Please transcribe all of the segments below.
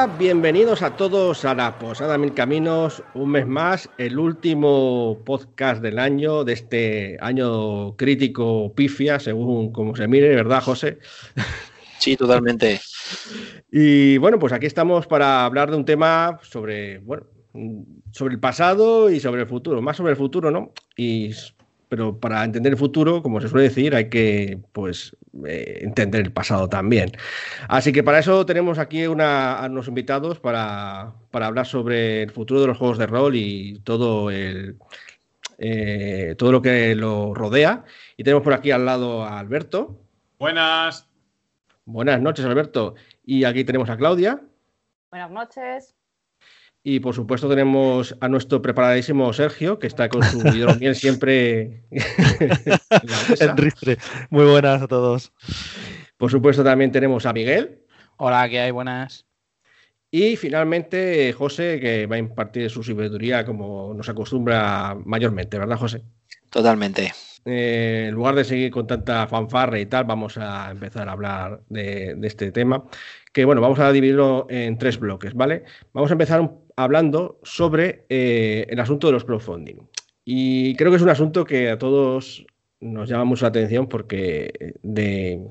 Hola, bienvenidos a todos a la Posada Mil Caminos, un mes más, el último podcast del año, de este año crítico pifia, según como se mire, ¿verdad, José? Sí, totalmente. y bueno, pues aquí estamos para hablar de un tema sobre, bueno, sobre el pasado y sobre el futuro, más sobre el futuro, ¿no? Y pero para entender el futuro, como se suele decir, hay que pues eh, entender el pasado también. Así que para eso tenemos aquí una, a unos invitados para, hablar sobre el futuro de los juegos de rol y todo el eh, todo lo que lo rodea. Y tenemos por aquí al lado a Alberto. Buenas. Buenas noches, Alberto. Y aquí tenemos a Claudia. Buenas noches. Y por supuesto tenemos a nuestro preparadísimo Sergio, que está con su hidromiel siempre en ristre. Muy buenas a todos. Por supuesto también tenemos a Miguel. Hola, ¿qué hay? Buenas. Y finalmente José, que va a impartir su sabiduría como nos acostumbra mayormente, ¿verdad, José? Totalmente. Eh, en lugar de seguir con tanta fanfarra y tal, vamos a empezar a hablar de, de este tema. Que bueno, vamos a dividirlo en tres bloques, ¿vale? Vamos a empezar un hablando sobre eh, el asunto de los crowdfunding. Y creo que es un asunto que a todos nos llama mucho la atención porque de,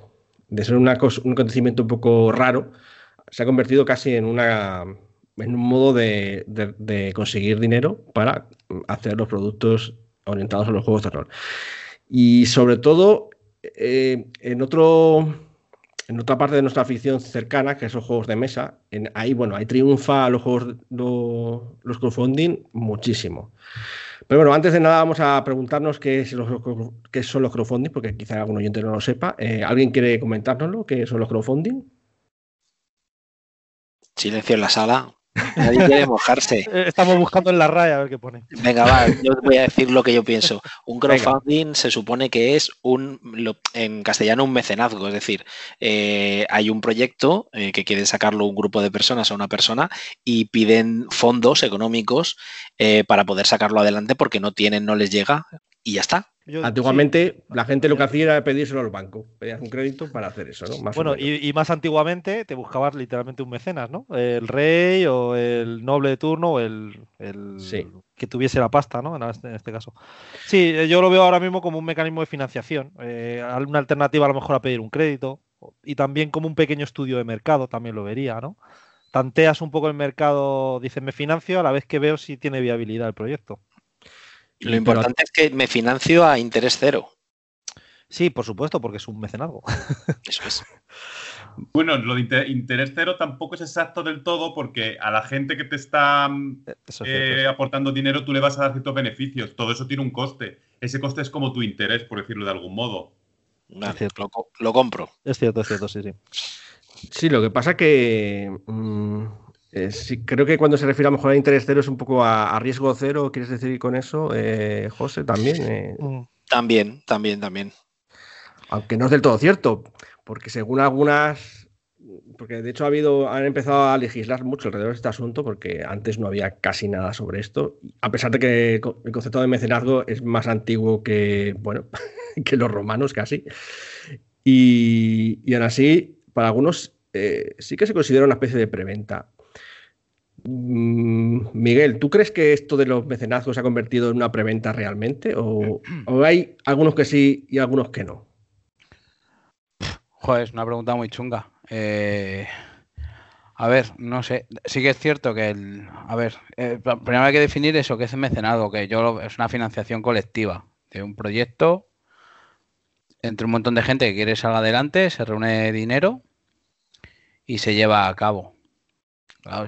ser un acontecimiento un poco raro, se ha convertido casi en, una, en un modo de, conseguir dinero para hacer los productos orientados a los juegos de rol. Y sobre todo, eh, en otro en otra parte de nuestra afición cercana, que son juegos de mesa, en, ahí, bueno, ahí triunfa los juegos, los crowdfunding muchísimo. Pero bueno, antes de nada vamos a preguntarnos qué, son los crowdfunding, porque quizá algún oyente no lo sepa. Eh, ¿Alguien quiere comentárnoslo? ¿Qué son los crowdfunding? Silencio en la sala. Nadie quiere mojarse. Eh, estamos buscando en la raya a ver qué pone. Venga, va, yo voy a decir lo que yo pienso. Un crowdfunding se supone que es un, en castellano, un mecenazgo. Es decir, eh, hay un proyecto eh, que quiere sacarlo un grupo de personas a una persona y piden fondos económicos para poder sacarlo adelante porque no tienen, no les llega y ya está. Antiguamente la gente lo que hacía era pedírselo al banco, pedías un crédito para hacer eso, ¿no? bueno, y, más antiguamente te buscabas literalmente un mecenas, ¿no? El rey o el noble de turno o el, que tuviese la pasta, ¿no? Este, en este, caso. Sí, eh, yo lo veo ahora mismo como un mecanismo de financiación, eh, una alternativa a lo mejor a pedir un crédito y también como un pequeño estudio de mercado, también lo vería, ¿no? Tanteas un poco el mercado, dices me financio a la vez que veo si tiene viabilidad el proyecto. Lo importante es que me financio a interés cero. Sí, por supuesto, porque es un mecenazgo. Eso es. Bueno, lo de interés cero tampoco es exacto del todo porque a la gente que te está eh, eh, aportando dinero tú le vas a dar ciertos beneficios. Todo eso tiene un coste. Ese coste es como tu interés, por decirlo de algún modo. lo, compro. Es cierto, es cierto, sí, sí. Sí, lo que pasa que mm, eh, sí, creo que cuando se refiere a mejorar interés cero es un poco a, riesgo cero, ¿quieres decir con eso, eh, José? También. Eh. Mm. También, también, también. Aunque no es del todo cierto, porque según algunas, porque de hecho ha habido, han empezado a legislar mucho alrededor de este asunto, porque antes no había casi nada sobre esto, a pesar de que el concepto de mecenazgo es más antiguo que, bueno, que los romanos casi. Y, y aún así, para algunos sí que se considera una especie de preventa. Mm, Miguel, ¿tú crees que esto de los mecenazgos se ha convertido en una preventa realmente? ¿O, hay algunos que sí y algunos que no? Joder, es una pregunta muy chunga. Eh, a ver, no sé. Sí que es cierto que el. A ver, eh, primero hay que definir eso, que es mecenado, que yo es una financiación colectiva de un proyecto entre un montón de gente que quiere salir adelante, se reúne dinero y se lleva a cabo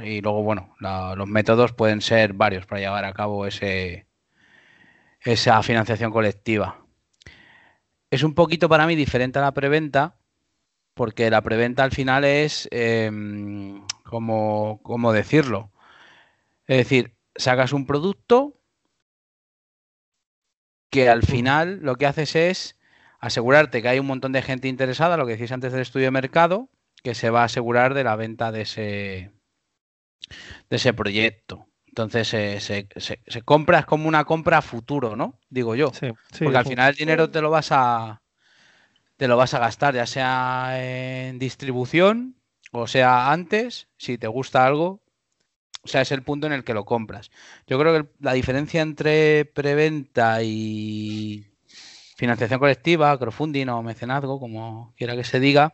y luego, bueno, los métodos pueden ser varios para llevar a cabo ese, esa financiación colectiva. Es un poquito para mí diferente a la preventa, porque la preventa al final es, em, como, ¿cómo decirlo? Es decir, sacas un producto que al final lo que haces es asegurarte que hay un montón de gente interesada, lo que decís antes del estudio de mercado, que se va a asegurar de la venta de ese, de ese proyecto. Entonces se, se, compra, es como una compra a futuro, ¿no? Digo yo. Porque al final el dinero te lo vas a te lo vas a gastar, ya sea en distribución O sea, antes, si te gusta algo, o sea, es el punto en el que lo compras. Yo creo que la diferencia entre preventa y financiación colectiva, crowdfunding o mecenazgo, como quiera que se diga,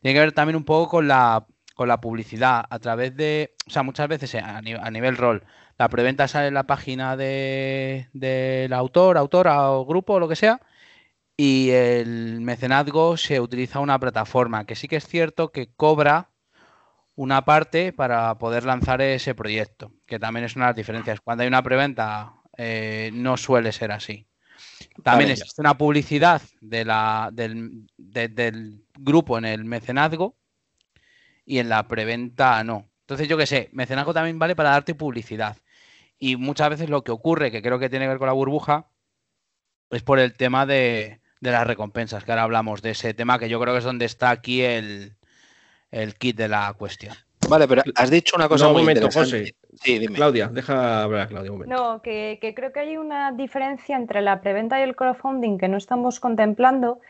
tiene que ver también un poco con la, con la publicidad a través de, o sea, muchas veces a, nivel, rol, la preventa sale en la página del de, autor, autora o grupo o lo que sea, y el mecenazgo se utiliza una plataforma que sí que es cierto que cobra una parte para poder lanzar ese proyecto, que también es una de las diferencias. Cuando hay una preventa eh, no suele ser así. También existe una publicidad de la, del, del, grupo en el mecenazgo y en la preventa no. Entonces, yo qué sé, mecenazgo también vale para darte publicidad. Y muchas veces lo que ocurre, que creo que tiene que ver con la burbuja, es por el tema de, de las recompensas, que ahora hablamos de ese tema, que yo creo que es donde está aquí el, el kit de la cuestión. Vale, pero has dicho una cosa muy momento, José. Sí, dime. Claudia, deja hablar a Claudia un momento. No, que, creo que hay una diferencia entre la preventa y el crowdfunding que no estamos contemplando.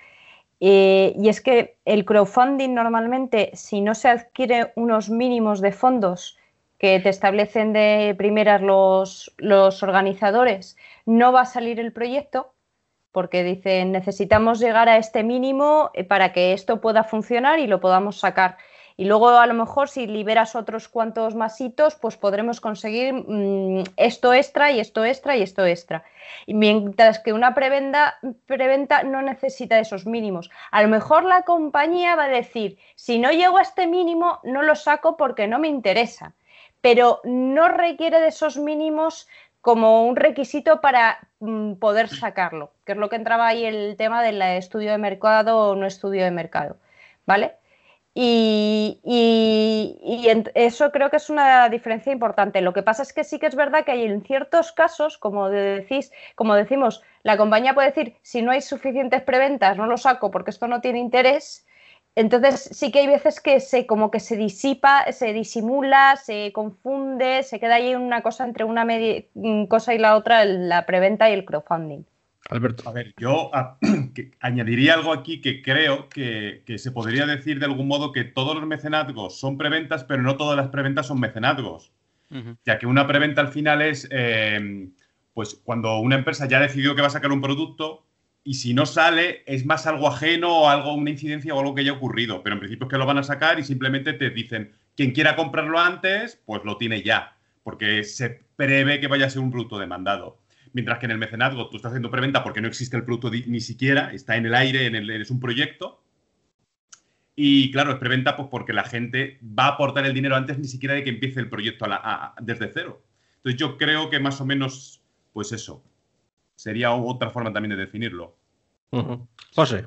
Eh, y es que el crowdfunding normalmente, si no se adquiere unos mínimos de fondos que te establecen de primeras los, los organizadores, no va a salir el proyecto porque dicen necesitamos llegar a este mínimo eh, para que esto pueda funcionar y lo podamos sacar. Y luego a lo mejor si liberas otros cuantos masitos, pues podremos conseguir mm, esto extra y esto extra y esto extra. Mientras que una preventa, preventa no necesita esos mínimos. A lo mejor la compañía va a decir, si no llego a este mínimo, no lo saco porque no me interesa. Pero no requiere de esos mínimos como un requisito para mm, poder sacarlo, que es lo que entraba ahí el tema del estudio de mercado o no estudio de mercado, ¿vale? Y, eso creo que es una diferencia importante. Lo que pasa es que sí que es verdad que hay en ciertos casos, como decís, como decimos, la compañía puede decir si no hay suficientes preventas, no lo saco porque esto no tiene interés, entonces sí que hay veces que se como que se disipa, se disimula, se confunde, se queda ahí una cosa entre una mm, cosa y la otra, la preventa y el crowdfunding. Alberto. A ver, yo añadiría algo aquí que creo que, se podría decir de algún modo que todos los mecenazgos son preventas, pero no todas las preventas son mecenazgos. Ya que una preventa al final es, eh, pues cuando una empresa ya ha decidido que va a sacar un producto, y si no sale, es más algo ajeno o algo, una incidencia o algo que haya ocurrido. Pero en principio es que lo van a sacar y simplemente te dicen, quien quiera comprarlo antes, pues lo tiene ya, porque se prevé que vaya a ser un producto demandado. Mientras que en el mecenazgo tú estás haciendo preventa porque no existe el producto ni siquiera, está en el aire, en el, es un proyecto. Y claro, es preventa pues porque la gente va a aportar el dinero antes ni siquiera de que empiece el proyecto desde cero. Entonces yo creo que más o menos, pues eso, sería otra forma también de definirlo. José.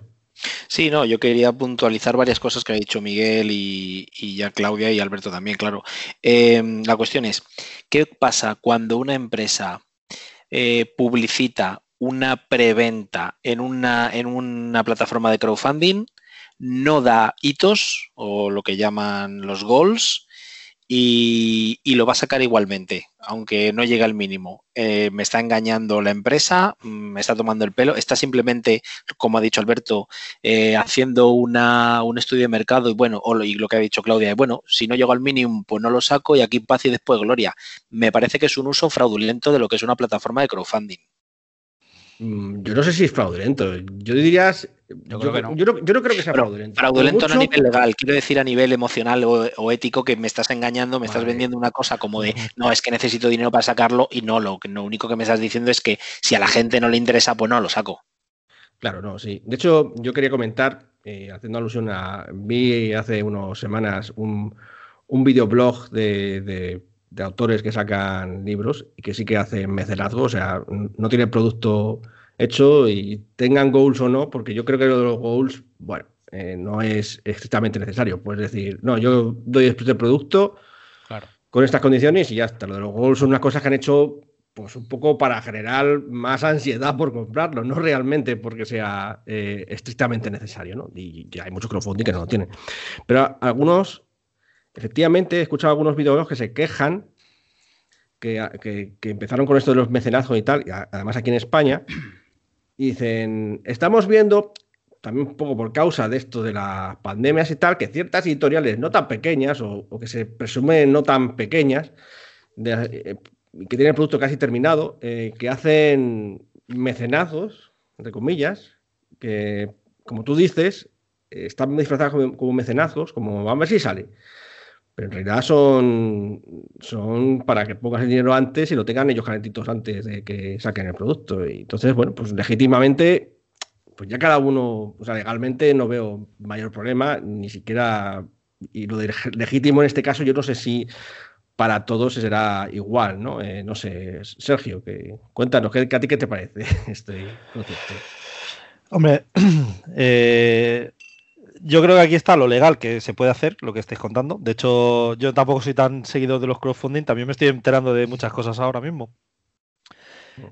Sí, no, yo quería puntualizar varias cosas que ha dicho Miguel y, ya Claudia y Alberto también, claro. Em, la cuestión es, ¿qué pasa cuando una empresa eh, publicita una preventa en una, en una plataforma de crowdfunding, no da hitos o lo que llaman los goals y, lo va a sacar igualmente, aunque no llegue al mínimo. Eh, me está engañando la empresa, me está tomando el pelo, está simplemente, como ha dicho Alberto, eh, haciendo una, un estudio de mercado y bueno, o lo, y lo que ha dicho Claudia, bueno, si no llego al mínimo, pues no lo saco y aquí paz y después gloria. Me parece que es un uso fraudulento de lo que es una plataforma de crowdfunding. Mm, yo no sé si es fraudulento. Yo diría. Yo, creo que no. Yo no, creo que sea fraudulento. Fraudulento no a nivel legal, quiero decir a nivel emocional o, ético que me estás engañando, me estás vendiendo una cosa como de no, es que necesito dinero para sacarlo y no, lo, lo único que me estás diciendo es que si a la gente no le interesa, pues no lo saco. Claro, no, sí. De hecho, yo quería comentar, eh, haciendo alusión a. Vi hace unas semanas un, un videoblog de de autores que sacan libros y que sí que hacen mecenazgo, o sea, no tiene producto hecho y tengan goals o no, porque yo creo que lo de los goals, bueno, eh, no es estrictamente necesario. Puedes decir, no, yo doy este producto con estas condiciones y ya está. Lo de los goals son unas cosas que han hecho pues un poco para generar más ansiedad por comprarlo, no realmente porque sea eh, estrictamente necesario, ¿no? Y, hay muchos crowdfunding que no lo tienen. Pero algunos Efectivamente, he escuchado algunos videos que se quejan que, empezaron con esto de los mecenazgos y tal, y además aquí en España, y dicen, estamos viendo también un poco por causa de esto de las pandemias y tal, que ciertas editoriales no tan pequeñas o, que se presumen no tan pequeñas, eh, que tienen el producto casi terminado, eh, que hacen mecenazos, entre comillas, que, como tú dices, están disfrazados como, como mecenazos, como vamos a ver si sale. Pero en realidad son, son para que pongas el dinero antes y lo tengan ellos calentitos antes de que saquen el producto. Y entonces, bueno, pues legítimamente, pues ya cada uno, o sea, legalmente no veo mayor problema, ni siquiera, y lo legítimo en este caso, yo no sé si para todos será igual, ¿no? Eh, no sé, Sergio, que, cuéntanos, ¿qué, ¿a ti qué te parece este concepto? Hombre, eh, yo creo que aquí está lo legal que se puede hacer, lo que estáis contando. De hecho, yo tampoco soy tan seguidor de los crowdfunding, también me estoy enterando de muchas cosas ahora mismo.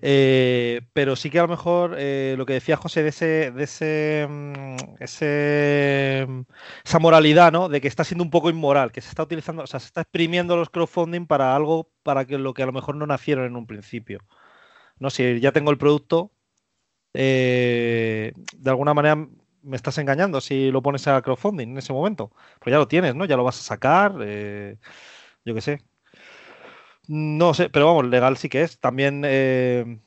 Eh, pero sí que a lo mejor eh, lo que decía José de ese, de ese, mm, ese, mm, esa moralidad, ¿no? De que está siendo un poco inmoral, que se está utilizando, o sea, se está exprimiendo los crowdfunding para algo para que lo que a lo mejor no nacieron en un principio. No, si ya tengo el producto, eh, de alguna manera me estás engañando si lo pones a crowdfunding en ese momento. Pues ya lo tienes, ¿no? Ya lo vas a sacar, eh, yo qué sé. No sé, pero vamos, legal sí que es. También, eh,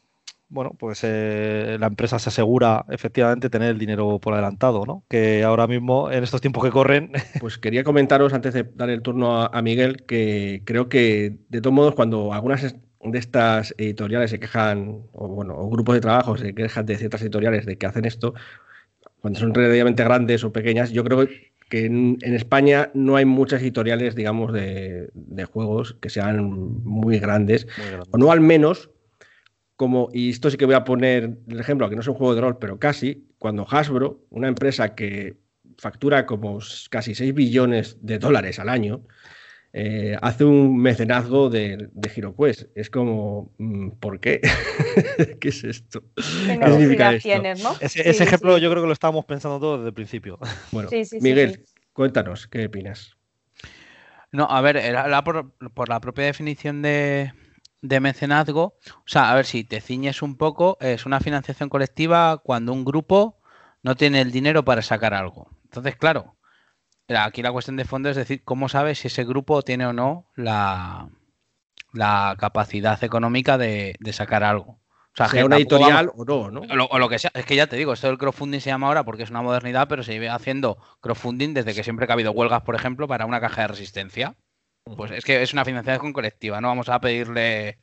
bueno, pues eh, la empresa se asegura efectivamente tener el dinero por adelantado, ¿no? Que ahora mismo, en estos tiempos que corren... Pues quería comentaros, antes de dar el turno a, a Miguel, que creo que, de todos modos, cuando algunas de estas editoriales se quejan, o bueno, o grupos de trabajo se quejan de ciertas editoriales de que hacen esto, cuando son relativamente grandes o pequeñas, yo creo que en, España no hay muchas editoriales, digamos, de, juegos que sean muy grandes, o no al menos como, y esto sí que voy a poner el ejemplo, que no es un juego de rol, pero casi, cuando Hasbro, una empresa que factura como casi 6 billones de dólares al año, eh, hace un mecenazgo de, de HeroQuest. Es como, mm, ¿por qué? ¿Qué es esto? Ese, ejemplo yo creo que lo estábamos pensando todos desde el principio. Bueno, Miguel, cuéntanos, ¿qué opinas? No, a ver, era por, la propia definición de, de mecenazgo. O sea, a ver si te ciñes un poco, es una financiación colectiva cuando un grupo no tiene el dinero para sacar algo. Entonces, claro, Aquí la cuestión de fondo es decir, ¿cómo sabes si ese grupo tiene o no la, la capacidad económica de, sacar algo? O sea, sea una editorial o no, ¿no? O lo, que sea. Es que ya te digo, esto del crowdfunding se llama ahora porque es una modernidad, pero se lleva haciendo crowdfunding desde que siempre ha habido huelgas, por ejemplo, para una caja de resistencia. Pues es que es una financiación colectiva, no vamos a pedirle,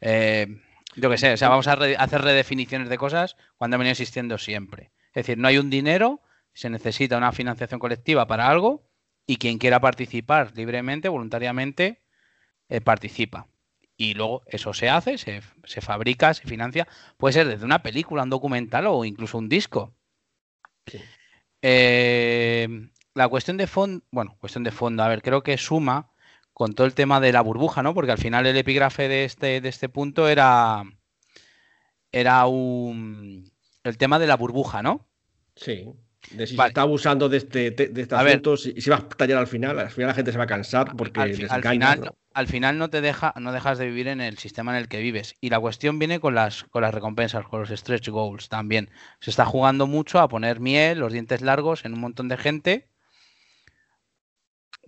eh, yo qué sé, o sea, vamos a hacer redefiniciones de cosas cuando han venido existiendo siempre. Es decir, no hay un dinero se necesita una financiación colectiva para algo y quien quiera participar libremente, voluntariamente, eh, participa. Y luego eso se hace, se, fabrica, se financia. Puede ser desde una película, un documental o incluso un disco. Eh, la cuestión de fondo, bueno, cuestión de fondo, a ver, creo que suma con todo el tema de la burbuja, ¿no? Porque al final el epígrafe de este, de este punto era, era un, el tema de la burbuja, ¿no? Sí. De si se está abusando de este, de este asunto, si, si, va a tallar al final, al final la gente se va a cansar porque al, final, al final no te deja, no dejas de vivir en el sistema en el que vives. Y la cuestión viene con las, con las recompensas, con los stretch goals también. Se está jugando mucho a poner miel, los dientes largos en un montón de gente.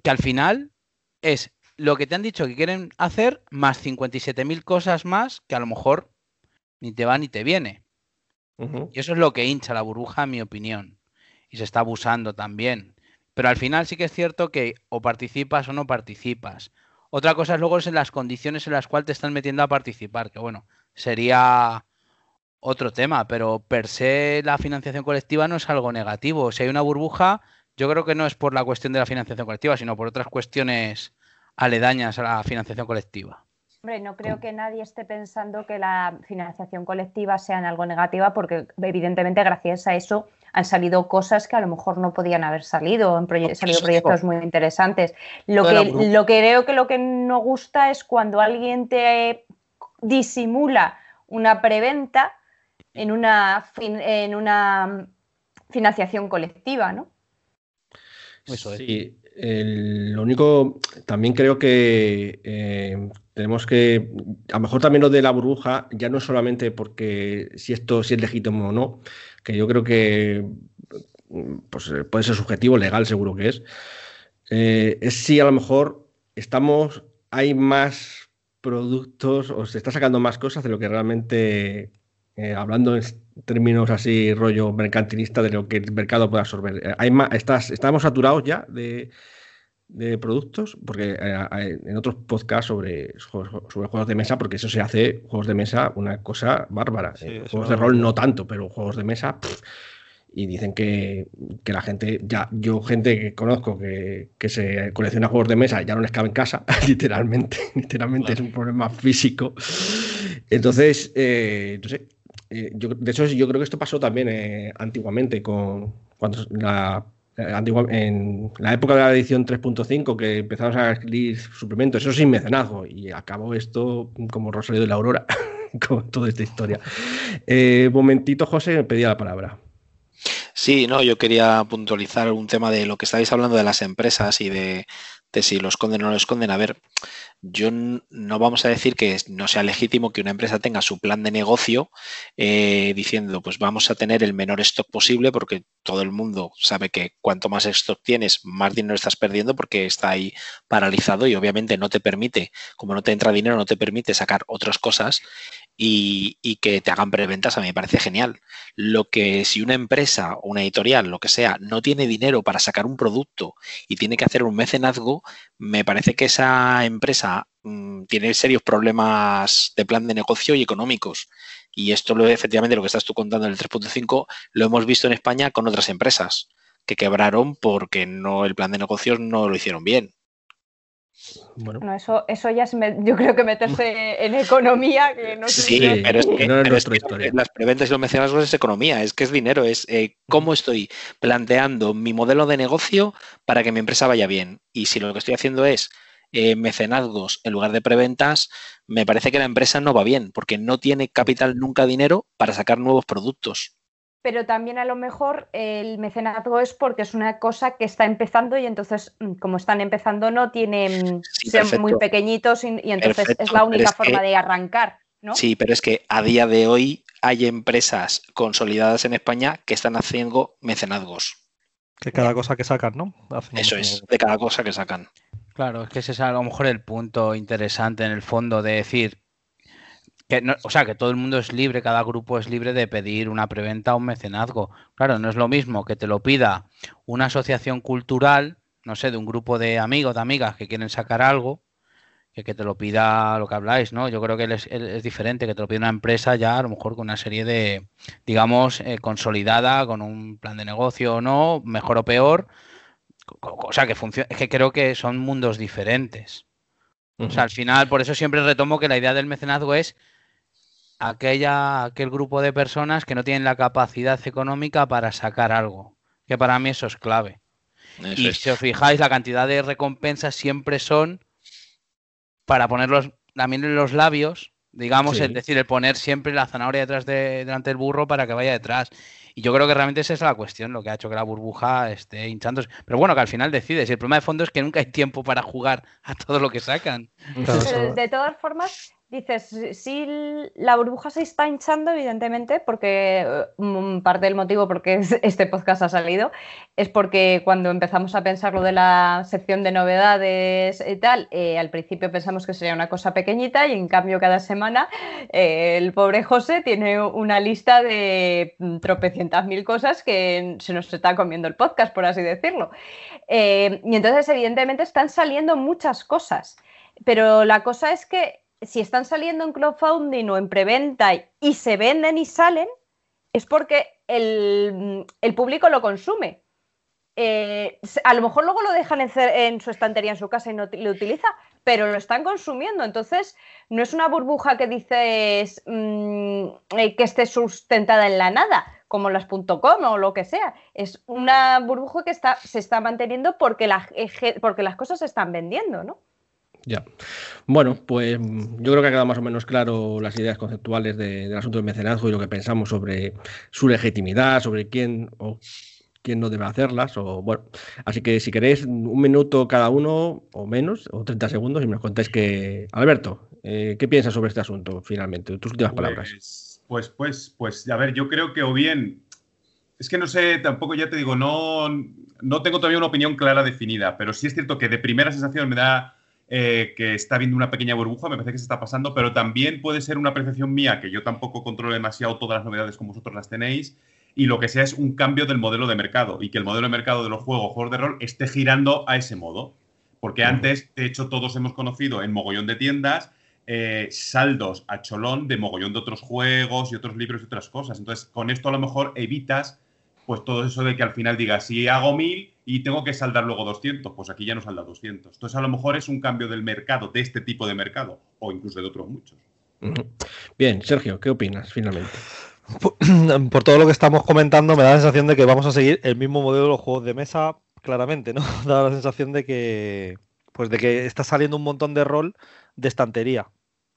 Que al final es lo que te han dicho que quieren hacer, más 57.000 cosas más que a lo mejor ni te va ni te viene. Y eso es lo que hincha la burbuja, en mi opinión y se está abusando también. Pero al final sí que es cierto que o participas o no participas. Otra cosa es luego es en las condiciones en las cuales te están metiendo a participar, que bueno, sería otro tema, pero per se la financiación colectiva no es algo negativo. Si hay una burbuja, yo creo que no es por la cuestión de la financiación colectiva, sino por otras cuestiones aledañas a la financiación colectiva. Hombre, no creo que nadie esté pensando que la financiación colectiva sea en algo negativa, porque evidentemente gracias a eso han salido cosas que a lo mejor no podían haber salido, han salido proyectos muy interesantes. Lo que, lo que creo que lo que no gusta es cuando alguien te disimula una preventa en una, en una financiación colectiva, ¿no? Sí, lo único, también creo que eh, tenemos que, a lo mejor también lo de la burbuja, ya no solamente porque si esto si es legítimo o no, que yo creo que pues eh, puede ser subjetivo, legal seguro que es, eh, es si a lo mejor estamos, hay más productos o se está sacando más cosas de lo que realmente, eh, hablando en términos así rollo mercantilista, de lo que el mercado puede absorber. Hay más, estás, estamos saturados ya de, de productos, porque en otros podcasts sobre, sobre juegos de mesa, porque eso se hace, juegos de mesa, una cosa bárbara. juegos de rol no tanto, pero juegos de mesa y dicen que, la gente, ya yo gente que conozco que, se colecciona juegos de mesa ya no les cabe en casa, literalmente, literalmente es un problema físico. Entonces, eh, no sé, eh, de hecho yo creo que esto pasó también eh, antiguamente con cuando la en la época de la edición 3.5 que empezamos a escribir suplementos, eso sin mecenazgo, y acabó esto como Rosario de la Aurora, con toda esta historia. momentito, José, me pedía la palabra. Sí, no, yo quería puntualizar un tema de lo que estáis hablando de las empresas y de, si lo esconden o no lo esconden. A ver, yo no vamos a decir que no sea legítimo que una empresa tenga su plan de negocio eh, diciendo, pues vamos a tener el menor stock posible porque todo el mundo sabe que cuanto más stock tienes, más dinero estás perdiendo porque está ahí paralizado y obviamente no te permite, como no te entra dinero, no te permite sacar otras cosas y, que te hagan preventas a mí me parece genial. Lo que si una empresa o una editorial, lo que sea, no tiene dinero para sacar un producto y tiene que hacer un mecenazgo, me parece que esa empresa mm, tiene serios problemas de plan de negocio y económicos. Y esto lo, efectivamente lo que estás tú contando en el 3.5 lo hemos visto en España con otras empresas que quebraron porque no el plan de negocios no lo hicieron bien. Bueno. eso, eso ya es, yo creo que meterse en economía, que no Sí, pero es que, no es nuestra historia. las preventas y los mecenazgos es economía, es que es dinero, es eh, cómo estoy planteando mi modelo de negocio para que mi empresa vaya bien. Y si lo que estoy haciendo es eh, mecenazgos en lugar de preventas, me parece que la empresa no va bien, porque no tiene capital nunca dinero para sacar nuevos productos pero también a lo mejor el mecenazgo es porque es una cosa que está empezando y entonces, mm, como están empezando, no tienen, ser muy pequeñitos y, entonces es la única forma de arrancar. ¿no? Sí, pero es que a día de hoy hay empresas consolidadas en España que están haciendo mecenazgos. De cada cosa que sacan, ¿no? Eso es, de cada cosa que sacan. Claro, es que ese es a lo mejor el punto interesante en el fondo de decir, o sea, que todo el mundo es libre, cada grupo es libre de pedir una preventa o un mecenazgo. Claro, no es lo mismo que te lo pida una asociación cultural, no sé, de un grupo de amigos, de amigas que quieren sacar algo, que que te lo pida lo que habláis, ¿no? Yo creo que es, diferente, que te lo pida una empresa ya, a lo mejor con una serie de, digamos, eh, consolidada, con un plan de negocio o no, mejor o peor. O sea, que funciona, es que creo que son mundos diferentes. O sea, al final, por eso siempre retomo que la idea del mecenazgo es aquella, aquel grupo de personas que no tienen la capacidad económica para sacar algo. Que para mí eso es clave. y si os fijáis, la cantidad de recompensas siempre son para ponerlos también en los labios, digamos, es decir, el poner siempre la zanahoria detrás de, delante del burro para que vaya detrás. Y yo creo que realmente esa es la cuestión, lo que ha hecho que la burbuja esté hinchándose. Pero bueno, que al final decides. Y el problema de fondo es que nunca hay tiempo para jugar a todo lo que sacan. de todas formas, Dices, si la burbuja se está hinchando, evidentemente, porque mm, parte del motivo por qué este podcast ha salido es porque cuando empezamos a pensar lo de la sección de novedades y tal, eh, al principio pensamos que sería una cosa pequeñita y en cambio cada semana eh, el pobre José tiene una lista de mm, tropecientas mil cosas que se nos está comiendo el podcast, por así decirlo. Eh, y entonces, evidentemente, están saliendo muchas cosas. Pero la cosa es que si están saliendo en crowdfunding o en preventa y se venden y salen, es porque el, público lo consume. Eh, a lo mejor luego lo dejan en, su estantería en su casa y no lo utiliza, pero lo están consumiendo. Entonces, no es una burbuja que dices mm, eh, que esté sustentada en la nada, como las .com o lo que sea. Es una burbuja que se está manteniendo porque, porque las cosas se están vendiendo, ¿no? Ya. Bueno, pues yo creo que ha quedado más o menos claro las ideas conceptuales del asunto del mecenazgo y lo que pensamos sobre su legitimidad, sobre quién o quién no debe hacerlas. O, bueno, así que si queréis un minuto cada uno o menos, o 30 segundos, y me contáis que. Alberto, eh, ¿qué piensas sobre este asunto finalmente? Tus últimas palabras. Pues, pues, pues, a ver, yo creo que o bien es que no sé, tampoco ya te digo, no, no tengo todavía una opinión clara definida, pero sí es cierto que de primera sensación me da eh, que está viendo una pequeña burbuja, me parece que se está pasando, pero también puede ser una apreciación mía, que yo tampoco controlo demasiado todas las novedades como vosotros las tenéis, y lo que sea es un cambio del modelo de mercado, y que el modelo de mercado de los juegos, juegos de rol, esté girando a ese modo. Porque antes, de hecho, todos hemos conocido en mogollón de tiendas eh, saldos a cholón de mogollón de otros juegos y otros libros y otras cosas. Entonces, con esto a lo mejor evitas pues todo eso de que al final digas, si hago mil y tengo que saldar luego 200, pues aquí ya no salda 200. Entonces, a lo mejor es un cambio del mercado, de este tipo de mercado, o incluso de otros muchos. Bien, Sergio, ¿qué opinas finalmente? Por, todo lo que estamos comentando, me da la sensación de que vamos a seguir el mismo modelo de los juegos de mesa, claramente, ¿no? Da la sensación de que, pues de que está saliendo un montón de rol de estantería,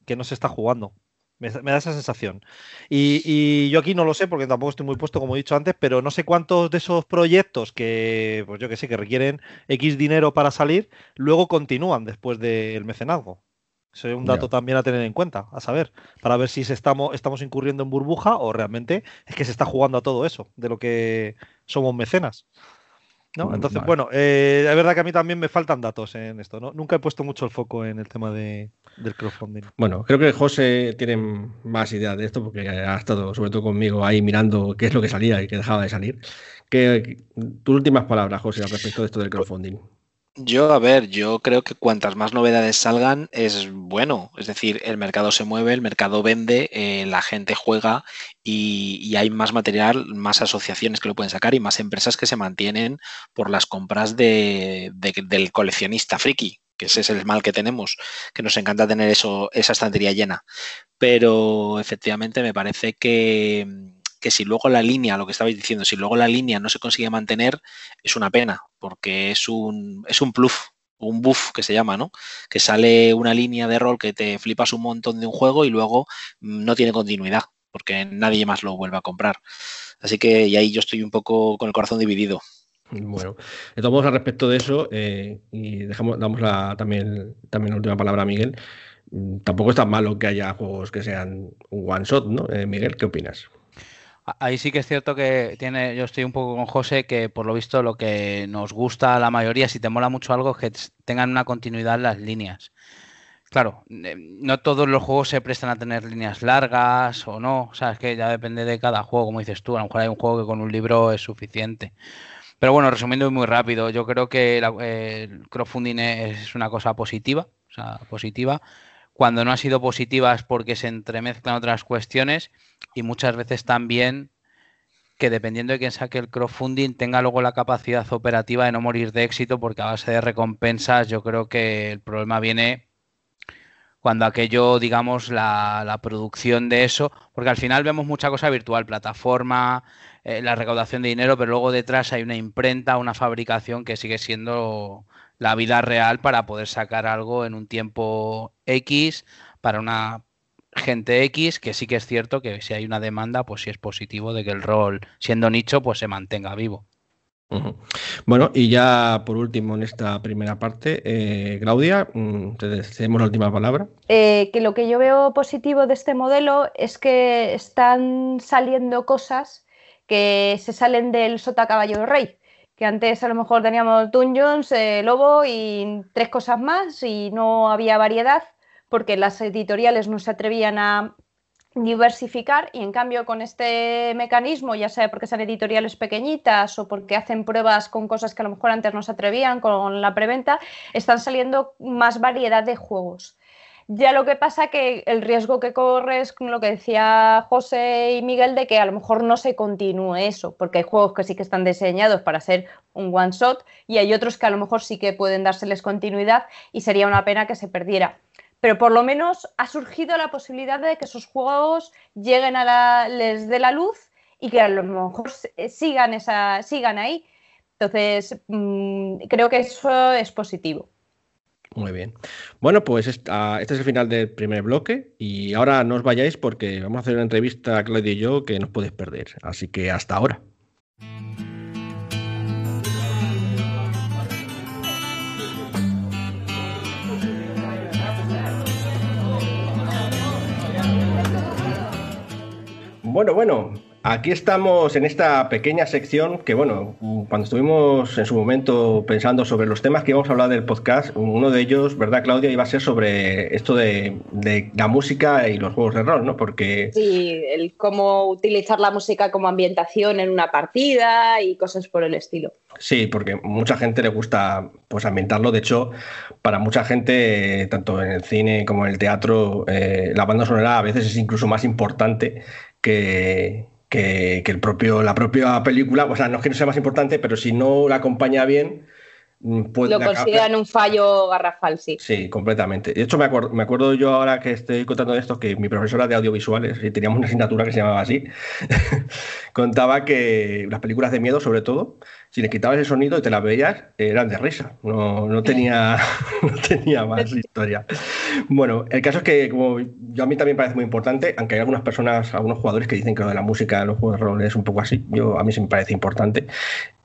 que no se está jugando. Me, da esa sensación. Y, yo aquí no lo sé porque tampoco estoy muy puesto, como he dicho antes, pero no sé cuántos de esos proyectos que, pues yo que sé, que requieren X dinero para salir, luego continúan después del mecenazgo. Eso es un dato también a tener en cuenta, a saber, para ver si estamos, estamos incurriendo en burbuja o realmente es que se está jugando a todo eso, de lo que somos mecenas. ¿No? Mm, Entonces, bueno, eh, es verdad que a mí también me faltan datos en esto. ¿no? Nunca he puesto mucho el foco en el tema de, del crowdfunding. Bueno, creo que José tiene más ideas de esto porque ha estado, sobre todo conmigo, ahí mirando qué es lo que salía y qué dejaba de salir. ¿Qué, tus últimas palabras, José, al respecto de esto del crowdfunding. Yo, a ver, yo creo que cuantas más novedades salgan es bueno. Es decir, el mercado se mueve, el mercado vende, eh, la gente juega y, hay más material, más asociaciones que lo pueden sacar y más empresas que se mantienen por las compras de, del coleccionista friki, que ese es el mal que tenemos, que nos encanta tener eso, esa estantería llena. Pero efectivamente me parece que que si luego la línea, lo que estabais diciendo, si luego la línea no se consigue mantener, es una pena, porque es un, es un pluff, un buff que se llama, ¿no? Que sale una línea de rol que te flipas un montón de un juego y luego mm, no tiene continuidad, porque nadie más lo vuelve a comprar. Así que y ahí yo estoy un poco con el corazón dividido. Bueno, entonces al respecto de eso, eh, y dejamos, damos también, también la última palabra a Miguel. Mm, tampoco es tan malo que haya juegos que sean un one shot, ¿no? Eh, Miguel, ¿qué opinas? Ahí sí que es cierto que tiene, yo estoy un poco con José, que por lo visto lo que nos gusta a la mayoría, si te mola mucho algo, es que tengan una continuidad en las líneas. Claro, no todos los juegos se prestan a tener líneas largas o no, o sea, es que ya depende de cada juego, como dices tú, a lo mejor hay un juego que con un libro es suficiente. Pero bueno, resumiendo muy rápido, yo creo que el crowdfunding es una cosa positiva, o sea, positiva. Cuando no ha sido positiva es porque se entremezclan otras cuestiones y muchas veces también que dependiendo de quién saque el crowdfunding tenga luego la capacidad operativa de no morir de éxito porque a base de recompensas yo creo que el problema viene cuando aquello, digamos, la, producción de eso, porque al final vemos mucha cosa virtual, plataforma, eh, la recaudación de dinero, pero luego detrás hay una imprenta, una fabricación que sigue siendo la vida real para poder sacar algo en un tiempo X para una gente X, que sí que es cierto que si hay una demanda, pues sí es positivo de que el rol, siendo nicho, pues se mantenga vivo. Bueno, y ya por último en esta primera parte, eh, Claudia, mm, te cedemos la última palabra. Eh, que lo que yo veo positivo de este modelo es que están saliendo cosas que se salen del sota caballo rey que antes a lo mejor teníamos Dungeons, eh, Lobo y tres cosas más y no había variedad porque las editoriales no se atrevían a diversificar y en cambio con este mecanismo, ya sea porque sean editoriales pequeñitas o porque hacen pruebas con cosas que a lo mejor antes no se atrevían con la preventa, están saliendo más variedad de juegos. Ya lo que pasa que el riesgo que corre es lo que decía José y Miguel de que a lo mejor no se continúe eso, porque hay juegos que sí que están diseñados para ser un one shot y hay otros que a lo mejor sí que pueden dárseles continuidad y sería una pena que se perdiera pero por lo menos ha surgido la posibilidad de que esos juegos lleguen a la, les dé la luz y que a lo mejor sigan, esa, sigan ahí. Entonces, mm, creo que eso es positivo. Muy bien. Bueno, pues este es el final del primer bloque y ahora no os vayáis porque vamos a hacer una entrevista, Claudio y yo, que no podéis perder. Así que hasta ahora. Bueno, bueno, Aquí estamos en esta pequeña sección que, bueno, cuando estuvimos en su momento pensando sobre los temas que íbamos a hablar del podcast, uno de ellos, ¿verdad, Claudia? Iba a ser sobre esto de, la música y los juegos de rol, ¿no? Porque... Sí, el cómo utilizar la música como ambientación en una partida y cosas por el estilo. Sí, porque mucha gente le gusta pues ambientarlo. De hecho, para mucha gente, tanto en el cine como en el teatro, eh, la banda sonora a veces es incluso más importante que, que, el propio, la propia película, o sea, no es que no sea más importante, pero si no la acompaña bien, mm, pues lo consideran un fallo garrafal, sí. Sí, completamente. De hecho, me acuerdo, me acuerdo yo ahora que estoy contando esto que mi profesora de audiovisuales, y teníamos una asignatura que se llamaba así, contaba que las películas de miedo, sobre todo, si le quitabas el sonido y te las veías, eran de risa. No, tenía, tenía más historia. Bueno, el caso es que, como yo a mí también parece muy importante, aunque hay algunas personas, algunos jugadores que dicen que lo de la música en los juegos de rol es un poco así, yo a mí sí me parece importante.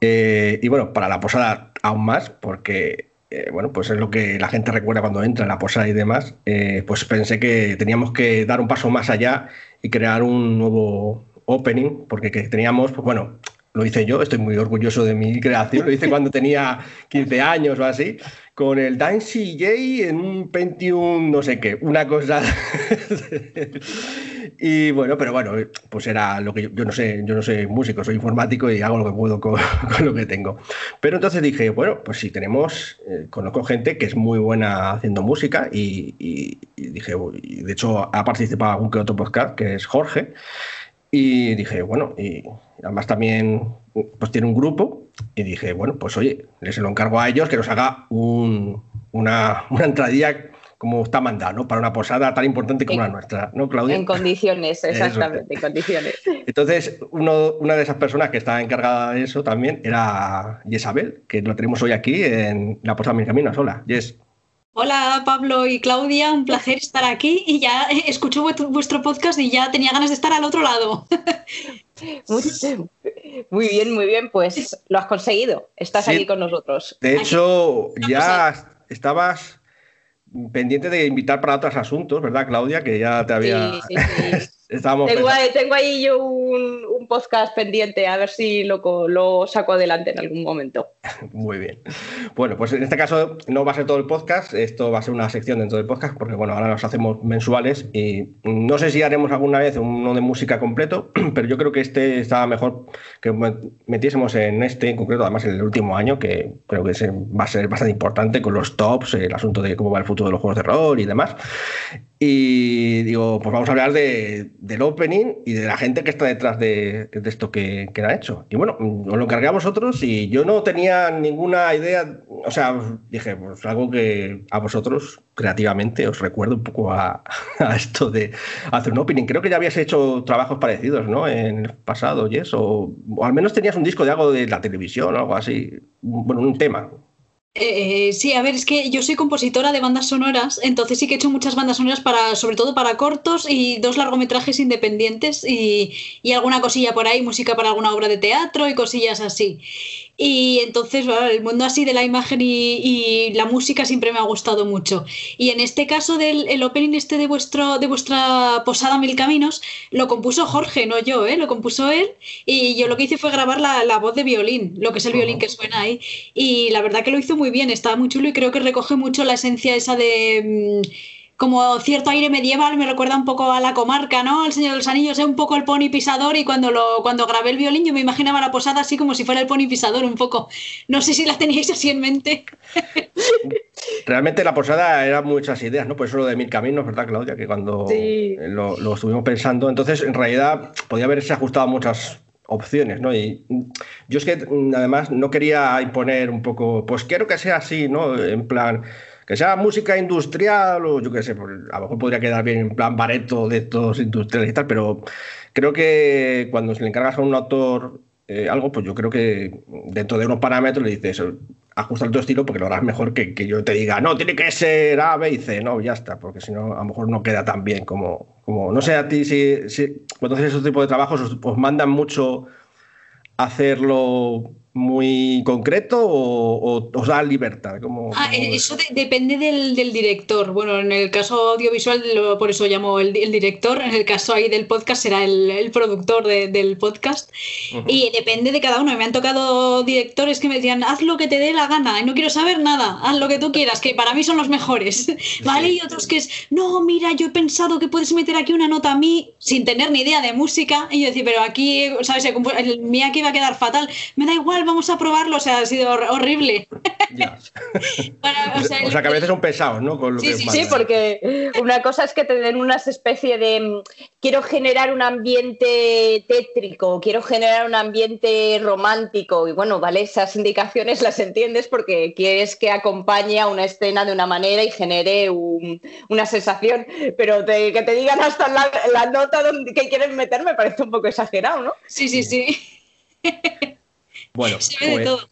Eh, y bueno, para la posada aún más, porque eh, bueno, pues es lo que la gente recuerda cuando entra en la posada y demás, eh, pues pensé que teníamos que dar un paso más allá y crear un nuevo opening, porque que teníamos, pues bueno, lo hice yo, estoy muy orgulloso de mi creación, lo hice cuando tenía 15 años o así, con el Dance J en un Pentium no sé qué, una cosa. y bueno, pero bueno, pues era lo que yo, no sé, yo no soy músico, soy informático y hago lo que puedo con, lo que tengo. Pero entonces dije, bueno, pues si tenemos, eh, conozco gente que es muy buena haciendo música y, y dije, de hecho ha participado en algún que otro podcast, que es Jorge. Y dije, bueno, y además también pues tiene un grupo y dije, bueno, pues oye, les lo encargo a ellos que nos haga un, una, una entradilla como está mandado, ¿no? Para una posada tan importante como la nuestra, ¿no, Claudia? En condiciones, exactamente, en condiciones. Entonces, uno, una de esas personas que está encargada de eso también era Isabel, que lo tenemos hoy aquí en la posada Mi Camino Hola, Yes. Hola Pablo y Claudia, un placer estar aquí y ya escucho vuestro podcast y ya tenía ganas de estar al otro lado. Muy, bien, muy bien, pues lo has conseguido, estás aquí con nosotros. De hecho, ya estabas pendiente de invitar para otros asuntos, ¿verdad Claudia? Que ya te había... Sí, sí, tengo, ahí, yo un, podcast pendiente, a ver si lo, lo saco adelante en algún momento. Muy bien. Bueno, pues en este caso no va a ser todo el podcast, esto va a ser una sección dentro del podcast, porque bueno, ahora los hacemos mensuales y no sé si haremos alguna vez uno de música completo, pero yo creo que este estaba mejor que metiésemos en este en concreto, además en el último año, que creo que va a ser bastante importante con los tops, el asunto de cómo va el futuro de los juegos de rol y demás. Y digo, pues vamos a hablar de, del opening y de la gente que está detrás de, esto que, que, ha hecho. Y bueno, os lo encargué a vosotros y yo no tenía ninguna idea, o sea, dije, pues algo que a vosotros creativamente os recuerdo un poco a, esto de hacer un opening. Creo que ya habías hecho trabajos parecidos, ¿no? En el pasado, y eso. o al menos tenías un disco de algo de la televisión o algo así. Bueno, un tema. Eh, sí, a ver, es que yo soy compositora de bandas sonoras, entonces sí que he hecho muchas bandas sonoras para, sobre todo para cortos y dos largometrajes independientes y, y alguna cosilla por ahí, música para alguna obra de teatro y cosillas así. Y entonces, el mundo así de la imagen y, la música siempre me ha gustado mucho. Y en este caso del el opening este de vuestro de vuestra posada Mil Caminos, lo compuso Jorge, no yo, ¿eh? lo compuso él. Y yo lo que hice fue grabar la, la voz de violín, lo que es el violín que suena ahí. Y la verdad que lo hizo muy bien, estaba muy chulo y creo que recoge mucho la esencia esa de... Mm, como cierto aire medieval, me recuerda un poco a la comarca, ¿no? El Señor de los Anillos es un poco el pony pisador y cuando, lo, cuando grabé el violín yo me imaginaba la posada así como si fuera el pony pisador un poco. No sé si la teníais así en mente. Realmente la posada era muchas ideas, ¿no? Por eso lo de Mil Caminos, ¿verdad, Claudia? Que cuando lo, lo, estuvimos pensando, entonces en realidad podía haberse ajustado a muchas opciones, ¿no? Y yo es que además no quería imponer un poco, pues quiero que sea así, ¿no? En plan que sea música industrial o yo qué sé, a lo mejor podría quedar bien en plan bareto de todos industriales y tal, pero creo que cuando se le encargas a un autor eh, algo, pues yo creo que dentro de unos parámetros le dices, ajusta tu estilo porque lo harás mejor que, que, yo te diga, no, tiene que ser A, B y C, no, ya está, porque si no, a lo mejor no queda tan bien como, como no sé a ti si, si cuando haces ese tipo de trabajos os, os mandan mucho hacerlo muy concreto o, os da libertad? Ah, eh, eso depende del, director. Bueno, en el caso audiovisual, por eso llamo el, director, en el caso ahí del podcast será el, productor del podcast. Y depende de cada uno. Me han tocado directores que me decían, haz lo que te dé la gana, no quiero saber nada, haz lo que tú quieras, que para mí son los mejores. ¿Vale? Y otros que es, no, mira, yo he pensado que puedes meter aquí una nota a mí sin tener ni idea de música. Y yo decía, pero aquí, ¿sabes? El mío aquí va a quedar fatal. Me da igual vamos a probarlo, o sea, ha sido horrible. o, sea, que a veces son pesados, ¿no? sí, sí, sí, porque una cosa es que te den una especie de mm, quiero generar un ambiente tétrico, quiero generar un ambiente romántico, y bueno, vale, esas indicaciones las entiendes porque quieres que acompañe a una escena de una manera y genere una sensación, pero que te digan hasta la, nota donde, que quieren meter me parece un poco exagerado, ¿no? Sí, sí, sí. Bueno, pues,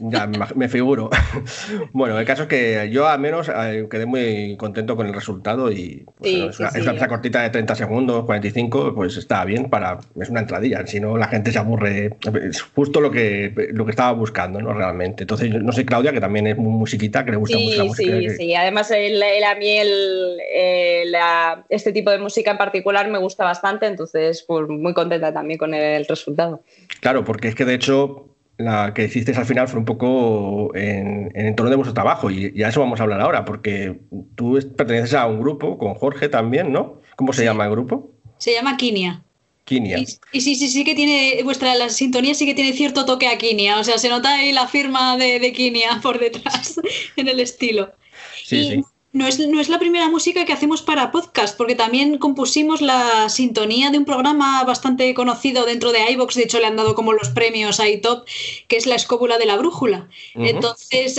ya me, figuro. bueno, el caso es que yo al menos eh, quedé muy contento con el resultado y pues, es, una, cortita de 30 segundos, 45, pues está bien para es una entradilla, si no la gente se aburre, es justo lo que lo que estaba buscando, ¿no? Realmente. Entonces, no sé Claudia que también es muy musiquita, que le gusta mucho la música. Sí, sí, además el, a mí este tipo de música en particular me gusta bastante, entonces pues muy contenta también con el resultado. Claro, porque es que de hecho la que hicisteis al final fue un poco en, en torno de vuestro trabajo y, a eso vamos a hablar ahora, porque tú perteneces a un grupo con Jorge también, ¿no? ¿Cómo se llama el grupo? Se llama Kinia. Kinia. Y, sí, sí, sí que tiene, vuestra la sintonía sí que tiene cierto toque a Kinia, o sea, se nota ahí la firma de, de Kinia por detrás en el estilo. Sí, sí. No es, no es, la primera música que hacemos para podcast, porque también compusimos la sintonía de un programa bastante conocido dentro de iVox, de hecho le han dado como los premios ahí top, que es la escóbula de la brújula. Entonces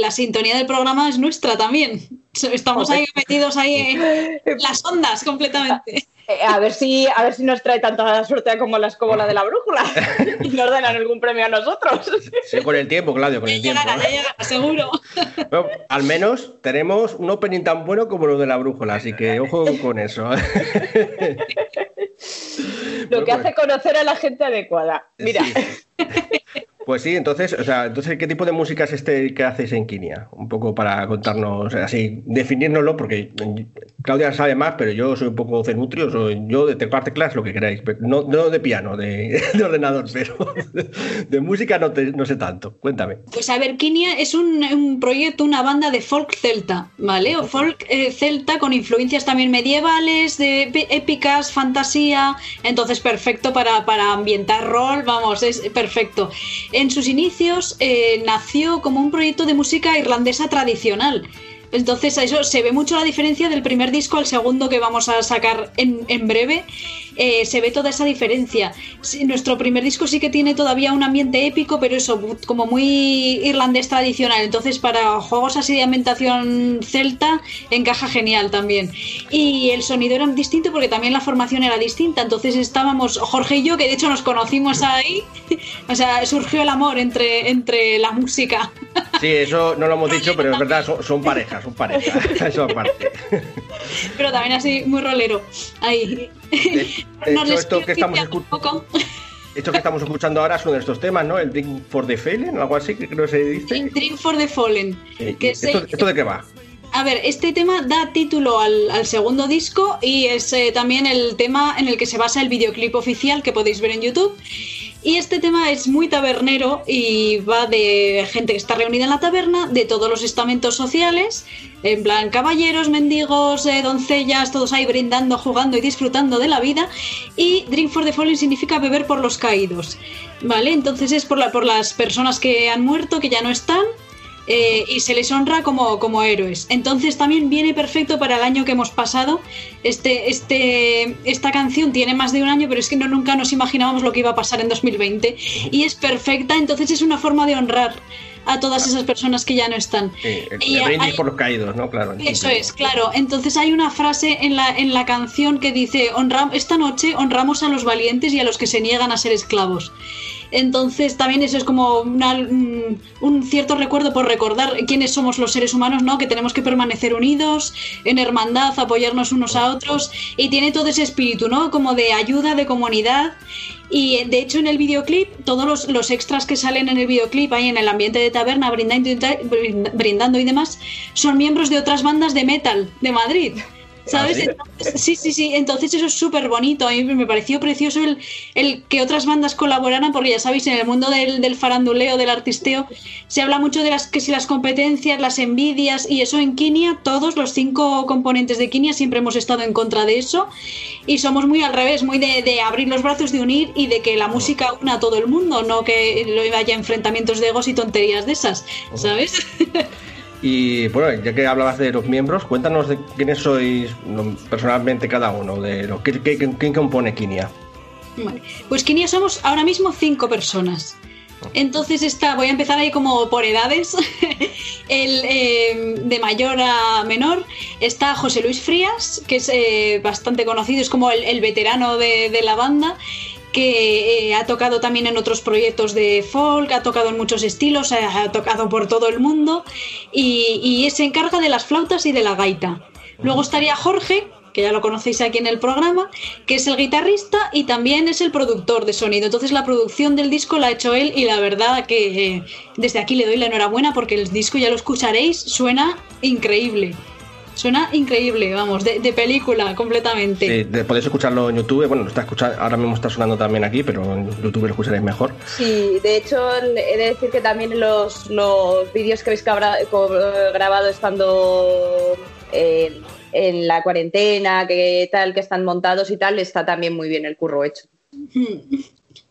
la sintonía del programa es nuestra también. Estamos ahí metidos ahí en las ondas completamente. Eh, a ver si a ver si nos trae tanta suerte como la escóbola de la brújula y nos dan algún premio a nosotros. Sí, con el tiempo, Claudio, con el tiempo. seguro. al menos tenemos un opening tan bueno como lo de la brújula, así que ojo con eso. Lo que hace conocer a la gente adecuada. Mira. Pues sí, entonces, o sea, entonces, ¿qué tipo de música es este que haces en Kinia? Un poco para contarnos, así, definírnoslo, porque Claudia sabe más, pero yo soy un poco cenutrio, soy yo de teclado teclas, lo que queráis, pero no, de piano, de, ordenador, pero de, música no, no, sé tanto. Cuéntame. Pues a ver, Kinia es un, proyecto, una banda de folk celta, ¿vale? O folk eh, celta con influencias también medievales, de épicas, fantasía, entonces perfecto para, para ambientar rol, vamos, es perfecto en sus inicios eh, nació como un proyecto de música irlandesa tradicional. Entonces, eso se ve mucho la diferencia del primer disco al segundo que vamos a sacar en, en breve. Eh, se ve toda esa diferencia. nuestro primer disco sí que tiene todavía un ambiente épico, pero eso, como muy irlandés tradicional. Entonces, para juegos así de ambientación celta, encaja genial también. Y el sonido era distinto porque también la formación era distinta. Entonces estábamos, Jorge y yo, que de hecho nos conocimos ahí, o sea, surgió el amor entre, entre la música. Sí, eso no lo hemos dicho, pero es verdad, son, parejas, son parejas, eso aparte. Pero también así, muy rolero. Ahí. esto que estamos escuchando. Esto que estamos escuchando ahora es uno de estos temas, ¿no? El Drink for the Fallen, algo así, que que se dice. Drink for the Fallen. ¿Esto, de qué va? A ver, este tema da título al, segundo disco y es eh, también el tema en el que se basa el videoclip oficial que podéis ver en YouTube. Y este tema es muy tabernero y va de gente que está reunida en la taberna, de todos los estamentos sociales, en plan caballeros, mendigos, eh, doncellas, todos ahí brindando, jugando y disfrutando de la vida. Y Drink for the Fallen significa beber por los caídos. ¿Vale? Entonces es por, la, por las personas que han muerto, que ya no están, eh, y se les honra como, como, héroes. Entonces también viene perfecto para el año que hemos pasado. Este, este, esta canción tiene más de un año, pero es que no, nunca nos imaginábamos lo que iba a pasar en 2020 y es perfecta, entonces es una forma de honrar a todas esas personas que ya no están. y por los caídos, ¿no? Claro. Eso es, claro. Entonces hay una frase en la, en la canción que dice, esta noche honramos a los valientes y a los que se niegan a ser esclavos. Entonces también eso es como un, cierto recuerdo por recordar quiénes somos los seres humanos, ¿no? Que tenemos que permanecer unidos, en hermandad, apoyarnos unos a otros y tiene todo ese espíritu, ¿no? Como de ayuda, de comunidad Y de hecho en el videoclip, todos los, extras que salen en el videoclip ahí en el ambiente de taberna brindando, brindando y demás, son miembros de otras bandas de metal de Madrid. ¿Sabes? ¿Ah, sí? sí, sí, Entonces eso es súper bonito. A mí me pareció precioso el, el, que otras bandas colaboraran, porque ya sabéis, en el mundo del, del, faranduleo, del artisteo, se habla mucho de las que si las competencias, las envidias, y eso en Kinia, todos los cinco componentes de Kinia siempre hemos estado en contra de eso. Y somos muy al revés, muy de, de abrir los brazos, de unir y de que la música una a todo el mundo, no que haya enfrentamientos de egos y tonterías de esas, ¿sabes? Y bueno, ya que hablabas de los miembros, cuéntanos de quiénes sois personalmente cada uno, de lo que, quién compone Kinia. Pues Kinia somos ahora mismo cinco personas. Entonces está, voy a empezar ahí como por edades. El, eh, de mayor a menor está José Luis Frías, que es eh, bastante conocido, es como el, veterano de, la banda que eh, ha tocado también en otros proyectos de folk, ha tocado en muchos estilos, ha, tocado por todo el mundo y, se encarga de las flautas y de la gaita. Luego estaría Jorge, que ya lo conocéis aquí en el programa, que es el guitarrista y también es el productor de sonido. Entonces la producción del disco la ha hecho él y la verdad que eh, desde aquí le doy la enhorabuena porque el disco ya lo escucharéis, suena increíble. Suena increíble, vamos, de, película completamente. Sí, podéis escucharlo en YouTube. Bueno, está escuchando, ahora mismo está sonando también aquí, pero en YouTube lo escucharéis mejor. Sí, de hecho, he de decir que también los, los vídeos que habéis grabado estando eh, en la cuarentena, que tal, que están montados y tal, está también muy bien el curro hecho.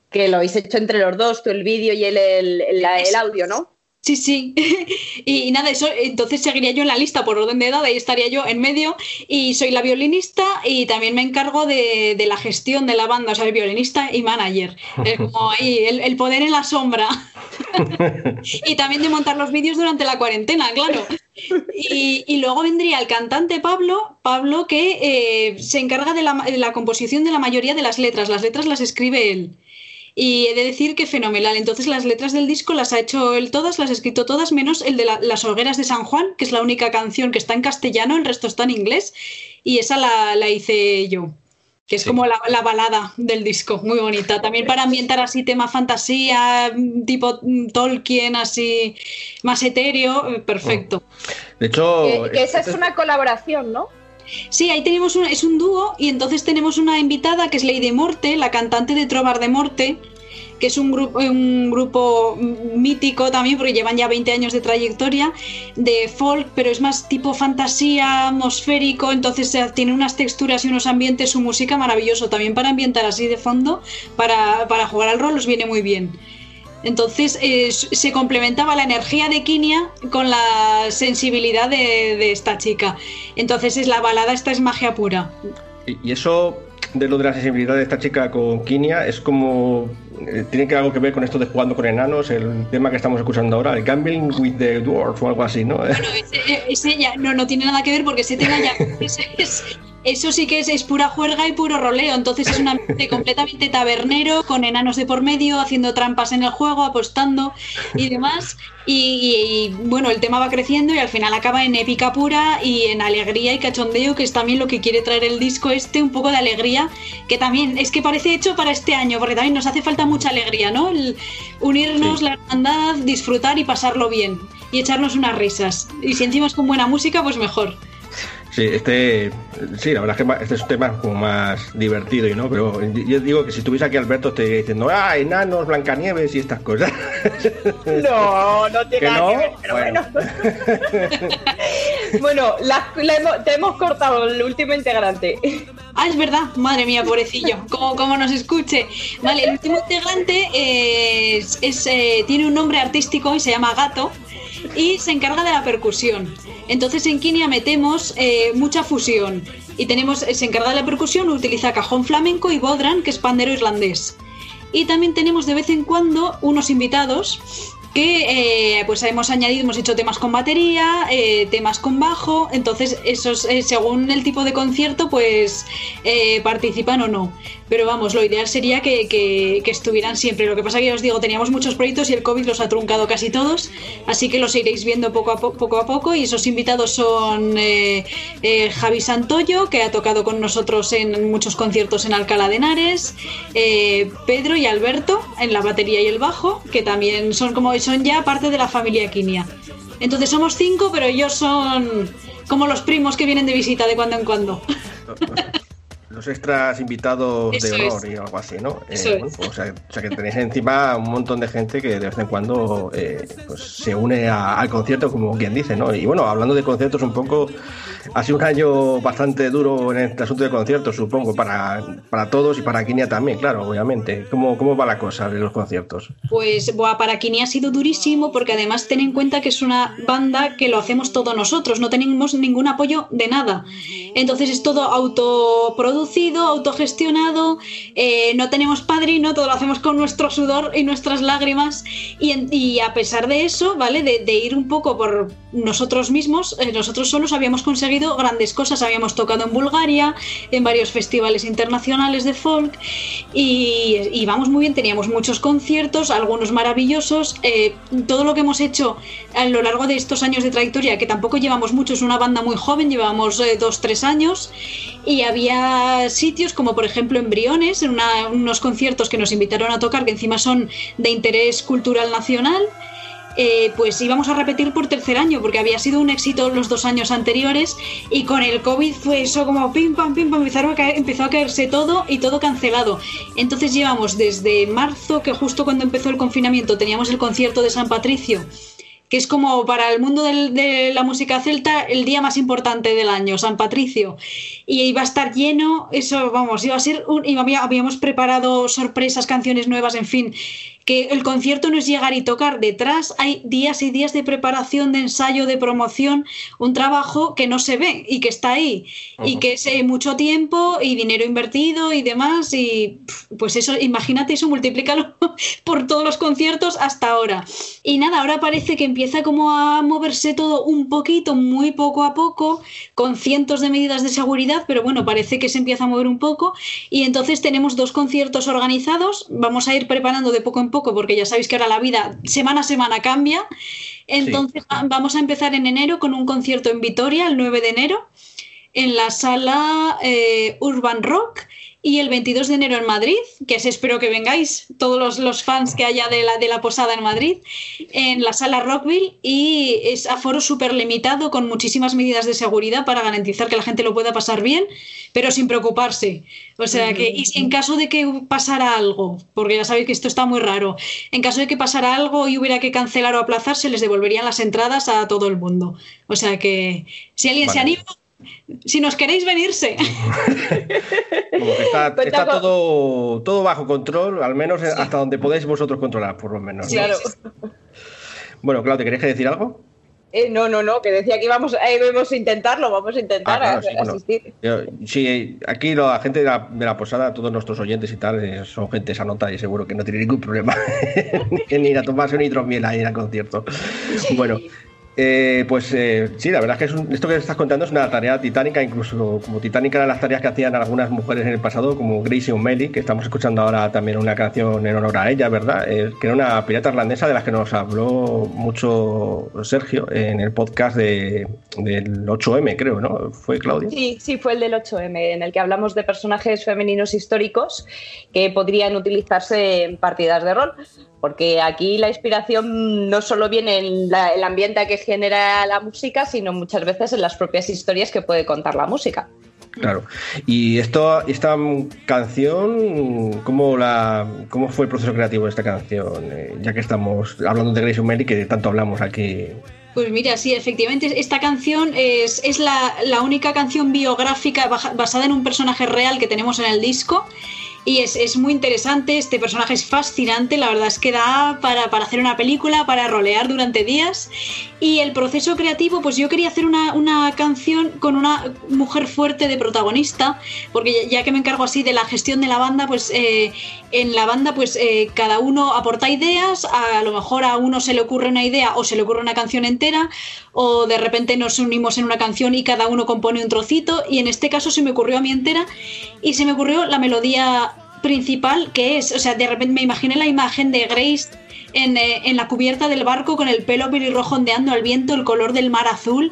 que lo habéis hecho entre los dos, tú el vídeo y el, el audio, ¿no? Sí, sí. y, nada, eso, entonces seguiría yo en la lista por orden de edad, ahí estaría yo en medio. Y soy la violinista y también me encargo de, la gestión de la banda, o sea, el violinista y manager. Es como ahí, el, poder en la sombra. y también de montar los vídeos durante la cuarentena, claro. Y, luego vendría el cantante Pablo, Pablo que eh, se encarga de la, de la composición de la mayoría de las letras. Las letras las escribe él. Y he de decir que fenomenal. Entonces las letras del disco las ha hecho él todas, las ha escrito todas, menos el de Las hogueras de San Juan, que es la única canción que está en castellano, el resto está en inglés. Y esa la, hice yo que es como la, balada del disco, muy bonita. También para ambientar así tema fantasía, tipo Tolkien, así más etéreo, eh, perfecto. De hecho... Que, esa es una colaboración, ¿no? Sí, ahí tenemos un, es un dúo y entonces tenemos una invitada que es Lady Morte, la cantante de Trobar de Morte, que es un grupo, un grupo mítico también, porque llevan ya 20 años de trayectoria, de folk, pero es más tipo fantasía, atmosférico, entonces eh, tiene unas texturas y unos ambientes, su música maravilloso, también para ambientar así de fondo, para, para jugar al rol, os viene muy bien. Entonces eh, se complementaba la energía de Kinia con la sensibilidad de, esta chica. Entonces es la balada, esta es magia pura. Y eso de lo de la sensibilidad de esta chica con Kinia es como eh, tiene que algo que ver con esto de jugando con enanos, el tema que estamos escuchando ahora, el gambling with the dwarf o algo así, ¿no? Bueno, ese, ya no, no tiene nada que ver porque ese tema ya es, eso sí que es, pura juerga y puro roleo. Entonces es un ambiente completamente tabernero, con enanos de por medio, haciendo trampas en el juego, apostando y demás. Y, bueno, el tema va creciendo y al final acaba en épica pura y en alegría y cachondeo, que es también lo que quiere traer el disco este, un poco de alegría, que también es que parece hecho para este año, porque también nos hace falta mucha alegría, ¿no? El unirnos, la hermandad, disfrutar y pasarlo bien y echarnos unas risas. Y si encima es con buena música, pues mejor. Sí, este, sí, la verdad es que este es un tema como más divertido, y ¿no? Pero yo digo que si estuviese aquí Alberto te diciendo, ah, enanos, Blancanieves y estas cosas. No, no tiene nada que ver, pero bueno. Bueno, te hemos cortado el último integrante. Ah, es verdad, madre mía, pobrecillo, como, como nos escuche. Vale, el último integrante es, eh, tiene un nombre artístico y se llama Gato y se encarga de la percusión. Entonces en Kinia metemos eh, mucha fusión y tenemos, eh, se encarga de la percusión, utiliza cajón flamenco y bodran, que es pandero irlandés. Y también tenemos de vez en cuando unos invitados que pues hemos añadido, hemos hecho temas con batería, temas con bajo, entonces esos, según el tipo de concierto, pues participan o no. Pero vamos, lo ideal sería que, estuvieran siempre. Lo que pasa que ya os digo, teníamos muchos proyectos y el COVID los ha truncado casi todos, así que los iréis viendo poco a, poco, a poco. Y esos invitados son eh, eh, Javi Santoyo, que ha tocado con nosotros en muchos conciertos en Alcalá de Henares, eh, Pedro y Alberto en la batería y el bajo, que también son como son ya parte de la familia Quinia. Entonces somos cinco, pero ellos son como los primos que vienen de visita de cuando en cuando. los extras invitados de honor y algo así, ¿no? Eh, pues, o, sea, que tenéis encima un montón de gente que de vez en cuando eh, pues, se une al concierto, como quien dice, ¿no? Y bueno, hablando de conciertos un poco, ha sido un año bastante duro en este asunto de conciertos, supongo, para, para todos y para Kinia también, claro, obviamente. ¿Cómo, ¿Cómo va la cosa de los conciertos? Pues para Kinia ha sido durísimo porque además ten en cuenta que es una banda que lo hacemos todos nosotros, no tenemos ningún apoyo de nada. Entonces es todo autoproducido, autogestionado, eh, no tenemos padrino, todo lo hacemos con nuestro sudor y nuestras lágrimas. Y, a pesar de eso, ¿vale? De, ir un poco por nosotros mismos, eh, nosotros solos habíamos conseguido grandes cosas. Habíamos tocado en Bulgaria, en varios festivales internacionales de folk y, vamos muy bien, teníamos muchos conciertos, algunos maravillosos. Eh, todo lo que hemos hecho a lo largo de estos años de trayectoria, que tampoco llevamos mucho, es una banda muy joven, llevamos dos, tres años y había sitios como por ejemplo Embriones, en unos conciertos que nos invitaron a tocar que encima son de interés cultural nacional. Eh, pues íbamos a repetir por tercer año, porque había sido un éxito los dos años anteriores y con el COVID fue eso como pim pam pim pam, empezó a, empezó a caerse todo y todo cancelado. Entonces llevamos desde marzo, que justo cuando empezó el confinamiento teníamos el concierto de San Patricio, es como para el mundo de la música celta el día más importante del año, San Patricio. Y iba a estar lleno, eso, vamos, iba a ser un, y habíamos preparado sorpresas, canciones nuevas, en fin que el concierto no es llegar y tocar, detrás hay días y días de preparación, de ensayo, de promoción, un trabajo que no se ve y que está ahí y que es eh, mucho tiempo y dinero invertido y demás y pues eso, imagínate eso, multiplícalo por todos los conciertos hasta ahora. Y nada, ahora parece que empieza como a moverse todo un poquito, muy poco a poco, con cientos de medidas de seguridad, pero bueno, parece que se empieza a mover un poco. Y entonces tenemos dos conciertos organizados, vamos a ir preparando de poco en poco poco, porque ya sabéis que ahora la vida semana a semana cambia. Entonces vamos a empezar en enero con un concierto en Vitoria, el 9 de enero, en la sala eh, Urban Rock y el 22 de enero en Madrid, que es, espero que vengáis, todos los, fans que haya de la, de la posada en Madrid, en la sala Rockville y es aforo súper limitado con muchísimas medidas de seguridad para garantizar que la gente lo pueda pasar bien, pero sin preocuparse. O sea que, y en caso de que pasara algo, porque ya sabéis que esto está muy raro, en caso de que pasara algo y hubiera que cancelar o aplazar, se les devolverían las entradas a todo el mundo. O sea que si alguien se anima, si nos queréis venirse. está, todo, todo bajo control, al menos hasta donde podéis vosotros controlar, por lo menos. Claro. Bueno, Claudia, ¿queréis decir algo? Eh, no, no, no, que decía que íbamos, eh, a intentarlo, vamos a intentar ah, asistir. sí, aquí la gente de la, posada, todos nuestros oyentes y tal, eh, son gente esa nota y seguro que no tiene ningún problema en ir a tomarse un hidromiel ahí en el concierto. Bueno, eh, pues eh, sí, la verdad es que esto que estás contando es una tarea titánica, incluso como titánica eran las tareas que hacían algunas mujeres en el pasado, como Gracie O'Malley, que estamos escuchando ahora también una canción en honor a ella, ¿verdad? Eh, que era una pirata irlandesa de las que nos habló mucho Sergio en el podcast de, del 8M, creo, ¿no? ¿Fue Claudia? Sí, sí, fue el del 8M, en el que hablamos de personajes femeninos históricos que podrían utilizarse en partidas de rol porque aquí la inspiración no solo viene en el ambiente que genera la música, sino muchas veces en las propias historias que puede contar la música. Claro. Y esto, esta canción, ¿cómo, la, ¿cómo fue el proceso creativo de esta canción? Eh, ya que estamos hablando de Grace O'Malley, que tanto hablamos aquí. Pues mira, sí, efectivamente, esta canción es, es la, la única canción biográfica basada en un personaje real que tenemos en el disco y es, muy interesante, este personaje es fascinante, la verdad es que da para, para, hacer una película, para rolear durante días. Y el proceso creativo, pues yo quería hacer una, una canción con una mujer fuerte de protagonista, porque ya que me encargo así de la gestión de la banda, pues eh, en la banda pues eh, cada uno aporta ideas, a, lo mejor a uno se le ocurre una idea o se le ocurre una canción entera, o de repente nos unimos en una canción y cada uno compone un trocito, y en este caso se me ocurrió a mí entera, y se me ocurrió la melodía principal que es, o sea, de repente me imaginé la imagen de Grace en, eh, en, la cubierta del barco con el pelo pelirrojo ondeando al viento, el color del mar azul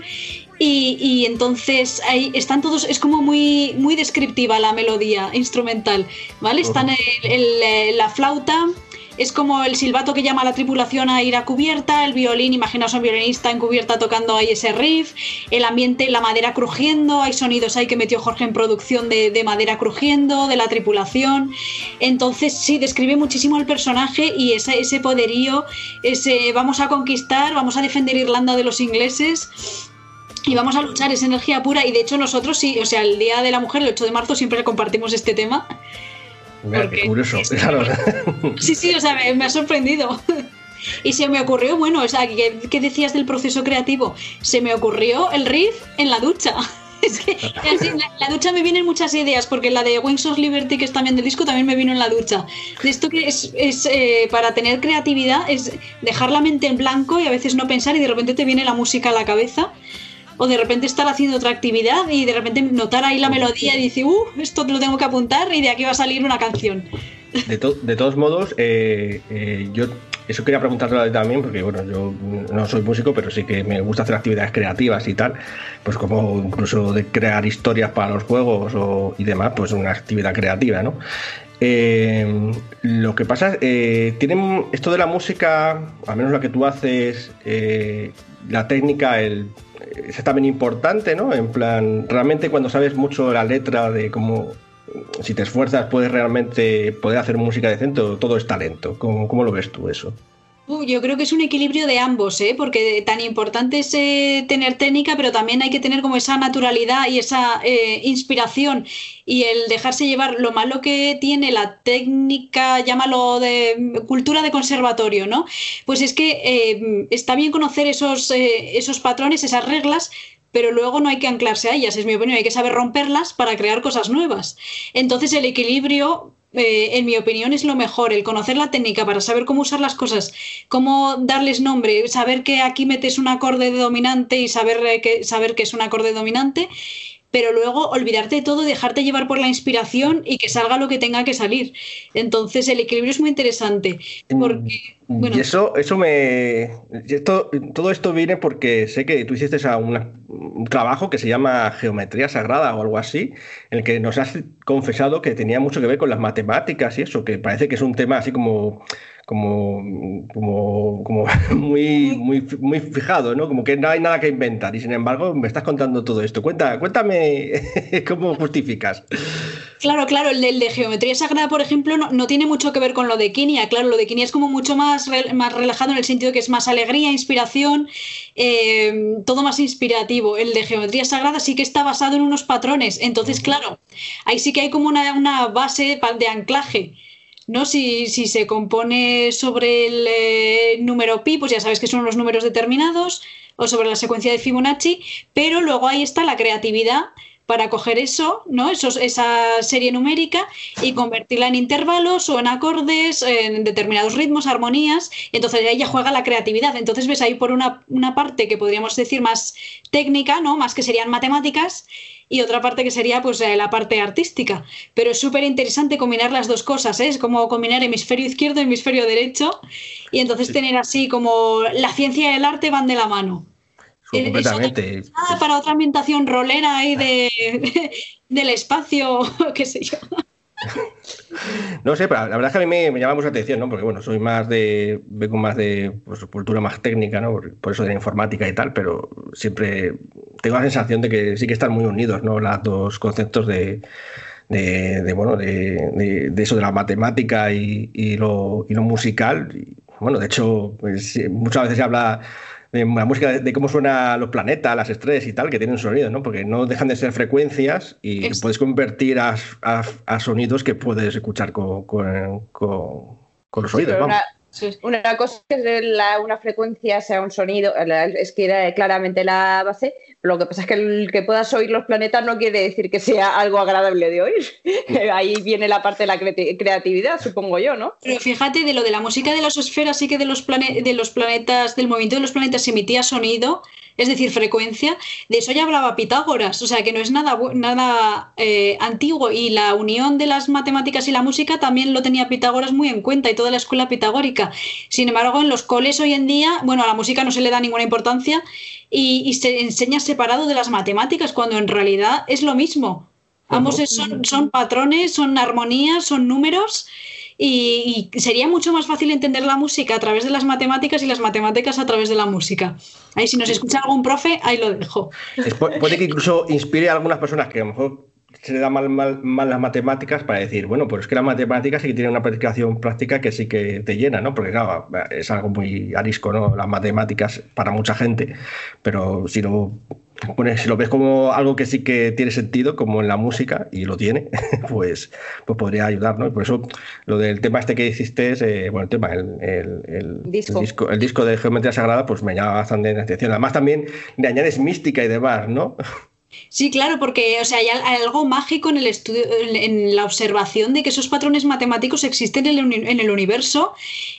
y, entonces ahí están todos, es como muy, muy descriptiva la melodía instrumental, ¿vale? Están el, la flauta, es como el silbato que llama a la tripulación a ir a cubierta, el violín, imaginaos a un violinista en cubierta tocando ahí ese riff, el ambiente, la madera crujiendo, hay sonidos ahí que metió Jorge en producción de, madera crujiendo, de la tripulación. Entonces sí, describe muchísimo al personaje y ese, ese poderío, ese vamos a conquistar, vamos a defender Irlanda de los ingleses y vamos a luchar, esa energía pura. Y de hecho, nosotros sí, o sea, el Día de la Mujer, el 8 de marzo, siempre compartimos este tema. Qué curioso, claro. Sí, sí, o sea, me, ha sorprendido. Y se me ocurrió, bueno, o sea, ¿qué, decías del proceso creativo? Se me ocurrió el riff en la ducha. Es que en la, ducha me vienen muchas ideas, porque la de Wings of Liberty, que es también del disco, también me vino en la ducha. De esto que es, es eh, para tener creatividad, es dejar la mente en blanco y a veces no pensar y de repente te viene la música a la cabeza o de repente estar haciendo otra actividad y de repente notar ahí la melodía y decir, uh, esto lo tengo que apuntar y de aquí va a salir una canción. De, de todos modos, eh, eh, yo eso quería preguntarle también, porque bueno, yo no soy músico, pero sí que me gusta hacer actividades creativas y tal, pues como incluso de crear historias para los juegos o, y demás, pues una actividad creativa, ¿no? Eh, lo que pasa es, tienen esto de la música, al menos la que tú haces, la técnica, el es también importante, ¿no? En plan, realmente cuando sabes mucho la letra de cómo, si te esfuerzas, puedes realmente poder hacer música decente todo es talento. ¿Cómo, cómo lo ves tú eso? Yo creo que es un equilibrio de ambos, ¿eh? porque tan importante es eh, tener técnica, pero también hay que tener como esa naturalidad y esa eh, inspiración y el dejarse llevar. Lo malo que tiene la técnica, llámalo de cultura de conservatorio, ¿no? Pues es que eh, está bien conocer esos, esos patrones, esas reglas, pero luego no hay que anclarse a ellas, es mi opinión, hay que saber romperlas para crear cosas nuevas. Entonces el equilibrio eh, en mi opinión, es lo mejor, el conocer la técnica para saber cómo usar las cosas, cómo darles nombre, saber que aquí metes un acorde dominante y saber eh, que, saber que es un acorde dominante, pero luego olvidarte de todo, dejarte llevar por la inspiración y que salga lo que tenga que salir. Entonces, el equilibrio es muy interesante. Porque, mm, y eso, eso me. todo esto viene porque sé que tú hiciste un trabajo que se llama Geometría Sagrada o algo así, en el que nos has confesado que tenía mucho que ver con las matemáticas y eso, que parece que es un tema así como como, como, como muy, muy, muy fijado, ¿no? Como que no hay nada que inventar y sin embargo me estás contando todo esto. Cuenta, cuéntame cómo justificas. Claro, claro, el de, geometría sagrada, por ejemplo, no, tiene mucho que ver con lo de Kinia. Claro, lo de Kinia es como mucho más, más relajado en el sentido de que es más alegría, inspiración, eh, todo más inspirativo. El de geometría sagrada sí que está basado en unos patrones. Entonces, claro, ahí sí que hay como una, una base de anclaje. ¿No? Si, si, se compone sobre el eh, número pi, pues ya sabes que son unos números determinados, o sobre la secuencia de Fibonacci, pero luego ahí está la creatividad para coger eso, ¿no? esa serie numérica y convertirla en intervalos o en acordes, en determinados ritmos, armonías, entonces ahí ya juega la creatividad. Entonces ves ahí por una, una parte que podríamos decir más técnica, ¿no? Más que serían matemáticas, y otra parte que sería pues eh, la parte artística. Pero es súper interesante combinar las dos cosas, ¿eh? es como combinar hemisferio izquierdo y hemisferio derecho y entonces tener así como la ciencia y el arte van de la mano. Completamente. para otra ambientación rolera ahí de, del espacio, qué sé yo. No sé, pero la verdad es que a mí me, llama mucha atención, ¿no? Porque bueno, soy más de, vengo más de pues, cultura más técnica, ¿no? Por, eso de la informática y tal, pero siempre tengo la sensación de que sí que están muy unidos, ¿no? Los dos conceptos de, de, bueno, de, eso de la matemática y, lo, y lo musical. bueno, de hecho, pues, muchas veces se habla de la música de, cómo suenan los planetas, las estrellas y tal, que tienen sonidos, ¿no? Porque no dejan de ser frecuencias y puedes convertir a, sonidos que puedes escuchar con, los oídos. Una, cosa es que una frecuencia sea un sonido, es que era claramente la base, lo que pasa es que el que puedas oír los planetas no quiere decir que sea algo agradable de oír. Ahí viene la parte de la creatividad, supongo yo, ¿no? Pero fíjate, de lo de la música de las esferas, sí que de los, de los planetas, del movimiento de los planetas se emitía sonido, es decir, frecuencia, de eso ya hablaba Pitágoras, o sea que no es nada, nada eh, antiguo y la unión de las matemáticas y la música también lo tenía Pitágoras muy en cuenta y toda la escuela pitagórica. Sin embargo, en los coles hoy en día, bueno, a la música no se le da ninguna importancia y, se enseña separado de las matemáticas, cuando en realidad es lo mismo. Ambos son, son patrones, son armonías, son números y, sería mucho más fácil entender la música a través de las matemáticas y las matemáticas a través de la música. Ahí si nos escucha algún profe, ahí lo dejo. puede que incluso inspire a algunas personas que a lo mejor se le da mal, mal, las matemáticas para decir, bueno, pues es que las matemáticas sí que tienen una practicación práctica que sí que te llena, ¿no? Porque claro, es algo muy arisco, ¿no? Las matemáticas para mucha gente, pero si lo si lo ves como algo que sí que tiene sentido, como en la música, y lo tiene, pues, pues podría ayudar, ¿no? Y por eso lo del tema este que hiciste, es, eh, bueno, el tema, el, disco. el, disco. de Geometría Sagrada, pues me llama bastante la atención. Además también le añades mística y demás, ¿no? Sí, claro, porque o sea, hay, algo mágico en el estudio, en, la observación de que esos patrones matemáticos existen en el, universo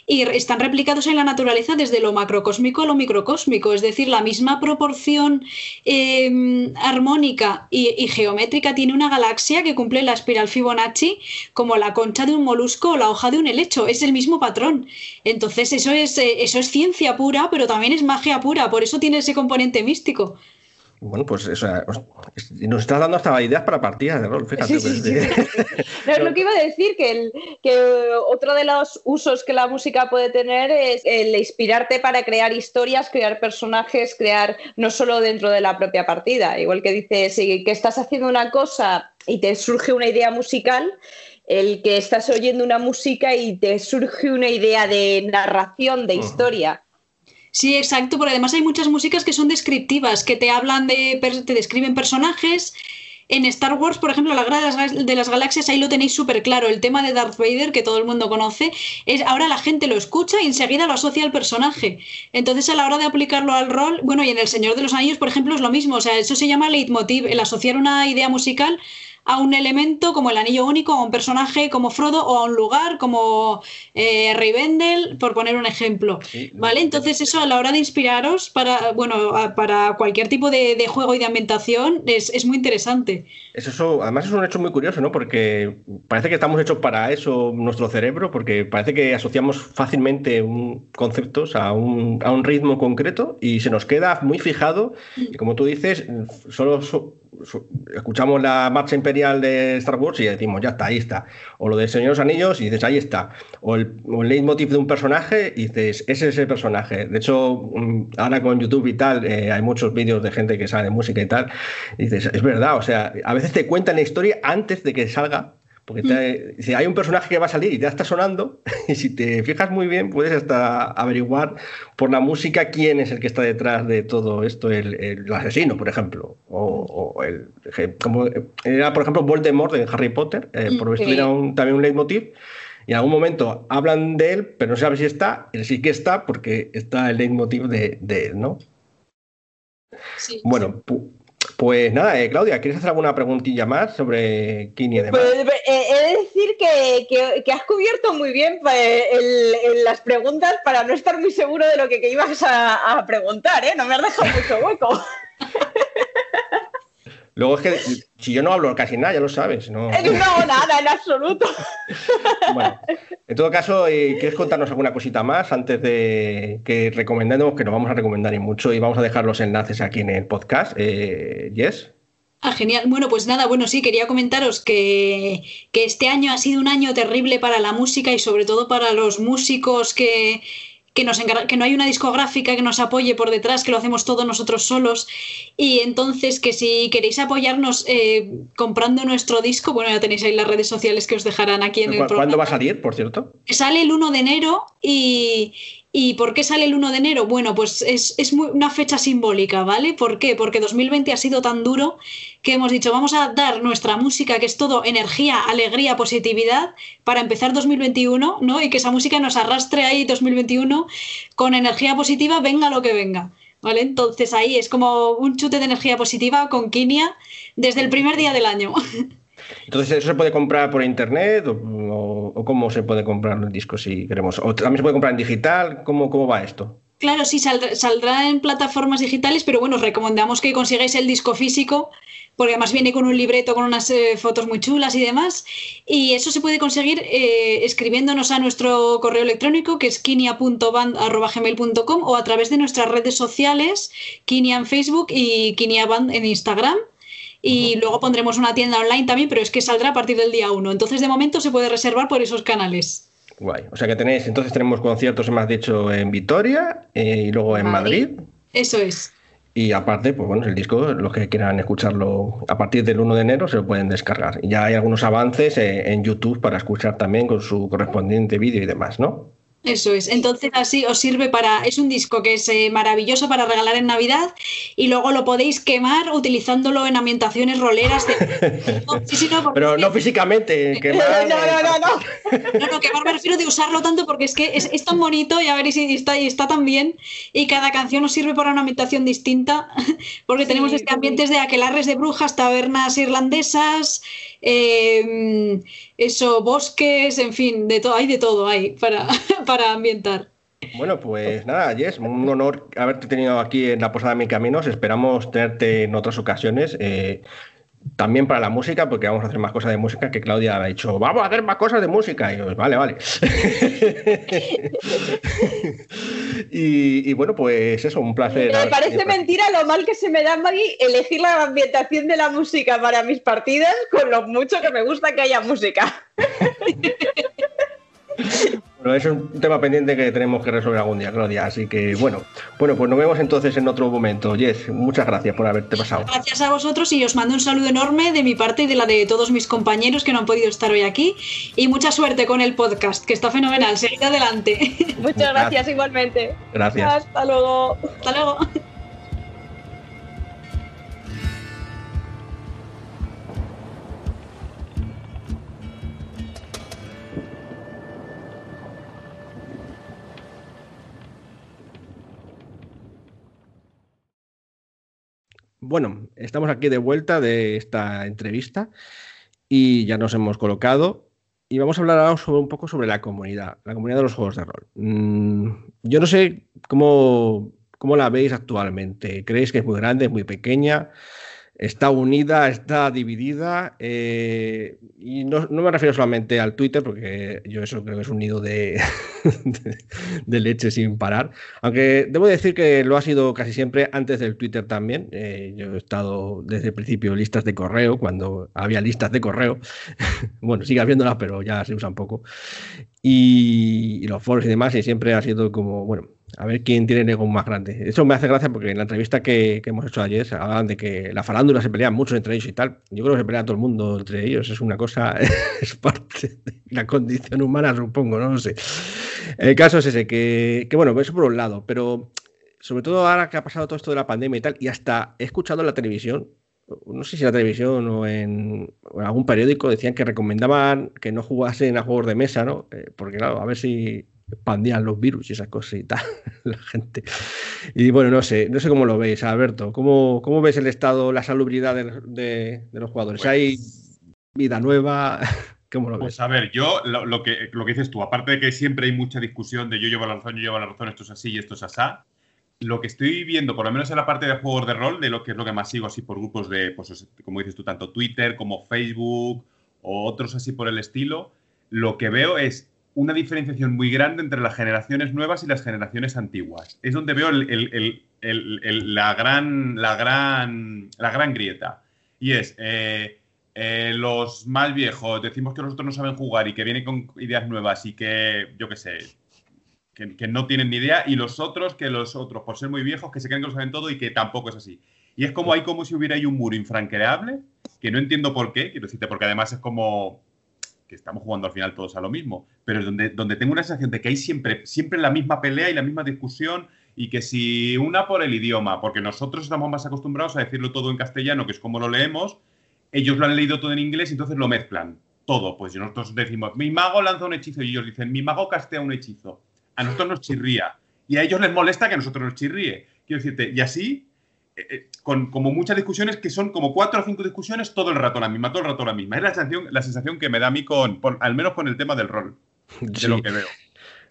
y están replicados en la naturaleza desde lo macrocósmico a lo microcósmico, es decir, la misma proporción em, armónica y, geométrica tiene una galaxia que cumple la espiral Fibonacci como la concha de un molusco o la hoja de un helecho, es el mismo patrón. Entonces, eso es, eh, eso es ciencia pura, pero también es magia pura, por eso tiene ese componente místico. Bueno, pues eso, nos estás dando hasta ideas para partidas de rol, fíjate. Sí, pues, lo que iba a decir, que, el, que otro de los usos que la música puede tener es el inspirarte para crear historias, crear personajes, crear no solo dentro de la propia partida. Igual que dices que estás haciendo una cosa y te surge una idea musical, el que estás oyendo una música y te surge una idea de narración, de historia. Sí, exacto, porque además hay muchas músicas que son descriptivas, que te hablan de, te describen personajes. En Star Wars, por ejemplo, la Guerra de las, Galaxias, ahí lo tenéis súper claro. El tema de Darth Vader, que todo el mundo conoce, es ahora la gente lo escucha y enseguida lo asocia al personaje. Entonces, a la hora de aplicarlo al rol, bueno, y en El Señor de los Anillos, por ejemplo, es lo mismo. O sea, eso se llama leitmotiv, el asociar una idea musical a un elemento como el anillo único, a un personaje como Frodo o a un lugar como eh, Rivendell, por poner un ejemplo. ¿Vale? Entonces eso a la hora de inspiraros para, bueno, para cualquier tipo de, juego y de ambientación es, muy interesante. Eso, además es un hecho muy curioso, ¿no? Porque parece que estamos hechos para eso nuestro cerebro, porque parece que asociamos fácilmente un, conceptos a un, a un ritmo concreto y se nos queda muy fijado y como tú dices, solo escuchamos la marcha imperial de Star Wars y decimos, ya está, ahí está. O lo de Señor de los Anillos y dices, ahí está. O el, leitmotiv de un personaje y dices, ese es el personaje. De hecho, mm, ahora con YouTube y tal, eh, hay muchos vídeos de gente que sabe de música y tal. Y dices, es verdad, o sea, a veces te cuentan la historia antes de que salga porque si hay un personaje que va a salir y ya está sonando, y si te fijas muy bien, puedes hasta averiguar por la música quién es el que está detrás de todo esto, el, asesino, por ejemplo. O, el, como era, por ejemplo, Voldemort en Harry Potter, eh, por esto era también un leitmotiv. Y en algún momento hablan de él, pero no sabe si está, y sí que está porque está el leitmotiv de, de él, ¿no? Sí, bueno, pues nada, eh, Claudia, ¿quieres hacer alguna preguntilla más sobre Kini y demás? Pues, eh, he de decir que, has cubierto muy bien eh, las preguntas para no estar muy seguro de lo que, ibas a, a preguntar, ¿eh? No me has dejado mucho hueco. Luego es que si yo no hablo casi nada, ya lo sabes. No, eh, no nada, en absoluto. Bueno, en todo caso, eh, ¿quieres contarnos alguna cosita más antes de que recomendemos, que nos vamos a recomendar y mucho y vamos a dejar los enlaces aquí en el podcast? Eh, ¿Yes? Ah, genial. Bueno, pues nada, bueno, sí, quería comentaros que, que este año ha sido un año terrible para la música y sobre todo para los músicos que, que, nos que no hay una discográfica que nos apoye por detrás, que lo hacemos todos nosotros solos. Y entonces que si queréis apoyarnos eh, comprando nuestro disco, bueno, ya tenéis ahí las redes sociales que os dejarán aquí en el programa. ¿Cuándo va a salir, por cierto? Sale el 1 de enero y, ¿Y por qué sale el 1 de enero? Bueno, pues es, una fecha simbólica, ¿vale? ¿Por qué? Porque 2020 ha sido tan duro que hemos dicho, vamos a dar nuestra música, que es todo energía, alegría, positividad, para empezar 2021, ¿no? Y que esa música nos arrastre ahí 2021 con energía positiva, venga lo que venga. ¿Vale? Entonces ahí es como un chute de energía positiva con Kinia desde el primer día del año. Entonces, ¿eso se puede comprar por internet o, cómo se puede comprar el disco si queremos? ¿O también se puede comprar en digital? ¿Cómo, cómo va esto? Claro, sí, saldrá, en plataformas digitales, pero bueno, os recomendamos que consigáis el disco físico, porque además viene con un libreto, con unas eh, fotos muy chulas y demás. Y eso se puede conseguir eh, escribiéndonos a nuestro correo electrónico, que es kinia.band.gmail.com o a través de nuestras redes sociales, Kinia en Facebook y Kinia Band en Instagram. Y luego pondremos una tienda online también, pero es que saldrá a partir del día 1. Entonces, de momento se puede reservar por esos canales. Guay. O sea que tenéis, entonces tenemos conciertos, hemos dicho, en Vitoria eh, y luego en Madrid. Eso es. Y aparte, pues bueno, el disco, los que quieran escucharlo a partir del 1 de enero se lo pueden descargar. Y ya hay algunos avances eh, en YouTube para escuchar también con su correspondiente vídeo y demás, ¿no? Eso es. Entonces así os sirve para. Es un disco que es eh, maravilloso para regalar en Navidad y luego lo podéis quemar utilizándolo en ambientaciones roleras. Pero no físicamente. Quemar, no, no, no, no. No, no, quemar me refiero de usarlo tanto porque es que es, tan bonito y a ver si está, y está tan bien y cada canción nos sirve para una ambientación distinta porque tenemos este ambiente de aquelarres de brujas, tabernas irlandesas. Eh, eso, bosques, en fin, de todo, hay de todo hay para, para ambientar. Bueno, pues nada, Jess, un honor haberte tenido aquí en la Posada de Mil Caminos. Esperamos tenerte en otras ocasiones. Eh, también para la música, porque vamos a hacer más cosas de música, que Claudia ha dicho, vamos a hacer más cosas de música. Y yo, vale, vale. y, bueno, pues eso, un placer. Me parece mentira lo mal que se me da, Maggie, elegir la ambientación de la música para mis partidas, con lo mucho que me gusta que haya música. Bueno, es un tema pendiente que tenemos que resolver algún día, Claudia. Así que bueno, bueno, pues nos vemos entonces en otro momento. Jess, muchas gracias por haberte pasado. Gracias a vosotros y os mando un saludo enorme de mi parte y de la de todos mis compañeros que no han podido estar hoy aquí. Y mucha suerte con el podcast, que está fenomenal. Seguid adelante. Muchas gracias igualmente. Gracias. Hasta luego. Hasta luego. Bueno, estamos aquí de vuelta de esta entrevista y ya nos hemos colocado y vamos a hablar ahora sobre, un poco sobre la comunidad, la comunidad de los juegos de rol. Mm, yo no sé cómo, cómo la veis actualmente. ¿Creéis que es muy grande, es muy pequeña? Está unida, está dividida. Eh, y no, me refiero solamente al Twitter, porque yo eso creo que es un nido de, de, leche sin parar. Aunque debo decir que lo ha sido casi siempre antes del Twitter también. Eh, yo he estado desde el principio listas de correo, cuando había listas de correo. bueno, sigue habiéndolas, pero ya se usan poco. Y, y los foros y demás, y siempre ha sido como, bueno, a ver quién tiene el ego más grande. Eso me hace gracia porque en la entrevista que, hemos hecho ayer hablaban de que la farándula se pelean mucho entre ellos y tal. Yo creo que se pelea todo el mundo entre ellos. Es una cosa, es parte de la condición humana, supongo, no lo sé. El caso es ese, que, bueno, eso por un lado, pero sobre todo ahora que ha pasado todo esto de la pandemia y tal, y hasta he escuchado en la televisión, no sé si en la televisión o en, algún periódico, decían que recomendaban que no jugasen a juegos de mesa, ¿no? Eh, porque claro, a ver si expandían los virus y esas tal, la gente. Y bueno, no sé, no sé cómo lo veis, Alberto. ¿Cómo, cómo ves el estado, la salubridad de, los jugadores? Pues ¿Hay vida nueva? ¿Cómo lo pues ves? Pues a ver, yo lo, que, lo que dices tú, aparte de que siempre hay mucha discusión de yo llevo la razón, yo llevo la razón, esto es así y esto es asá, lo que estoy viendo, por lo menos en la parte de juegos de rol, de lo que es lo que más sigo así por grupos de, pues como dices tú, tanto Twitter como Facebook o otros así por el estilo, lo que veo es una diferenciación muy grande entre las generaciones nuevas y las generaciones antiguas. Es donde veo la, gran, la, gran, la gran grieta. Y es, eh, eh, los más viejos decimos que los otros no saben jugar y que vienen con ideas nuevas y que, yo qué sé, que, no tienen ni idea, y los otros que los otros, por ser muy viejos, que se creen que lo saben todo y que tampoco es así. Y es como hay como si hubiera ahí un muro infranqueable, que no entiendo por qué, quiero decirte, porque además es como estamos jugando al final todos a lo mismo, pero donde, donde tengo una sensación de que hay siempre, siempre la misma pelea y la misma discusión y que si una por el idioma, porque nosotros estamos más acostumbrados a decirlo todo en castellano, que es como lo leemos, ellos lo han leído todo en inglés y entonces lo mezclan todo. Pues nosotros decimos, mi mago lanza un hechizo y ellos dicen, mi mago castea un hechizo. A nosotros nos chirría y a ellos les molesta que a nosotros nos chirríe. Quiero decirte, y así, eh, eh, con como muchas discusiones que son como cuatro o cinco discusiones todo el rato la misma, todo el rato la misma. Es la sensación, la sensación que me da a mí con, al menos con el tema del rol, de lo que veo.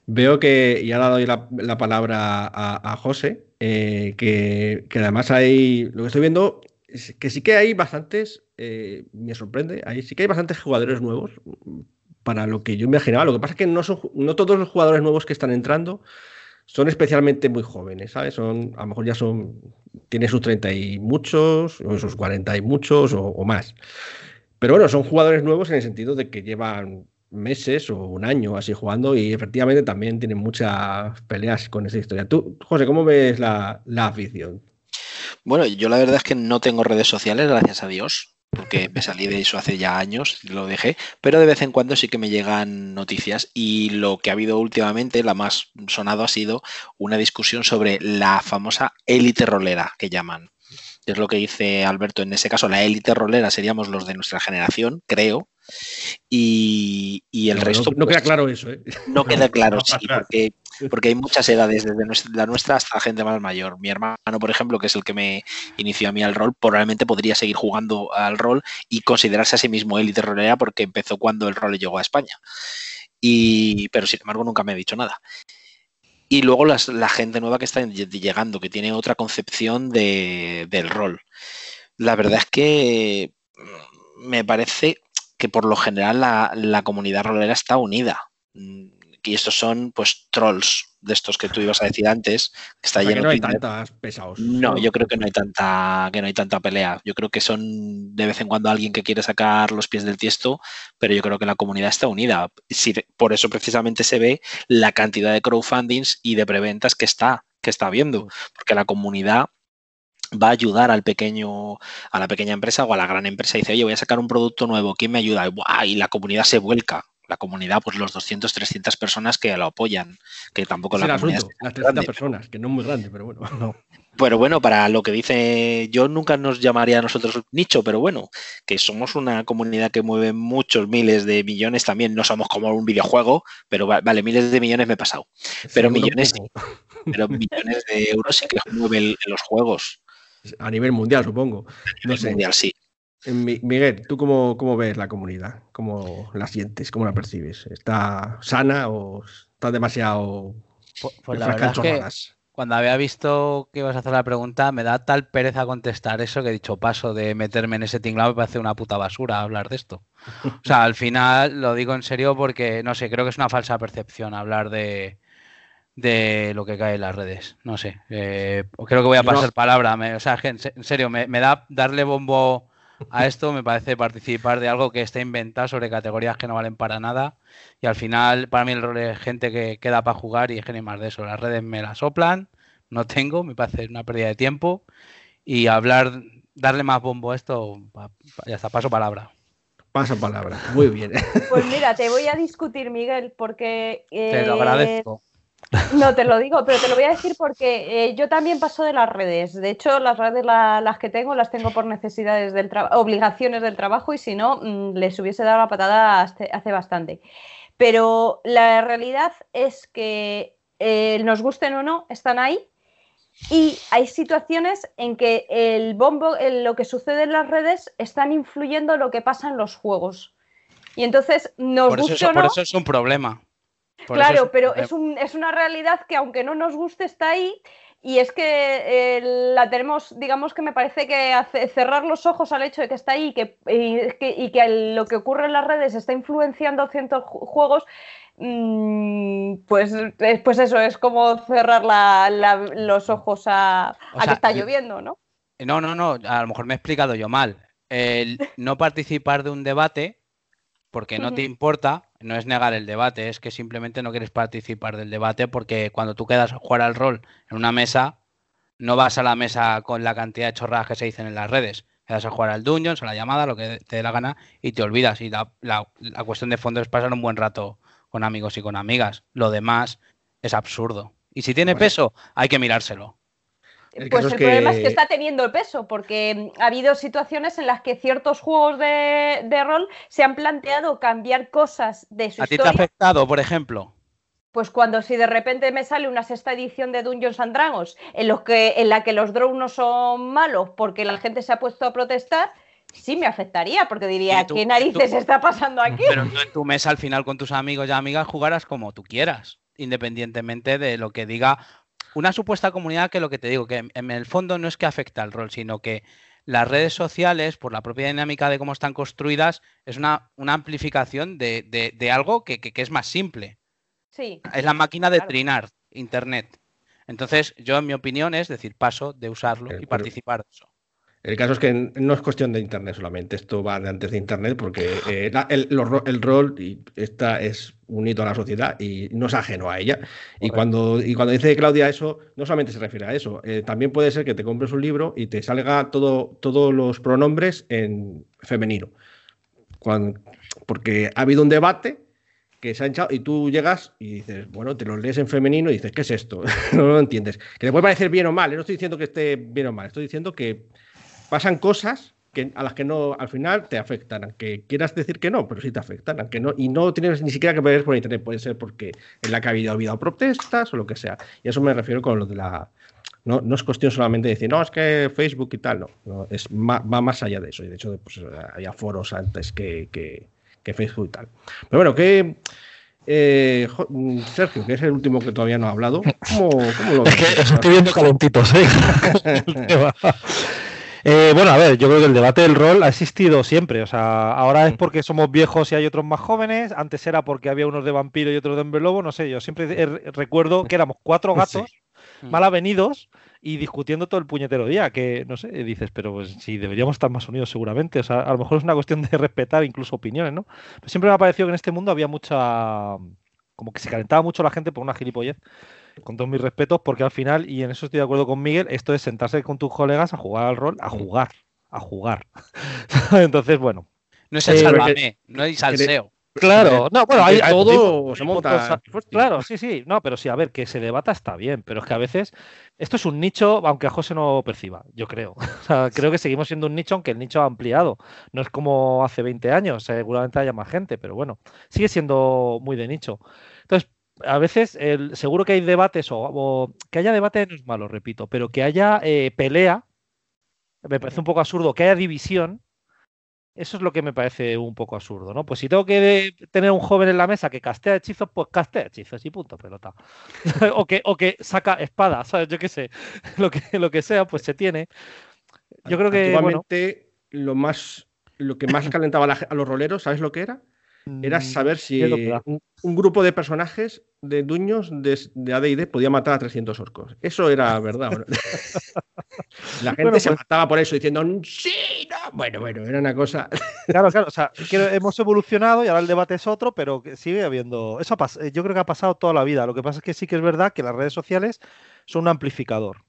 Veo que, y ahora doy la, la palabra a, José, eh, que, que, además hay, lo que estoy viendo, es que sí que hay bastantes, me sorprende, hay, sí que hay bastantes jugadores nuevos para lo que yo imaginaba. Lo que pasa es que no, son, no todos los jugadores nuevos que están entrando son especialmente muy jóvenes, ¿sabes? Son, a lo mejor ya son, tiene sus 30 y muchos, o sus 40 y muchos, o, más. Pero bueno, son jugadores nuevos en el sentido de que llevan meses o un año así jugando y efectivamente también tienen muchas peleas con esa historia. Tú, José, ¿cómo ves la, la afición? Bueno, yo la verdad es que no tengo redes sociales, gracias a Dios porque me salí de eso hace ya años, lo dejé, pero de vez en cuando sí que me llegan noticias y lo que ha habido últimamente, la más sonado ha sido una discusión sobre la famosa élite rolera que llaman. Es lo que dice Alberto, en ese caso la élite rolera seríamos los de nuestra generación, creo, y, el resto... No, queda pues, claro eso, ¿eh? No queda claro, sí, porque porque hay muchas edades, desde la nuestra hasta gente más mayor. Mi hermano, por ejemplo, que es el que me inició a mí al rol, probablemente podría seguir jugando al rol y considerarse a sí mismo élite rolera porque empezó cuando el rol llegó a España. Y, pero sin embargo nunca me ha dicho nada. Y luego la gente nueva que está llegando, que tiene otra concepción del rol. La verdad es que me parece que por lo general la, la comunidad rolera está unida y estos son pues trolls de estos que tú ibas a decir antes, que está lleno no hay tantas pesados. No, yo creo que no hay tanta que no hay tanta pelea. Yo creo que son de vez en cuando alguien que quiere sacar los pies del tiesto, pero yo creo que la comunidad está unida. por eso precisamente se ve la cantidad de crowdfundings y de preventas que está que está viendo, porque la comunidad va a ayudar al pequeño, a la pequeña empresa o a la gran empresa y dice, oye, voy a sacar un producto nuevo, ¿quién me ayuda? Y, y la comunidad se vuelca la comunidad, pues los 200, 300 personas que lo apoyan, que tampoco la comunidad las 300 personas, que no es muy grande, pero bueno. No. Pero bueno, para lo que dice, yo nunca nos llamaría a nosotros nicho, pero bueno, que somos una comunidad que mueve muchos miles de millones también, no somos como un videojuego, pero vale, miles de millones me he pasado. Pero millones, pero millones de euros sí que mueven los juegos. A nivel mundial, supongo. A nivel mundial, sí. Miguel, ¿tú cómo, cómo, ves la comunidad? ¿Cómo la sientes? ¿Cómo la percibes? ¿Está sana o está demasiado... Pues, pues la verdad es que cuando había visto que ibas a hacer la pregunta, me da tal pereza contestar eso que he dicho paso de meterme en ese tinglado me parece una puta basura hablar de esto. O sea, al final lo digo en serio porque, no sé, creo que es una falsa percepción hablar de, de lo que cae en las redes. No sé. Eh, creo que voy a pasar palabra. o sea, en serio, me, me da darle bombo a esto me parece participar de algo que está inventado sobre categorías que no valen para nada. Y al final, para mí, el rol es gente que queda para jugar y es más de eso. Las redes me las soplan, no tengo, me parece una pérdida de tiempo. Y hablar, darle más bombo a esto, ya está, paso palabra. Paso palabra, muy bien. Pues mira, te voy a discutir, Miguel, porque. te lo agradezco. No te lo digo, pero te lo voy a decir porque eh, yo también paso de las redes. De hecho, las redes las que tengo las tengo por necesidades del trabajo, obligaciones del trabajo y si no, mm, les hubiese dado la patada hace, bastante. Pero la realidad es que eh, nos gusten o no, están ahí y hay situaciones en que el bombo, lo que sucede en las redes, están influyendo en lo que pasa en los juegos. Y entonces nos por eso, Por eso es un problema claro, pero es, un, es, una realidad que aunque no nos guste está ahí y es que eh, la tenemos, digamos que me parece que cerrar los ojos al hecho de que está ahí y que, y que, lo que ocurre en las redes está influenciando ciertos juegos, mm, pues, pues eso, es como cerrar los ojos a, que está lloviendo, ¿no? No, no, no, a lo mejor me he explicado yo mal. El no participar de un debate porque no te importa, no es negar el debate, es que simplemente no quieres participar del debate porque cuando tú quedas a jugar al rol en una mesa, no vas a la mesa con la cantidad de chorradas que se dicen en las redes, te das a jugar al Dungeons o la llamada, lo que te dé la gana, y te olvidas. Y la, cuestión de fondo es pasar un buen rato con amigos y con amigas. Lo demás es absurdo. Y si tiene peso, hay que mirárselo. Pues el problema es que está teniendo el peso, porque ha habido situaciones en las que ciertos juegos de, rol se han planteado cambiar cosas de su ¿A ti te ha afectado, por ejemplo? Pues cuando si de repente me sale una sexta edición de Dungeons and Dragons en, los que, en la que los drones no son malos porque la gente se ha puesto a protestar, sí me afectaría, porque diría, ¿qué narices está pasando aquí? Pero tú en tu mesa al final con tus amigos y amigas jugarás como tú quieras, independientemente de lo que diga una supuesta comunidad que lo que te digo, que en el fondo no es que afecta al rol, sino que las redes sociales, por la propia dinámica de cómo están construidas, es una, una amplificación de, algo que es más simple. Es la máquina de trinar Internet. Entonces, yo en mi opinión es decir, paso de usarlo y participar de eso. El caso es que no es cuestión de Internet solamente, esto va de antes de Internet porque eh, el, rol y esta es un hito a la sociedad y no es ajeno a ella. Y cuando, y cuando dice Claudia eso, no solamente se refiere a eso, eh, también puede ser que te compres un libro y te salga todo, todos los pronombres en femenino. porque ha habido un debate que se ha hinchado y tú llegas y dices, bueno, te lo lees en femenino y dices, ¿qué es esto? no lo entiendes. Que te puede parecer bien o mal, ¿eh? no estoy diciendo que esté bien o mal, estoy diciendo que pasan cosas que, a las que no al final te afectan, aunque quieras decir que no, pero sí te afectan, aunque no, y no tienes ni siquiera que ver por internet, puede ser porque en la que ha habido, habido protestas o lo que sea. Y eso me refiero con lo de la. No, no es cuestión solamente de decir, no, es que Facebook y tal, no, es, va más allá de eso. Y de hecho, pues, había foros antes que, que que Facebook y tal. Pero bueno, que eh, Sergio, que es el último que todavía no ha hablado, ¿cómo, lo Es que estoy viendo calentitos, ¿eh? ¿eh? bueno, a ver, yo creo que el debate del rol ha existido siempre. O sea, ahora es porque somos viejos y hay otros más jóvenes. Antes era porque había unos de vampiro y otros de hombre lobo. No sé, yo siempre recuerdo que éramos cuatro gatos mal avenidos y discutiendo todo el puñetero día, que no sé, dices, pero pues si deberíamos estar más unidos seguramente, o sea, a lo mejor es una cuestión de respetar incluso opiniones, ¿no? Pero siempre me ha parecido que en este mundo había mucha, como que se calentaba mucho la gente por una gilipollez, con todos mis respetos, porque al final, y en eso estoy de acuerdo con Miguel, esto es sentarse con tus colegas a jugar al rol, a jugar, a jugar. Entonces, bueno. No es el salvame, no hay salseo. Claro, no, bueno, hay, todo se monta. Claro, sí, sí, no, pero sí, a ver, que se debata está bien, pero es que a veces esto es un nicho, aunque a José no perciba, yo creo. O sea, creo que seguimos siendo un nicho, aunque el nicho ha ampliado. No es como hace 20 años, seguramente haya más gente, pero bueno, sigue siendo muy de nicho. Entonces, a veces el, seguro que hay debates, o, que haya debate no es malo, repito, pero que haya eh, pelea, me parece un poco absurdo, que haya división eso es lo que me parece un poco absurdo, ¿no? Pues si tengo que tener un joven en la mesa que castea hechizos, pues castea hechizos y punto, pelota. o, que, o que saca espada, ¿sabes? Yo qué sé, lo que, lo que sea, pues se tiene. Yo creo que. Bueno, lo más lo que más calentaba a los roleros, ¿sabes lo que era? Era mm, saber si un, grupo de personajes de dueños de, de AD&D podía matar a 300 orcos. Eso era verdad. La gente se pues mataba por eso diciendo, sí, no. Bueno, bueno, era una cosa. Claro, claro. O sea, hemos evolucionado y ahora el debate es otro, pero sigue habiendo. Eso yo creo que ha pasado toda la vida. Lo que pasa es que sí que es verdad que las redes sociales son un amplificador.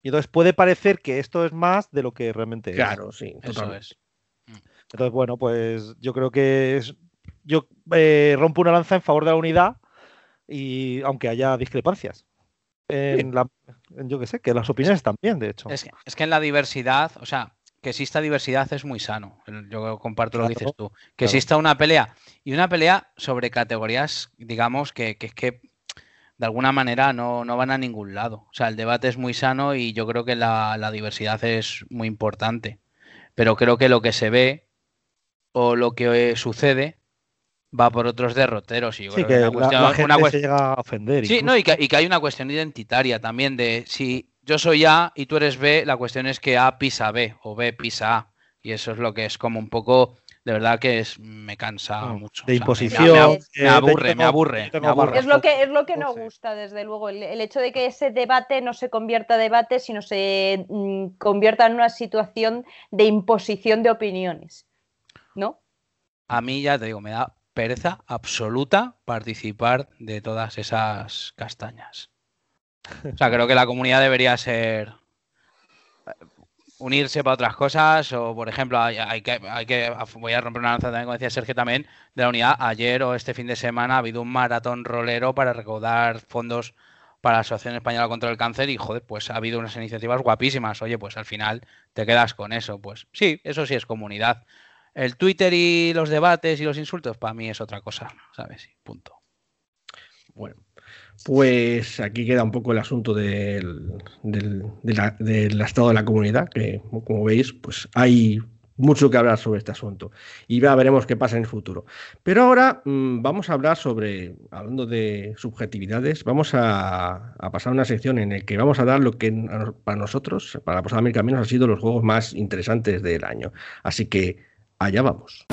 Y entonces puede parecer que esto es más de lo que realmente es. Claro, sí, eso es. Entonces, bueno, pues yo creo que es, yo eh, rompo una lanza en favor de la unidad y aunque haya discrepancias. En la, yo que sé, que las opiniones también, de hecho. Es que, en la diversidad, o sea, que exista diversidad es muy sano. Yo comparto lo que dices tú. Que exista una pelea y una pelea sobre categorías, digamos, que, es que de alguna manera no, van a ningún lado. O sea, el debate es muy sano y yo creo que la, la diversidad es muy importante. Pero creo que lo que se ve o lo que sucede va por otros derroteros. Y sí, que, la, gente se llega a ofender. Sí, no, y que, hay una cuestión identitaria también de si yo soy A y tú eres B, la cuestión es que A pisa B o B pisa A. Y eso es lo que es como un poco, de verdad que es me cansa mm, mucho. De imposición. Me, aburre, me, aburre, Es lo que, es lo que no gusta, desde luego. El, hecho de que ese debate no se convierta en debate, sino se mm, convierta en una situación de imposición de opiniones. ¿No? A mí ya te digo, me da pereza absoluta participar de todas esas castañas. O sea, creo que la comunidad debería ser unirse para otras cosas o, por ejemplo, hay, que, hay que, voy a romper una lanza también, como decía Sergio también, de la unidad. Ayer o este fin de semana ha habido un maratón rolero para recaudar fondos para la Asociación Española contra el Cáncer y, joder, pues ha habido unas iniciativas guapísimas. Oye, pues al final te quedas con eso. Pues sí, eso sí es comunidad. El Twitter y los debates y los insultos, para mí es otra cosa, ¿sabes? Punto. Bueno, pues aquí queda un poco el asunto del, estado de la comunidad, que como veis, pues hay mucho que hablar sobre este asunto y ya veremos qué pasa en el futuro. Pero ahora mm, vamos a hablar sobre, hablando de subjetividades, vamos a, pasar una sección en la que vamos a dar lo que para nosotros, para la Posada América Menos, han sido los juegos más interesantes del año. Así que allá vamos.